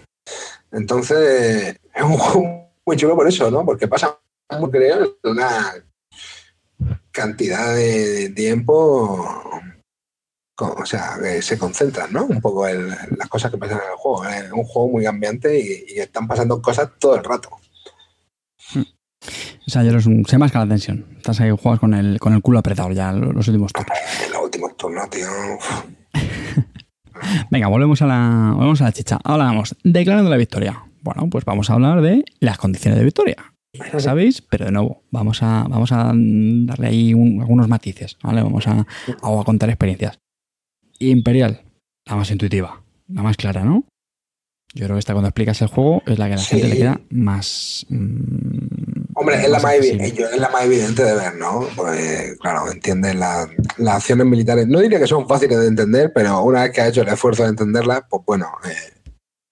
Entonces, es un juego muy chulo por eso, ¿no? Porque pasa, creo, una cantidad de tiempo. O sea, que se concentran, ¿no? Un poco en las cosas que pasan en el juego. Es un juego muy cambiante y, y están pasando cosas todo el rato. O sea, ya eres un, se masca la tensión. Estás ahí, juegas con el, con el culo apretado ya los últimos turnos. En los últimos turnos, tío. Venga, volvemos a la, volvemos a la chicha. Ahora vamos, declarando la victoria. Bueno, pues vamos a hablar de las condiciones de victoria. Ya sabéis, pero de nuevo, vamos a, vamos a darle ahí un- algunos matices, ¿vale? Vamos a, a contar experiencias. Imperial, la más intuitiva, la más clara, ¿no? Yo creo que esta cuando explicas el juego es la que a la Sí. gente le queda más... mm, Hombre, es la, más evi- accesible. yo- es la más evidente de ver, ¿no? Pues claro, entiendes la- las acciones militares. No diría que son fáciles de entender, pero una vez que has hecho el esfuerzo de entenderlas, pues bueno, eh,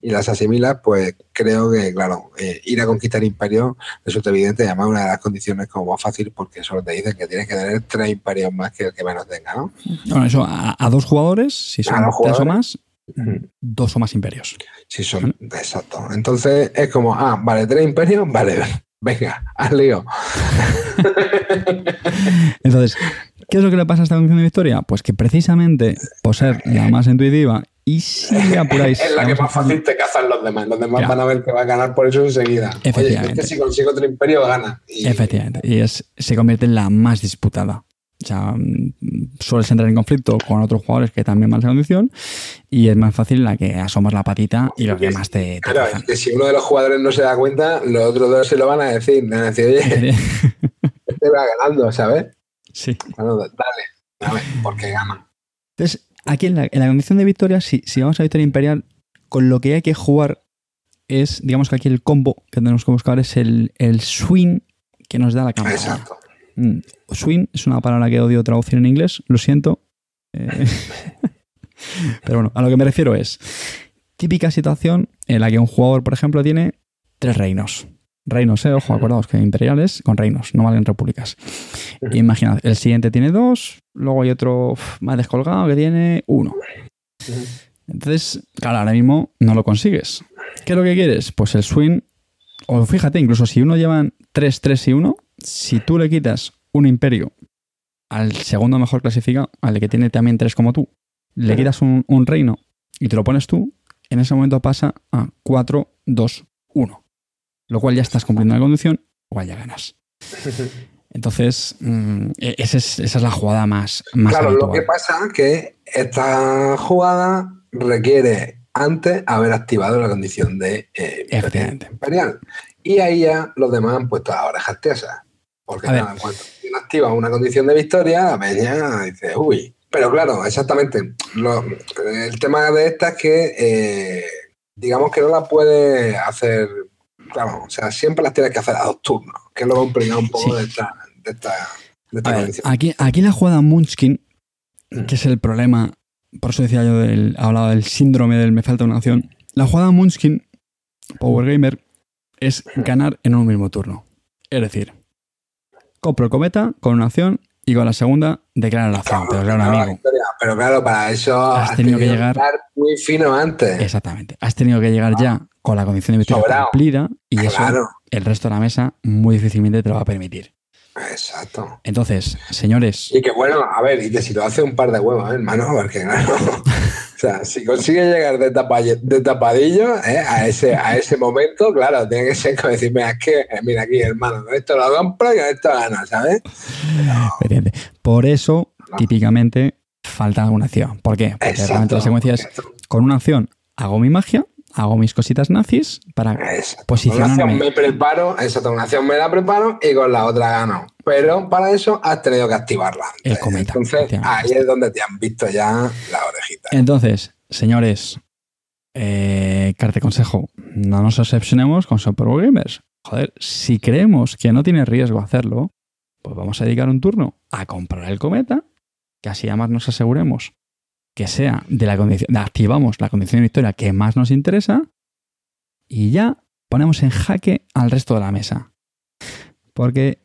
y las asimilas, pues creo que, claro, eh, ir a conquistar imperios resulta evidente y además una de las condiciones como más fácil porque solo te dicen que tienes que tener tres imperios más que el que menos tenga, ¿no? Bueno, eso, a, a dos jugadores, si son tres o más, dos o más imperios. Sí, son, exacto. Entonces es como, ah, vale, tres imperios, vale, venga, haz lío. Entonces, ¿qué es lo que le pasa a esta condición de victoria? Pues que precisamente por ser la más intuitiva y si apuráis... Es la que más fácil te cazan los demás. Los demás van a ver que va a ganar por eso enseguida. Oye, es Efectivamente. que si consigo otro imperio, gana. Y- Efectivamente. Y es, se convierte en la más disputada. O sea, mm, sueles entrar en conflicto con otros jugadores que también van a condición y es más fácil la que asomas la patita y los demás te, te Claro, es que si uno de los jugadores no se da cuenta, los otros dos se lo van a decir. Van a decir, oye, este va ganando, ¿sabes? sí. Bueno, dale, dale, porque gana. Entonces, aquí en la, en la condición de victoria, si, si vamos a victoria imperial, con lo que hay que jugar es, digamos que aquí el combo que tenemos que buscar es el, el swing que nos da la campaña. Exacto. Mm, Swing es una palabra que odio traducir en inglés, lo siento. Eh, Pero bueno, a lo que me refiero es típica situación en la que un jugador, por ejemplo, tiene tres reinos. Reinos, eh, ojo, acordaos que imperiales con reinos, no valen repúblicas. Imaginad, el siguiente tiene dos, luego hay otro más descolgado que tiene uno. Entonces, claro, ahora mismo no lo consigues. ¿Qué es lo que quieres? Pues el swing, o fíjate, incluso si uno llevan 3, 3 y 1, si tú le quitas un imperio al segundo mejor clasificado, al que tiene también 3 como tú, le quitas un, un reino y te lo pones tú, en ese momento pasa a 4, 2, 1. Lo cual ya estás cumpliendo la condición, o ya ganas. Entonces, mm, e- esa, es, esa es la jugada más, más Claro, lo que pasa es que esta jugada requiere antes haber activado la condición de eh, imperial. Y ahí ya los demás han puesto las orejas tiesas. Porque A en cuanto activa una condición de victoria, la peña dice, uy. Pero claro, exactamente. Lo- el tema de esta es que, eh, digamos que no la puede hacer, claro, o sea, siempre las tienes que hacer a dos turnos, que es lo complicado un poco Sí. de esta... De esta aquí, aquí la jugada Munchkin, que es el problema, por eso decía yo, del, hablaba del síndrome del me falta una acción. La jugada Munchkin, Power Gamer, es ganar en un mismo turno. Es decir, compro el cometa con una acción y con la segunda declara la acción. Pero claro, amigo. Pero claro, para eso has, tenido, que llegar muy fino antes. Exactamente. Has tenido que llegar ya con la condición de victoria cumplida y eso el resto de la mesa muy difícilmente te lo va a permitir. Exacto. Entonces, señores. Y que bueno, a ver, y que si lo hace un par de huevos, ¿eh, hermano, porque claro. o sea, si consigue llegar de, de tapadillo ¿eh? a, ese, a ese momento, claro, tiene que ser como decirme, es que, eh, mira aquí, hermano, esto lo compro y esto gana, ¿sabes? Por eso, típicamente, falta una acción. ¿Por qué? Porque realmente la secuencia es con una acción hago mi magia, hago mis cositas nazis para posicionarme. Con una acción me preparo, esa una acción me la preparo y con la otra gano. Pero para eso has tenido que activarla. El cometa. Entonces ahí es donde te han visto ya la orejita. Entonces, señores, eh, carte consejo, no nos obsesionemos con Super Gamers. Joder, si creemos que no tiene riesgo hacerlo, pues vamos a dedicar un turno a comprar el cometa, que así además nos aseguremos que sea de la condición, activamos la condición de victoria que más nos interesa y ya ponemos en jaque al resto de la mesa. Porque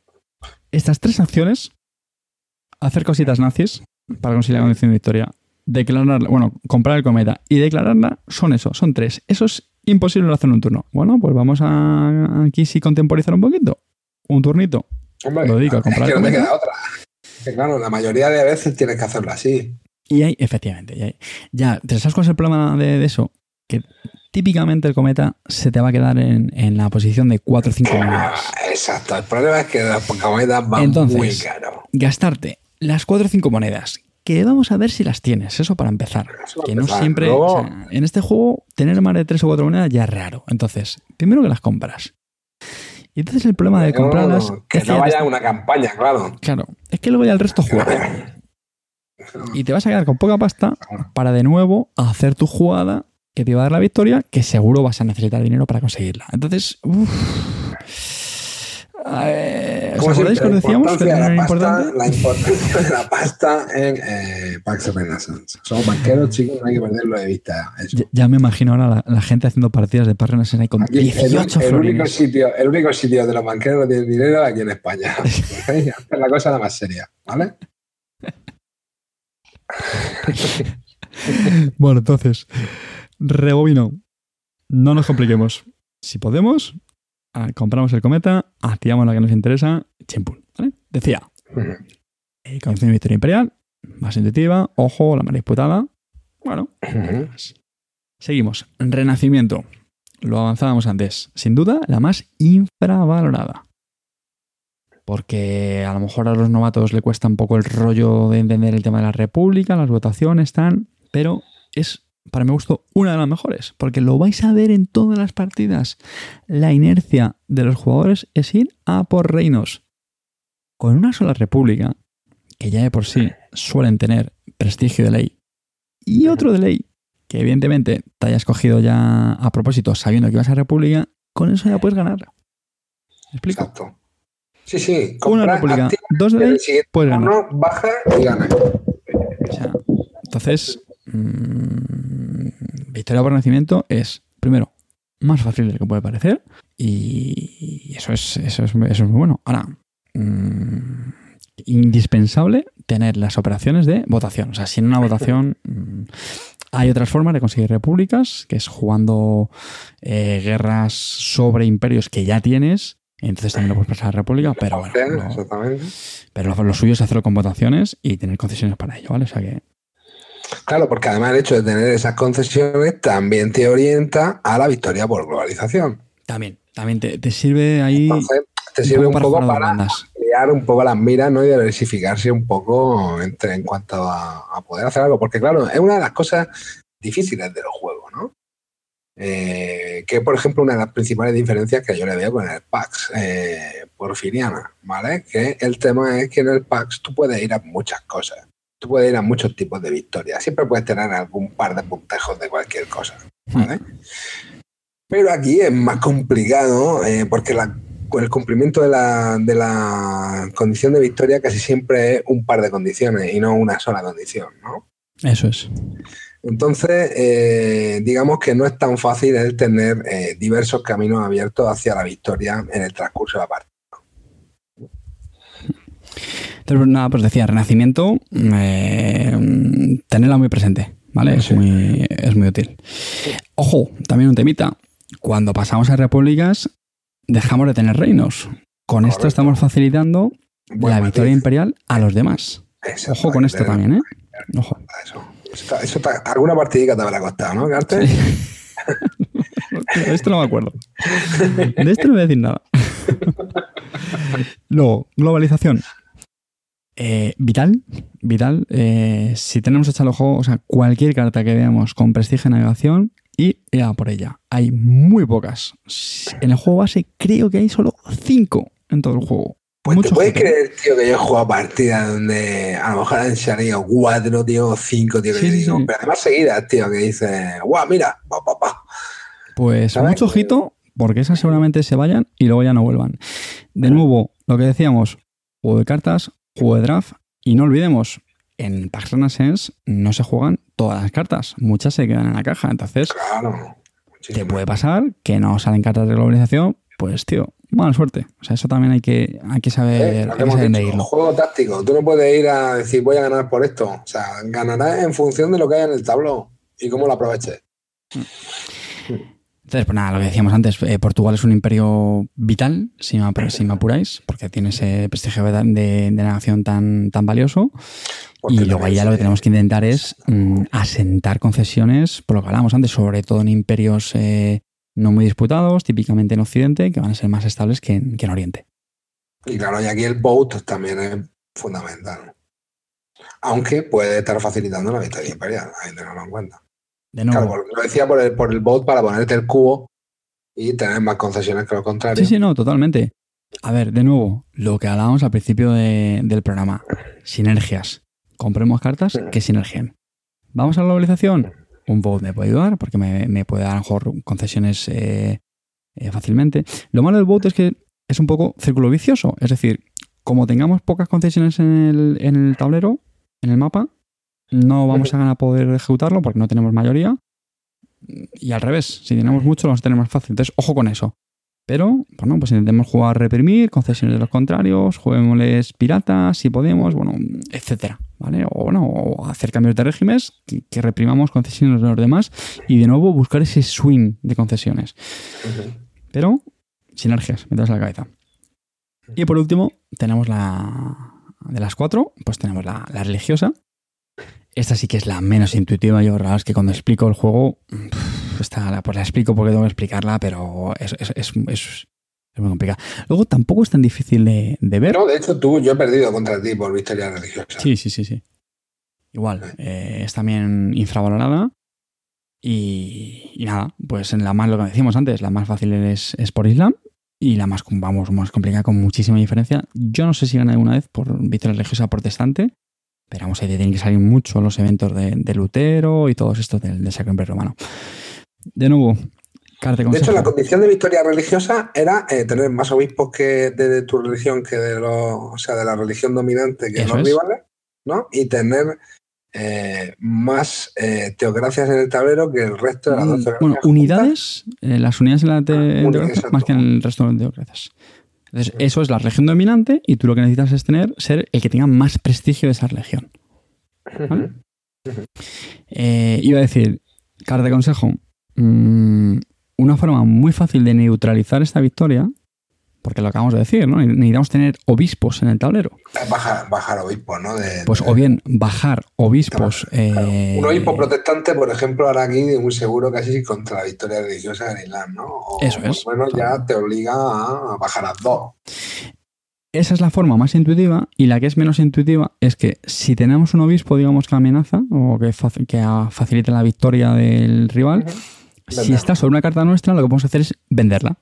estas tres acciones, hacer cositas nazis para conseguir la condición de victoria, declararla, bueno, comprar el cometa y declararla, son eso, son tres. Eso es imposible hacer en un turno. Bueno, pues vamos a aquí sí contemporizar un poquito. Un turnito. lo a comprar otra. claro, la mayoría de veces tienes que hacerlo así. Y hay, efectivamente, ya, ¿te sabes cuál es el problema de, eso? Que típicamente el cometa se te va a quedar en, la posición de 4 o 5 monedas. Exacto, el problema es que los cometas van muy caro. Gastarte las 4 o 5 monedas, que vamos a ver si las tienes, eso para empezar. que no siempre. en este juego, tener más de 3 o 4 monedas ya es raro. Entonces, primero que las compras. Y entonces el problema de comprarlas. que no vaya a una campaña, claro. Claro, es que luego ya el resto juega. Y te vas a quedar con poca pasta para de nuevo hacer tu jugada que te va a dar la victoria, que seguro vas a necesitar dinero para conseguirla. Entonces, uff. ¿Os acordáis que os decíamos que la, importante? la importancia de la pasta en eh, Pax Renaissance. Somos banqueros, chicos, no hay que perderlo de vista. Ya, me imagino ahora la, gente haciendo partidas de Pax Renaissance con 18 el, el único sitio El único sitio donde los banqueros no tienen dinero aquí en España. es la cosa la más seria, ¿vale? bueno, entonces, rebobino. No nos compliquemos. Si podemos, ah, compramos el cometa, activamos la que nos interesa, chimpún. Decía, eh, condición de victoria imperial, más intuitiva, ojo, la más disputada. Bueno, seguimos. Renacimiento. Lo avanzábamos antes. Sin duda, la más infravalorada porque a lo mejor a los novatos le cuesta un poco el rollo de entender el tema de la República, las votaciones, están, pero es, para mi gusto, una de las mejores, porque lo vais a ver en todas las partidas. La inercia de los jugadores es ir a por reinos. Con una sola República, que ya de por sí suelen tener prestigio de ley, y otro de ley, que evidentemente te hayas cogido ya a propósito sabiendo que vas a República, con eso ya puedes ganar. ¿Me? Exacto. Sí, sí. Una república, dos de ley, pues gana. baja y gana. entonces, mmm, victoria por nacimiento es, primero, más fácil de lo que puede parecer y eso es, eso es, eso es muy bueno. Ahora, mmm, indispensable tener las operaciones de votación. O sea, sin una votación... Mmm, hay otras formas de conseguir repúblicas, que es jugando eh, guerras sobre imperios que ya tienes entonces también lo puedes pasar a la República, pero bueno. pero lo, suyo es hacerlo con votaciones y tener concesiones para ello, ¿vale? O sea que. Claro, porque además el hecho de tener esas concesiones también te orienta a la victoria por globalización. También, también te, sirve ahí. te sirve un poco, para, ampliar un poco las miras ¿no? y diversificarse un poco entre, en cuanto a, a poder hacer algo. Porque, claro, es una de las cosas difíciles de los juegos, ¿no? Eh, que por ejemplo una de las principales diferencias que yo le veo con el PAX eh, porfiriana, ¿vale? Que el tema es que en el PAX tú puedes ir a muchas cosas, tú puedes ir a muchos tipos de victorias, siempre puedes tener algún par de puntejos de cualquier cosa, ¿vale? Pero aquí es más complicado eh, porque la el cumplimiento de la, de la condición de victoria casi siempre es un par de condiciones y no una sola condición, ¿no? Eso es. Entonces, eh, digamos que no es tan fácil el tener eh, diversos caminos abiertos hacia la victoria en el transcurso de la partida. Entonces, nada, pues decía, Renacimiento, eh, tenerla muy presente, ¿vale? Es, muy, es muy útil. Ojo, también un temita. Cuando pasamos a repúblicas, dejamos de tener reinos. Con esto estamos facilitando la victoria imperial a los demás. Ojo con esto también, ¿eh? Ojo. Eso, eso alguna partidita te habrá costado, ¿no, Carte? de esto no me acuerdo. De esto no voy a decir nada. Luego, globalización. Eh, vital, vital. Eh, si tenemos echado el juego, o sea, cualquier carta que veamos con prestigio en navegación y ya por ella. Hay muy pocas. En el juego base creo que hay solo cinco en todo el juego. Pues te puedes creer, tío, que yo he jugado partidas donde a lo mejor han salido cuatro, tío, cinco, tío, que digo, pero además seguidas, tío, que dice, guau, mira, pa, pa, pa. Pues mucho ojito, porque esas seguramente se vayan y luego ya no vuelvan. De nuevo, lo que decíamos, juego de cartas, juego de draft, y no olvidemos, en Pax Renaissance no se juegan todas las cartas, muchas se quedan en la caja, entonces claro, te puede pasar que no salen cartas de globalización, pues tío, mala suerte. O sea, eso también hay que, hay que saber, eh, Un juego táctico, tú no puedes ir a decir voy a ganar por esto, o sea, ganarás en función de lo que hay en el tablón y cómo lo aproveches. Entonces, pues nada, lo que decíamos antes, eh, Portugal es un imperio vital, si me, si me apuráis, porque tiene ese prestigio de, de, nación tan, tan valioso. y luego ahí ya lo que tenemos que intentar es mm, asentar concesiones, por lo que hablábamos antes, sobre todo en imperios eh, no muy disputados, típicamente en Occidente, que van a ser más estables que en, que en Oriente. Y claro, y aquí el boat también es fundamental. Aunque puede estar facilitando la victoria imperial, ahí tenerlo en cuenta. Claro, lo decía por el, por el bot para ponerte el cubo y tener más concesiones que lo contrario. Sí, sí, no, totalmente. A ver, de nuevo, lo que hablábamos al principio del programa, sinergias. Compremos cartas que sinergien. ¿Vamos a la globalización? Un bot me puede ayudar porque me, puede dar a lo mejor concesiones eh, eh, fácilmente. Lo malo del bot es que es un poco círculo vicioso. Es decir, como tengamos pocas concesiones en el, en el tablero, en el mapa, no vamos a poder ejecutarlo porque no tenemos mayoría. Y al revés, si tenemos mucho, lo vamos a tener más fácil. Entonces, ojo con eso. Pero, bueno, pues intentemos jugar reprimir, concesiones de los contrarios, juguémosles piratas si podemos, bueno, etcétera, ¿vale? O bueno, o hacer cambios de regímenes que, reprimamos concesiones de los demás y de nuevo buscar ese swing de concesiones. Pero, sinergias, metas la cabeza. Y por último, tenemos la. De las cuatro, pues tenemos la religiosa, esta sí que es la menos intuitiva. Yo, la es que cuando explico el juego, está, pues la explico porque tengo que explicarla, pero es, muy complicada. Luego tampoco es tan difícil de, ver. No, de hecho, tú, yo he perdido contra ti por victoria religiosa. Sí, sí, sí, sí. Igual, eh, es también infravalorada. Y, nada, pues en la más, lo que decíamos antes, la más fácil es, por Islam y la más, vamos, más complicada con muchísima diferencia. Yo no sé si gana alguna vez por victoria religiosa protestante, pero vamos, ahí tienen que salir mucho los eventos de, Lutero y todos estos del, del Sacro Imperio Romano. De nuevo, de, de hecho, la condición de victoria religiosa era eh, tener más obispos que de, tu religión que de los, o sea, de la religión dominante que los rivales, ¿no? Y tener eh, más eh, teocracias en el tablero que el resto de las mm, Bueno, unidades, las unidades en la teocracia más que en el resto de teocracias. Entonces, eso es la región dominante y tú lo que necesitas es tener, ser el que tenga más prestigio de esa región. Eh, iba a decir, carta de consejo, mm, una forma muy fácil de neutralizar esta victoria porque lo acabamos de decir, ¿no? Necesitamos tener obispos en el tablero. Bajar, bajar obispos, ¿no? pues o bien bajar obispos. Eh, Un obispo protestante, por ejemplo, ahora aquí muy seguro casi contra la victoria religiosa de Islam, ¿no? Eso es. Bueno, ya te obliga a bajar a dos. Esa es la forma más intuitiva y la que es menos intuitiva es que si tenemos un obispo, digamos, que amenaza o que, facilita la victoria del rival, si está sobre una carta nuestra, lo que podemos hacer es venderla.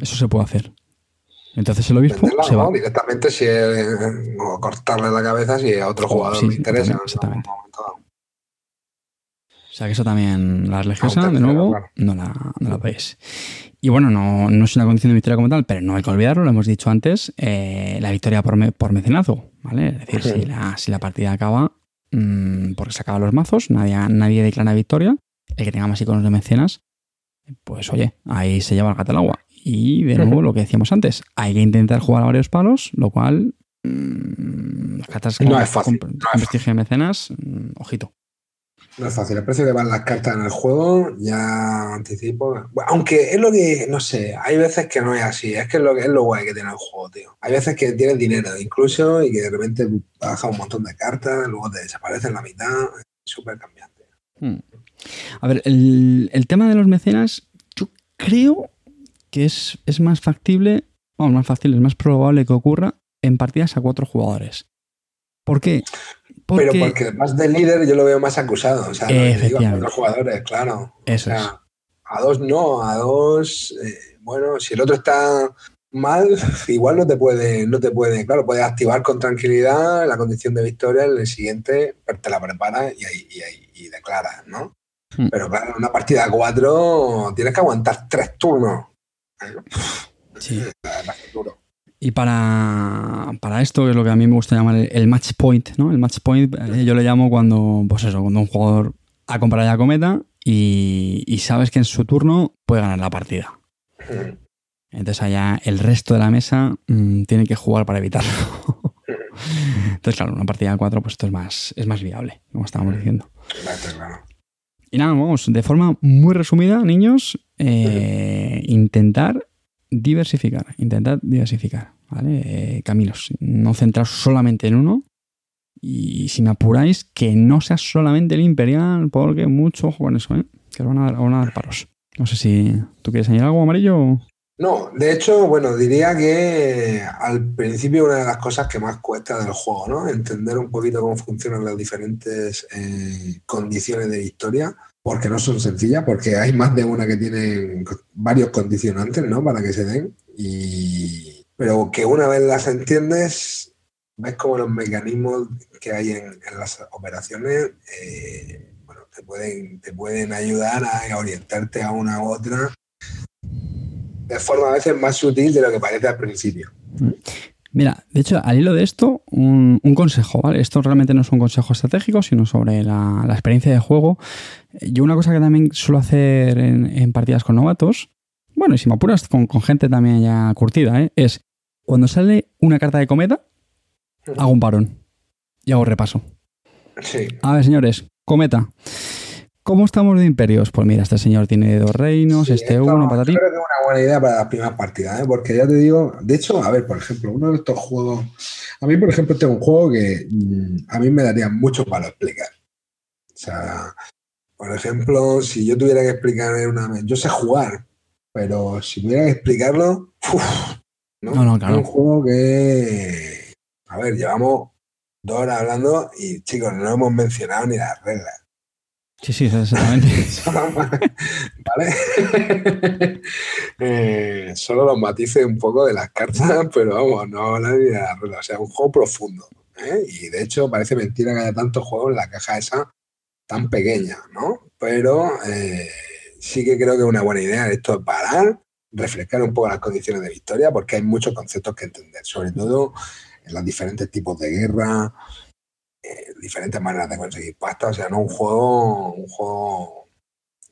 Eso se puede hacer. Entonces el obispo se va. Directamente si cortarle la cabeza si a otro jugador le interesa. Exactamente. sea que eso también, la religiosa, de nuevo, no la, no la veis. Y bueno, no, no, es una condición de victoria como tal, pero no hay que olvidarlo, lo hemos dicho antes, eh, la victoria por, por mecenazgo, ¿vale? Es decir, si, la, si la partida acaba, mmm, porque se acaban los mazos, nadie, nadie declara victoria, el que tenga más iconos de mecenas, pues oye, ahí se lleva el gato al agua. Y de nuevo, lo que decíamos antes, hay que intentar jugar a varios palos, lo cual mmm, las cartas no es fácil, con, con prestigio de mecenas, mmm, ojito. No es fácil, el precio que van las cartas en el juego, ya anticipo. Bueno, aunque es lo que, no sé, hay veces que no es así, es que es lo, es lo guay que tiene el juego, tío. Hay veces que tienes dinero incluso y que de repente baja un montón de cartas, luego te desaparecen la mitad, es súper cambiante. Hmm. A ver, el, el, tema de los mecenas, yo creo que es, es más factible, bueno, más fácil, es más probable que ocurra en partidas a cuatro jugadores. ¿Por qué? Porque... Pero porque además de líder yo lo veo más acusado. O sea, a los jugadores, claro. Eso o sea, es. A dos no, a dos. Eh, bueno, si el otro está mal, igual no te puede, no te puede, claro, puedes activar con tranquilidad la condición de victoria, en el siguiente te la preparas y, ahí, y, ahí, y declaras, ¿no? Hmm. Pero claro, en una partida de cuatro tienes que aguantar tres turnos. Sí. duro. Y para, para, esto, que es lo que a mí me gusta llamar el, el match point, ¿no? El match point eh, yo le llamo cuando, pues eso, cuando un jugador ha comprado ya cometa y, y, sabes que en su turno puede ganar la partida. Entonces allá el resto de la mesa mmm, tiene que jugar para evitarlo. Entonces, claro, una partida de cuatro, pues esto es más, es más viable, como estábamos diciendo. Y nada, vamos, de forma muy resumida, niños, eh, intentar diversificar, intentad diversificar, ¿vale? Eh, caminos, no centraos solamente en uno. Y si me apuráis, que no sea solamente el Imperial, porque mucho ojo con eso, ¿eh? Que os van a dar, van a dar paros. No sé si tú quieres añadir algo amarillo. No, de hecho, bueno, diría que al principio una de las cosas que más cuesta del juego, ¿no? Entender un poquito cómo funcionan las diferentes eh, condiciones de victoria porque no son sencillas, porque hay más de una que tienen varios condicionantes, ¿no? Para que se den. Y... Pero que una vez las entiendes, ves como los mecanismos que hay en, en las operaciones, eh, bueno, te pueden, te pueden ayudar a orientarte a una u otra de forma a veces más sutil de lo que parece al principio. Mira, de hecho, al hilo de esto, un, un, consejo, ¿vale? Esto realmente no es un consejo estratégico, sino sobre la, la, experiencia de juego. Yo una cosa que también suelo hacer en, en partidas con novatos, bueno, y si me apuras con, con gente también ya curtida, ¿eh? es cuando sale una carta de cometa, hago un parón y hago repaso. Sí. A ver, señores, cometa. ¿Cómo estamos de imperios? Pues mira, este señor tiene dos reinos, sí, este uno, para ti. Creo que es una buena idea para las primeras partidas, ¿eh? porque ya te digo, de hecho, a ver, por ejemplo, uno de estos juegos, a mí, por ejemplo, tengo un juego que mmm, a mí me daría mucho para explicar. O sea, por ejemplo, si yo tuviera que explicar una... Yo sé jugar, pero si tuviera que explicarlo, uf, ¿no? No, no, claro. Es un juego que, a ver, llevamos dos horas hablando y chicos, no hemos mencionado ni las reglas. Sí, sí, exactamente. ¿Vale? eh, solo los matices un poco de las cartas, pero vamos, no la regla. O sea, un juego profundo. ¿eh? Y de hecho, parece mentira que haya tantos juegos en la caja esa tan pequeña, ¿no? Pero eh, sí que creo que es una buena idea esto de parar, refrescar un poco las condiciones de victoria, porque hay muchos conceptos que entender, sobre todo en los diferentes tipos de guerra, eh, diferentes maneras de conseguir pasta, o sea, no un juego, un juego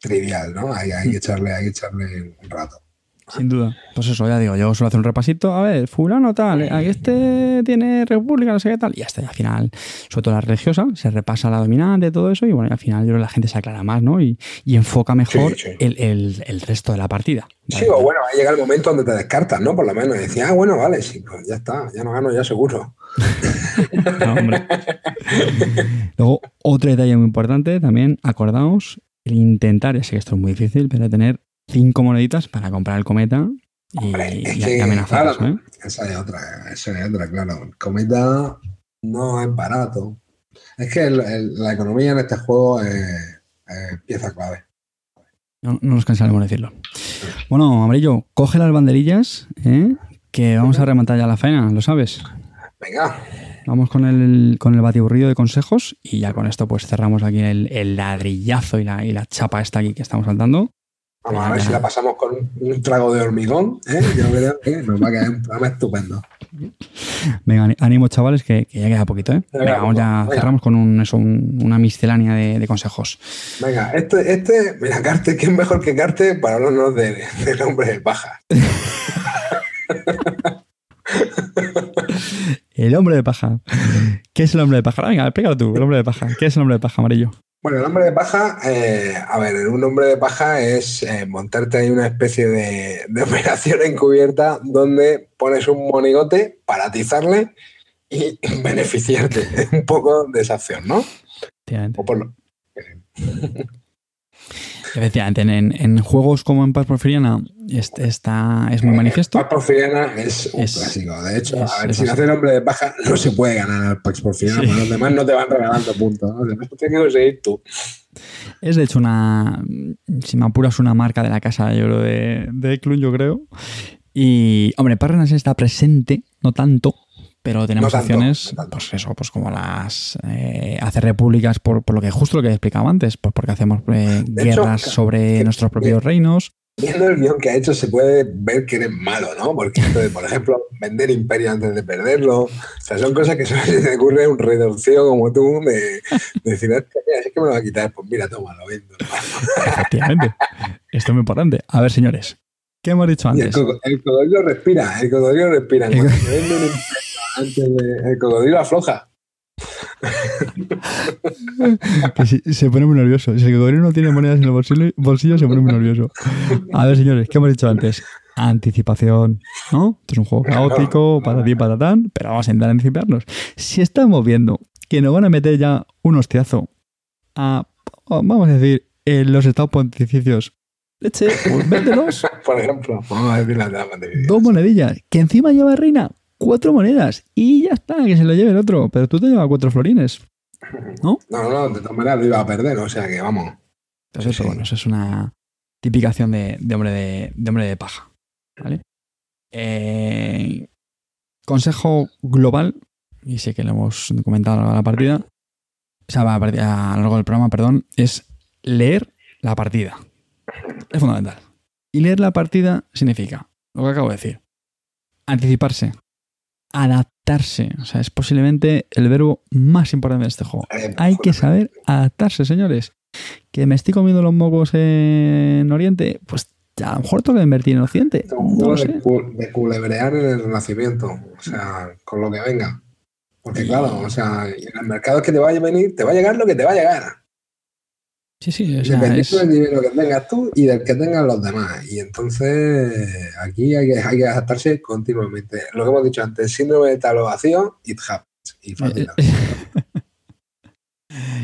trivial, ¿no? Hay, hay, que echarle, hay que echarle un rato. Sin duda. Pues eso, ya digo, yo suelo hacer un repasito, a ver, fulano tal, este tiene república, no sé qué tal, y hasta al final, sobre todo la religiosa, se repasa la dominante, todo eso, y bueno, y al final yo creo que la gente se aclara más, ¿no? Y, y enfoca mejor sí, sí. El, el, el, resto de la partida. Sí, o bueno, va a llegar el momento donde te descartas, ¿no? Por lo menos, y decía, ah, bueno, vale, sí, pues ya está, ya no gano, ya seguro. no, hombre. Luego, otro detalle muy importante, también, acordaos, el intentar, ya sé que esto es muy difícil, pero tener cinco moneditas para comprar el cometa y, Hombre, es y, que, y amenazarlos, claro, ¿eh? Esa es otra, esa es otra, claro. El cometa no es barato. Es que el, el, la economía en este juego es, es pieza clave. No, no, nos cansaremos de decirlo. Bueno, Amarillo, coge las banderillas, ¿eh? que vamos a rematar ya la faena, ¿lo sabes? Venga. Vamos con el, con el batiburrillo de consejos y ya con esto pues cerramos aquí el, el ladrillazo y la, y la chapa esta aquí que estamos saltando. Vamos a ver si la pasamos con un trago de hormigón. ¿eh? Que nos va a quedar un programa estupendo. Venga, ánimo chavales que, que ya queda poquito. ¿eh? Venga, queda vamos ya Venga. cerramos con un, eso, un- una miscelánea de, de consejos. Venga, este, este, mira, Carte, ¿quién mejor que Carte para hablarnos de- del hombre de paja? El hombre de paja. ¿Qué es el hombre de paja? Venga, explícalo tú, el hombre de paja. ¿Qué es el hombre de paja amarillo? Bueno, el hombre de paja, eh, a ver, un hombre de paja es eh, montarte ahí una especie de, de operación encubierta donde pones un monigote para atizarle y beneficiarte un poco de esa acción, ¿no? O por lo- Efectivamente, en, en juegos como en Paz Porfiriana este, está, es muy manifiesto. Pax Porfiriana es un Es- clásico. De hecho, es- a ver, es sin así. hacer hombre de paja no se puede ganar al Pax Porfiriana, Sí. los demás no te van regalando puntos. ¿no? Los demás tienes que conseguir tú. Es de hecho una, si me apuras, una marca de la casa, yo creo, de, de Eklund, yo creo. Y, hombre, Parrenas está presente, no tanto, pero tenemos No tanto, opciones, no tanto. pues eso, pues como las eh, hacer repúblicas por, por lo que justo lo que he explicado antes, pues porque hacemos eh, hecho, guerras sobre que- nuestros propios reinos. Viendo el guion que ha hecho, se puede ver que eres malo, ¿no? Porque, entonces, por ejemplo, vender imperio antes de perderlo. O sea, son cosas que solo se te ocurre un redorcío como tú de, de decir, "Hostia, mira, es que me lo va a quitar. Pues mira, toma, lo vendo. Efectivamente. Esto es muy importante. A ver, señores, ¿qué hemos dicho Y el, antes? coco- el cocodrilo respira, el cocodrilo respira. El Cuando te vende un imperio antes de- el cocodrilo afloja. Se pone muy nervioso. Si el cocodrilo no tiene monedas en el bolsillo, bolsillo, se pone muy nervioso. A ver, señores, ¿qué hemos dicho antes? Anticipación, ¿no? Esto es un juego caótico, patatín, patatán, pero vamos a intentar anticiparnos. Si estamos viendo que nos van a meter ya un hostiazo a, vamos a decir, en los estados pontificios, leche, pues véndelos, Por ejemplo, vamos a decir la de dos monedillas, que encima lleva reina, cuatro monedas, y ya está, que se lo lleve el otro, pero tú te llevas cuatro florines. No, no, de todas maneras lo iba a perder, o sea que vamos. Pues eso, Sí. bueno, eso es una tipicación de, de hombre de, de hombre de paja. ¿Vale? Eh, consejo global, y sé que lo hemos comentado a lo largo de la partida, o sea, a, la partida- a lo largo del programa, perdón, es leer la partida. Es fundamental. Y leer la partida significa, lo que acabo de decir, anticiparse, adaptarse. O sea, es posiblemente el verbo más importante de este juego. Eh, Hay que saber adaptarse, señores. Que me estoy comiendo los mocos en Oriente, pues a lo mejor tengo que invertir en Occidente. Es un juego de, cu- de culebrear en el renacimiento, o sea, con lo que venga. Porque claro, o sea, en el mercado que te vaya a venir, te va a llegar lo que te va a llegar. Sí, sí, o sea, Dependiendo es, del dinero que tengas tú y del que tengan los demás. Y entonces aquí hay que, hay que adaptarse continuamente. Lo que hemos dicho antes, síndrome de talo vacío, it happens. Y fácil.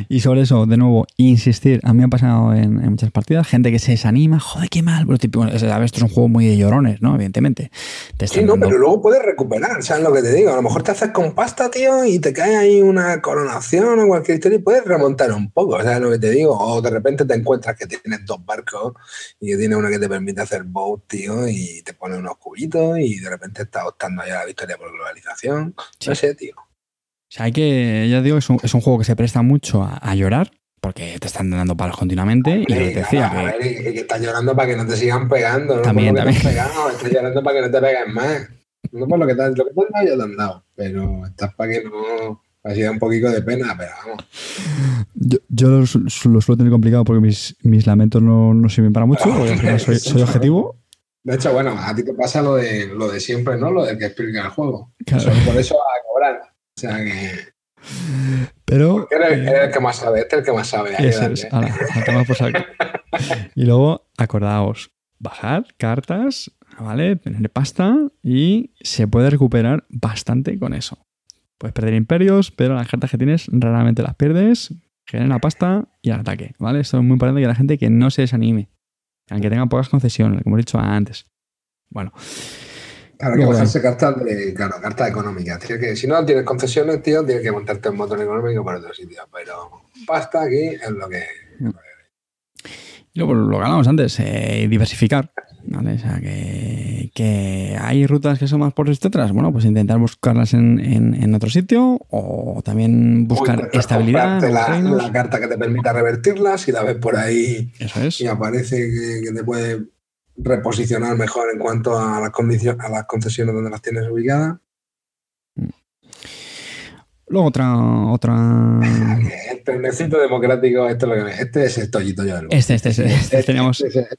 Y sobre eso, de nuevo, insistir. A mí me ha pasado en, en muchas partidas, gente que se desanima, joder, qué mal. Pero tipo, a ver, esto es un juego muy de llorones, ¿no? Evidentemente. Te Sí, no, dando- pero luego puedes recuperar, ¿sabes lo que te digo? A lo mejor te haces con pasta, tío, y te cae ahí una coronación o cualquier historia y puedes remontar un poco, ¿sabes lo que te digo? O de repente te encuentras que tienes dos barcos y que tiene uno que te permite hacer boat, tío, y te pone unos cubitos y de repente estás optando ya a la victoria por globalización. No sé, tío. O sea, hay que, ya digo, es un, es un juego que se presta mucho a, a llorar, porque te están dando palos continuamente. Y lo que te Hombre, decía, a que, ver, que estás llorando para que no te sigan pegando, no También, te también. pegado, estás llorando para que no te peguen más. No por lo que te, han- lo que te han dado ya te han dado, pero estás para que no así da un poquito de pena, pero vamos. Yo, yo lo, lo suelo tener complicado porque mis, mis lamentos no, no sirven para mucho, porque al final soy, soy objetivo. De hecho, bueno, a ti te pasa lo de lo de siempre, ¿no? Lo del que explica el juego. Claro. Solo por eso a cobrar. O sea que Pero. eh, eres el que más sabe, este es el que más sabe. es. Por saco. Y luego, acordaos, bajar cartas, ¿vale? Tener pasta y se puede recuperar bastante con eso. Puedes perder imperios, pero las cartas que tienes raramente las pierdes, genera pasta y al ataque, ¿vale? Esto es muy importante que la gente que no se desanime, aunque tenga pocas concesiones, como he dicho antes. Bueno, Claro, hay que bajarse cartas de, claro, cartas económicas. Tienes que, si no tienes concesiones, tío, tienes que montarte un motor económico para otro sitio. Pero pasta aquí es lo que. y luego lo que hablábamos antes, eh, diversificar. ¿Vale? O sea, que, que hay rutas que son más por otras. Bueno, pues intentar buscarlas en, en, en otro sitio o también buscar Uy, estabilidad. La, carta que te permita revertirla, si la ves por ahí Eso es. y aparece que, que te puede reposicionar mejor en cuanto a las condiciones, a las concesiones donde las tienes ubicadas. Luego otra, otra. El trenecito democrático, esto es lo que este es el tollito yo del Este, este, este, este teníamos, Este es el-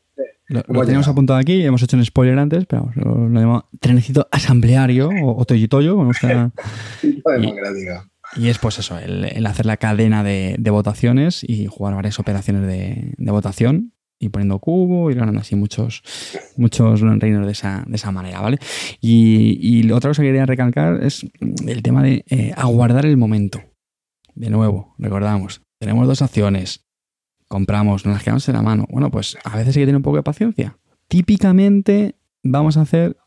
lo, teníamos apuntado aquí, hemos hecho un spoiler antes, pero lo, lo llamamos trenecito asambleario o, o toyo-toyo, como gusta. tollito democrático. Y es pues eso, el, el hacer la cadena de, de votaciones y jugar varias operaciones de, de votación y poniendo cubo y ganando así muchos, muchos reinos de esa, de esa manera, ¿vale? Y, y otra cosa que quería recalcar es el tema de eh, aguardar el momento. De nuevo, recordamos, tenemos dos acciones, compramos, nos las quedamos en la mano. Bueno, pues a veces hay que tener un poco de paciencia. Típicamente vamos a hacer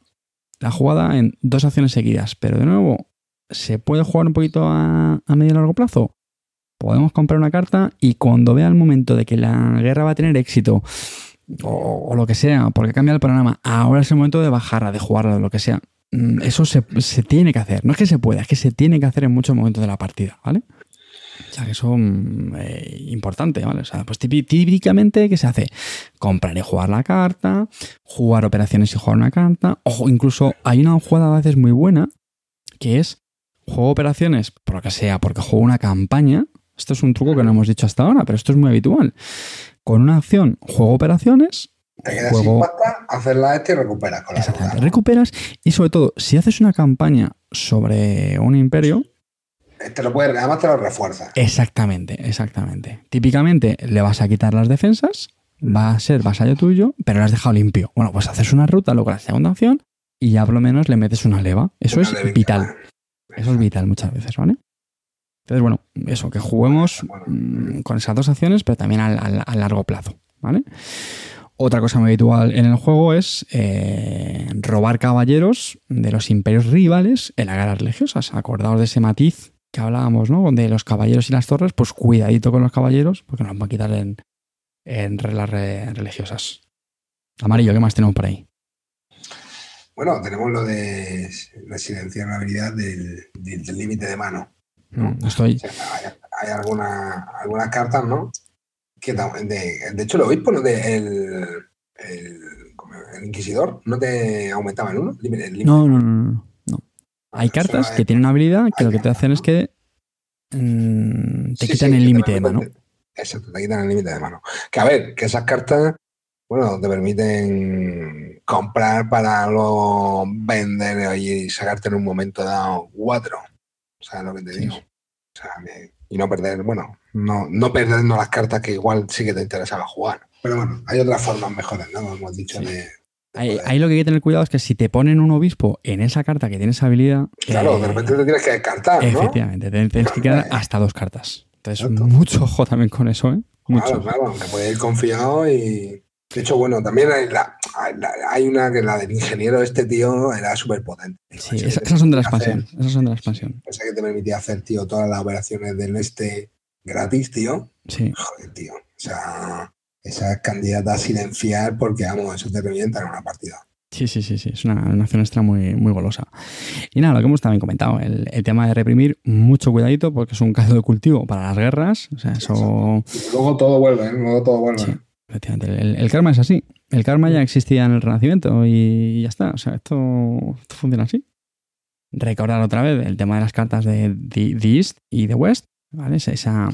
la jugada en dos acciones seguidas, pero de nuevo, ¿se puede jugar un poquito a, a medio y largo plazo? Podemos comprar una carta y cuando vea el momento de que la guerra va a tener éxito o, lo que sea, porque cambia el panorama, ahora es el momento de bajarla, de jugarla, de lo que sea. Mm, Eso se, se tiene que hacer. No es que se pueda, es que se tiene que hacer en muchos momentos de la partida, ¿vale? O sea, que eso mm, eh, importante, ¿vale? O sea, pues típi- típicamente, ¿qué se hace? Comprar y jugar la carta, jugar operaciones y jugar una carta, o incluso hay una jugada a veces muy buena, que es juego operaciones, por lo que sea, porque juego una campaña. Esto es un truco que no hemos dicho hasta ahora, pero esto es muy habitual. Con una acción, juego operaciones, Te quedas Juego- sin pasta, haces la este y recuperas con la exactamente, ruta. recuperas y sobre todo, si haces una campaña sobre un imperio, Te lo puedes, además te lo refuerza. Exactamente, exactamente. Típicamente le vas a quitar las defensas, va a ser vasallo tuyo, pero lo has dejado limpio. Bueno, pues haces una ruta, luego la segunda opción y ya por lo menos le metes una leva. Eso Una es vital. Eso es vital muchas veces, ¿vale? Entonces, bueno, eso, que juguemos mm, con esas dos acciones, pero también al, al- a largo plazo, ¿vale? Otra cosa muy habitual en el juego es eh, robar caballeros de los imperios rivales en las guerras religiosas. Acordaos de ese matiz que hablábamos, ¿no? De los caballeros y las torres, pues cuidadito con los caballeros, porque nos van a quitar en, en reglas re- religiosas. Amarillo, ¿qué más tenemos por ahí? Bueno, tenemos lo de la silenciar la habilidad del límite de mano. Mm, Estoy. Hay, alguna- algunas cartas, ¿no? Que de, de hecho, el obispo, ¿no? De, el, el, inquisidor, ¿no te aumentaba el uno? El límite- el límite. No, no, no, no. no. Hay cartas que tienen una habilidad que lo que te hacen es que mm, te Sí, quitan sí, el límite de mano. Exacto, te quitan el límite de mano. Que a ver, que esas cartas, bueno, te permiten comprar para luego vender y sacarte en un momento dado cuatro. O sea, lo que te Sí, digo. O sea, que- y no perder, bueno, no, no perdiendo las cartas que igual sí que te interesaba jugar. Pero bueno, hay otras formas mejores, ¿no? Como hemos dicho Sí. de. de Ahí, ahí lo que hay que tener cuidado es que si te ponen un obispo en esa carta que tiene esa habilidad. Claro, eh, de repente te tienes que descartar, ¿no? Efectivamente, te tienes que quedar hasta dos cartas. Entonces, Exacto. mucho ojo también con eso, ¿eh? Mucho. Claro, claro, aunque puede ir confiado y. De hecho, bueno, también hay, la- hay la- hay una que la del ingeniero, este tío, era súper potente. Sí, esa- esas son de la expansión. Esas son de la expansión. Esa que te permitía hacer, tío, todas las operaciones del este gratis, tío. Sí. Joder, tío. O sea, esa es candidata a silenciar porque, vamos, eso te revienta en una partida. Sí, sí, sí, sí. Es una, una acción extra muy, muy golosa. Y nada, lo que hemos también comentado, el, el tema de reprimir, mucho cuidadito porque es un caldo de cultivo para las guerras. O sea, eso. Luego todo vuelve, ¿eh? Luego todo vuelve. Sí. Efectivamente, el, el karma es así. El karma ya existía en el Renacimiento y ya está. O sea, esto, esto funciona así. Recordar otra vez el tema de las cartas de The, The East y The West. ¿vale? Esa, esa,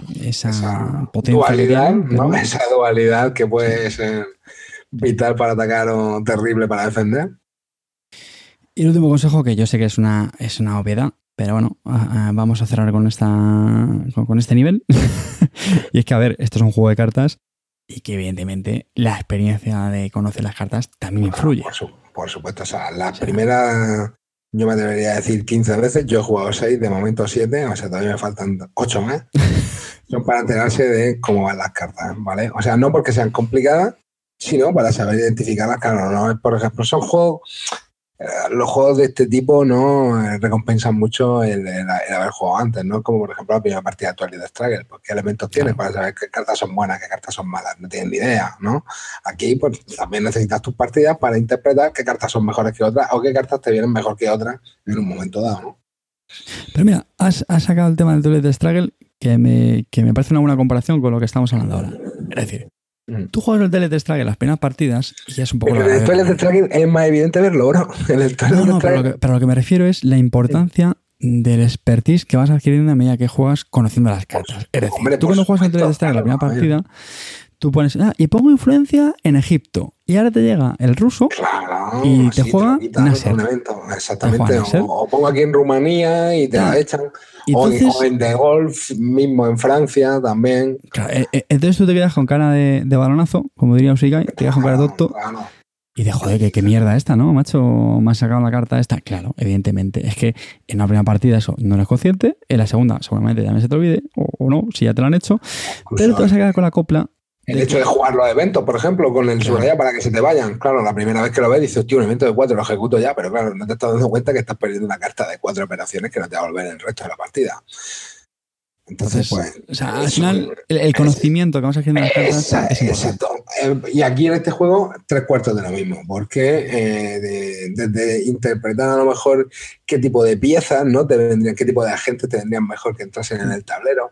dualidad, ¿no? Esa dualidad que puede ser vital para atacar o terrible para defender. Y el último consejo, que yo sé que es una, es una obviedad, pero bueno, ah, ah, vamos a cerrar con, esta, con, con este nivel. y es que, a ver, esto es un juego de cartas y que evidentemente la experiencia de conocer las cartas también influye. Por, su- por supuesto, o sea, la O sea, primera, yo me debería decir 15 veces, yo he jugado 6, de momento 7, o sea, todavía me faltan 8 más. Son para enterarse de cómo van las cartas, ¿vale? O sea, no porque sean complicadas, sino para saber identificarlas, claro, no por ejemplo, son juegos los juegos de este tipo no eh, recompensan mucho el, haber jugado antes, ¿no? Como por ejemplo la primera partida actual de Struggle, pues qué elementos tienes para saber qué cartas son buenas, qué cartas son malas, no tienes ni idea, ¿no? Aquí pues también necesitas tus partidas para interpretar qué cartas son mejores que otras o qué cartas te vienen mejor que otras en un momento dado, ¿no? Pero mira, has, sacado el tema del Toilet de Struggle que me, que me parece una buena comparación con lo que estamos hablando ahora. Es decir. Tú juegas el Toilet Strike en las primeras partidas y es un poco... Pero el Toilet Strike es más evidente verlo, bro. El no, no, pero, lo que, pero lo que me refiero es la importancia del expertise que vas adquiriendo a medida que juegas conociendo las cartas. Es decir, tú cuando juegas el Toilet Strike en la primera partida, tú pones, ah, y pongo influencia en Egipto. Y ahora te llega el ruso y te juega Nasser. Exactamente. O, pongo aquí en Rumanía y te la echan. o, en de golf mismo en Francia también. Eh, eh, entonces tú te quedas con cara de, balonazo, como diría Usikai, te quedas con cara de tonto. Y de joder, qué mierda esta, ¿no? Macho, me has sacado la carta esta. Claro, evidentemente. Es que en la primera partida eso no eres consciente. En la segunda, seguramente ya me se te olvide. O, no, si ya te lo han hecho. pero te vas a quedar con la copla el hecho de jugar los eventos, por ejemplo, con el subraya para que se te vayan. Claro, la primera vez que lo ves dices, tío, un evento de cuatro lo ejecuto ya, pero claro, no te estás dando cuenta que estás perdiendo una carta de cuatro operaciones que no te va a volver el resto de la partida. Entonces, pues. O sea, al final, el, conocimiento que vamos haciendo en las cartas es Exacto. Eh, y aquí en este juego, tres cuartos de lo mismo, porque eh, desde interpretar a lo mejor qué tipo de piezas no te vendrían, qué tipo de agentes te vendrían mejor que entrasen en el tablero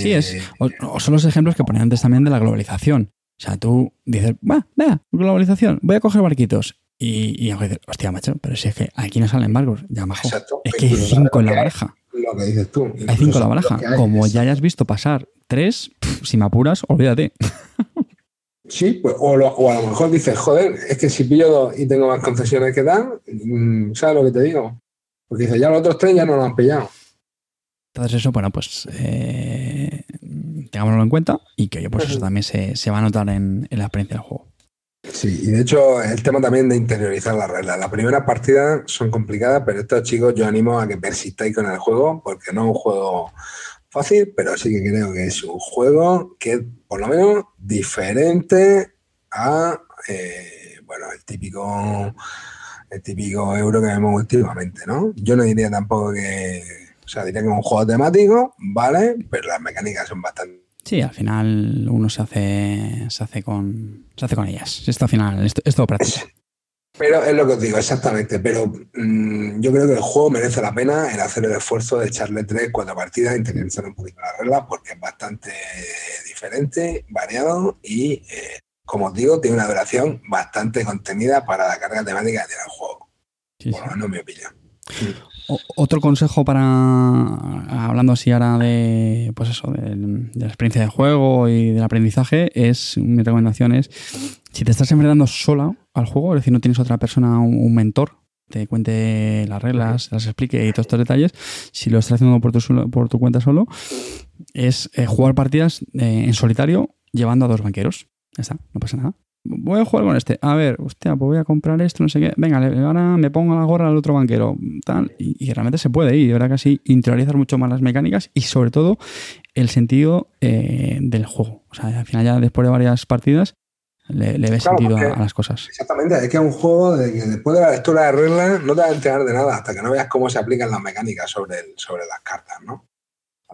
Sí, es. O, son los ejemplos que ponían antes también de la globalización. O sea, tú dices, va, vea, globalización, voy a coger barquitos. Y, y dices, hostia, macho, pero si es que aquí no salen barcos, ya majo. Es que hay cinco en la baraja. Lo que dices tú. Hay cinco en la baraja. Como ya hayas visto pasar tres, si me apuras, olvídate. Sí, pues, o, o, a lo mejor dices, joder, es que si pillo dos y tengo más concesiones que dar, mm, ¿sabes lo que te digo? Porque dices, ya los otros tres ya no lo han pillado. Entonces eso, bueno, pues eh, tengámoslo en cuenta y que pues eso también se, va a notar en, la experiencia del juego. Sí, y de hecho el tema también de interiorizar las reglas. Las primeras partidas son complicadas, pero estos chicos yo animo a que persistáis con el juego, porque no es un juego fácil, pero sí que creo que es un juego que es por lo menos diferente a eh, bueno, el típico el típico euro que vemos últimamente, ¿no? Yo no diría tampoco que o sea, diría que es un juego temático, ¿vale? Pero las mecánicas son bastante. Sí, al final uno se hace, se hace con. Se hace con ellas. Esto al final, esto, es todo práctico. Pero es lo que os digo, exactamente. Pero mm, yo creo que el juego merece la pena el hacer el esfuerzo de echarle tres, cuatro partidas, interiorizar un poquito las reglas, porque es bastante diferente, variado y, eh, como os digo, tiene una duración bastante contenida para la carga temática que tiene el juego. Sí, Por lo menos mi opinión. Otro consejo para, hablando así ahora de, pues eso, de, la experiencia de juego y del aprendizaje, es, mi recomendación es, si te estás enfrentando sola al juego, es decir, no tienes otra persona, un, mentor, te cuente las reglas, las explique y todos estos detalles, si lo estás haciendo por tu, por tu cuenta solo, es eh, jugar partidas eh, en solitario llevando a dos banqueros. Ya está, no pasa nada voy a jugar con este. A ver, hostia, pues voy a comprar esto, no sé qué. Venga, ahora me pongo la gorra al otro banquero. Tal, y, realmente se puede ir. Ahora casi interiorizar mucho más las mecánicas y sobre todo el sentido eh, del juego. O sea, al final ya después de varias partidas le, le ves sentido a, las cosas. Exactamente, es que es un juego de que después de la lectura de reglas no te vas a enterar de nada hasta que no veas cómo se aplican las mecánicas sobre, sobre las cartas, ¿no?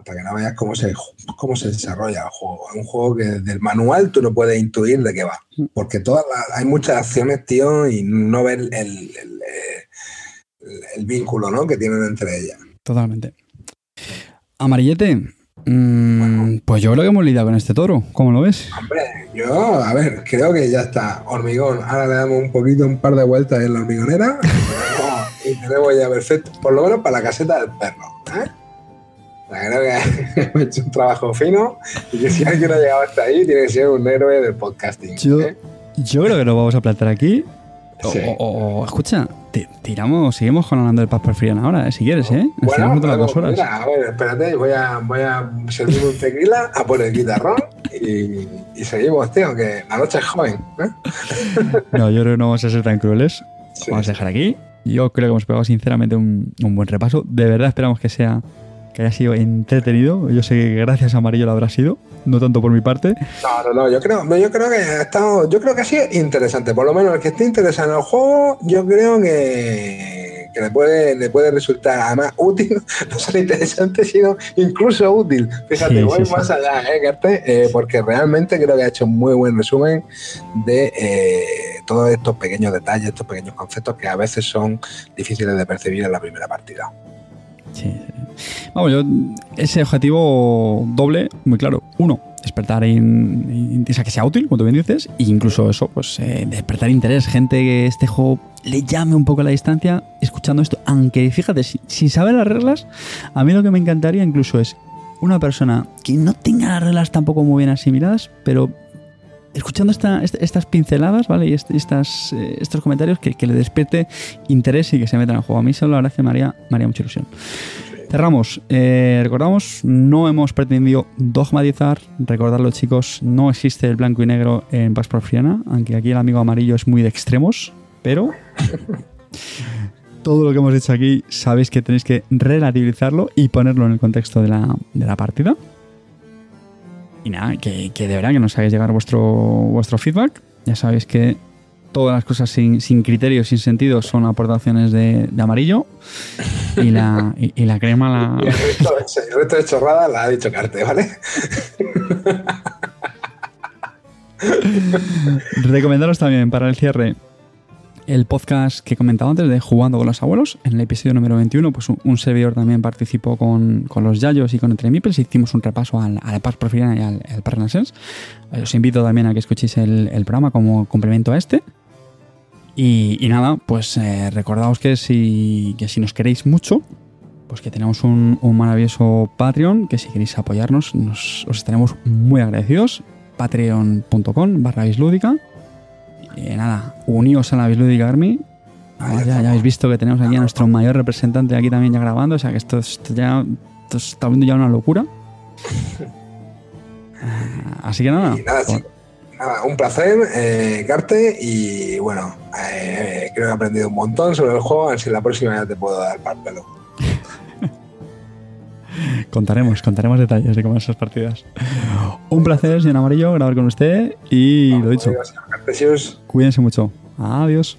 Hasta que no veas cómo se, cómo se desarrolla el juego. Es un juego que del manual tú no puedes intuir de qué va, porque todas hay muchas acciones, tío, y no ves el, el, el, vínculo ¿no? que tienen entre ellas. Totalmente. Amarillete, mm, pues yo creo que hemos lidiado con este toro. ¿Cómo lo ves? Hombre, yo, a ver, creo que ya está. Hormigón. Ahora le damos un poquito, un par de vueltas en la hormigonera. y tenemos ya perfecto. Por lo menos para la caseta del perro. ¿eh? Creo que he hecho un trabajo fino y que si alguien ha llegado hasta ahí, tiene que ser un héroe del podcasting. Yo, ¿eh? yo creo que lo vamos a plantar aquí. O, escucha, tiramos, seguimos con hablando del Passport Frian ahora, eh, si quieres, ¿eh? Bueno, dos horas. a ver, espérate, voy a, voy a servir un tequila, a poner el guitarrón y, y, seguimos, tío, que la noche es joven. ¿eh? No, yo creo que no vamos a ser tan crueles. Vamos a dejar aquí. Yo creo que hemos pegado sinceramente un, un buen repaso. De verdad esperamos que sea que haya sido entretenido. Yo sé que gracias a Amarillo lo habrá sido, no tanto por mi parte. No, no, no, yo creo, yo creo que ha estado, yo creo que ha sido interesante. Por lo menos el que esté interesado en el juego, yo creo que, que le puede, le puede resultar además útil, no solo interesante, sino incluso útil. Fíjate, Sí, voy sí, más sí. allá, ¿eh, Carte? Eh, porque realmente creo que ha hecho un muy buen resumen de eh, todos estos pequeños detalles, estos pequeños conceptos que a veces son difíciles de percibir en la primera partida. Sí. Vamos, yo, ese objetivo doble, muy claro. Uno, despertar in- o sea, que sea útil, como tú bien dices, e incluso eso, pues eh, despertar interés, gente que este juego le llame un poco a la distancia escuchando esto. Aunque fíjate, si- sin saber las reglas, a mí lo que me encantaría incluso es una persona que no tenga las reglas tampoco muy bien asimiladas, pero escuchando esta- est- estas pinceladas, ¿vale? Y est- estas, eh, estos comentarios que, le despierte interés y que se meta en el juego. A mí que me haría, me haría mucha ilusión. Cerramos. Eh, recordamos, no hemos pretendido dogmatizar. Recordarlo, chicos, no existe el blanco y negro en Pax Porfiriana, aunque aquí el amigo amarillo es muy de extremos, pero todo lo que hemos dicho aquí sabéis que tenéis que relativizarlo y ponerlo en el contexto de la, de la partida. Y nada, que, que de verdad que nos hagáis llegar vuestro, vuestro feedback. Ya sabéis que todas las cosas sin, sin criterio, sin sentido, son aportaciones de, de amarillo. Y la, y, y la crema Y el la. resto, el resto de chorrada la ha dicho Carte, ¿vale? Recomendaros también para el cierre el podcast que he antes de Jugando con los Abuelos. En el episodio número 21, pues un, servidor también participó con, con los Yayos y con Entre Mipels. Hicimos un repaso al, al Pax Porfiriana y al, al. Eh, Os invito también a que escuchéis el, el programa como complemento a este. Y, y nada, pues eh, recordaos que si, que si nos queréis mucho, pues que tenemos un, un maravilloso Patreon, que si queréis apoyarnos, nos, os estaremos muy agradecidos. Patreon.com barra bislúdica. Y nada, uníos a la bislúdica Army. Además, ya, ya habéis visto que tenemos aquí a nuestro mayor representante aquí también ya grabando, o sea que esto, esto ya esto está viendo ya una locura. Ah, Así que nada, nada, chicos. Nada, un placer, eh, Carte, y bueno, eh, creo que he aprendido un montón sobre el juego, a ver si la próxima ya te puedo dar para el pelo. Contaremos, contaremos detalles de cómo son esas partidas. Un placer, señor Amarillo, grabar con usted y lo dicho, Adiós, Cartesius. cuídense mucho. Adiós.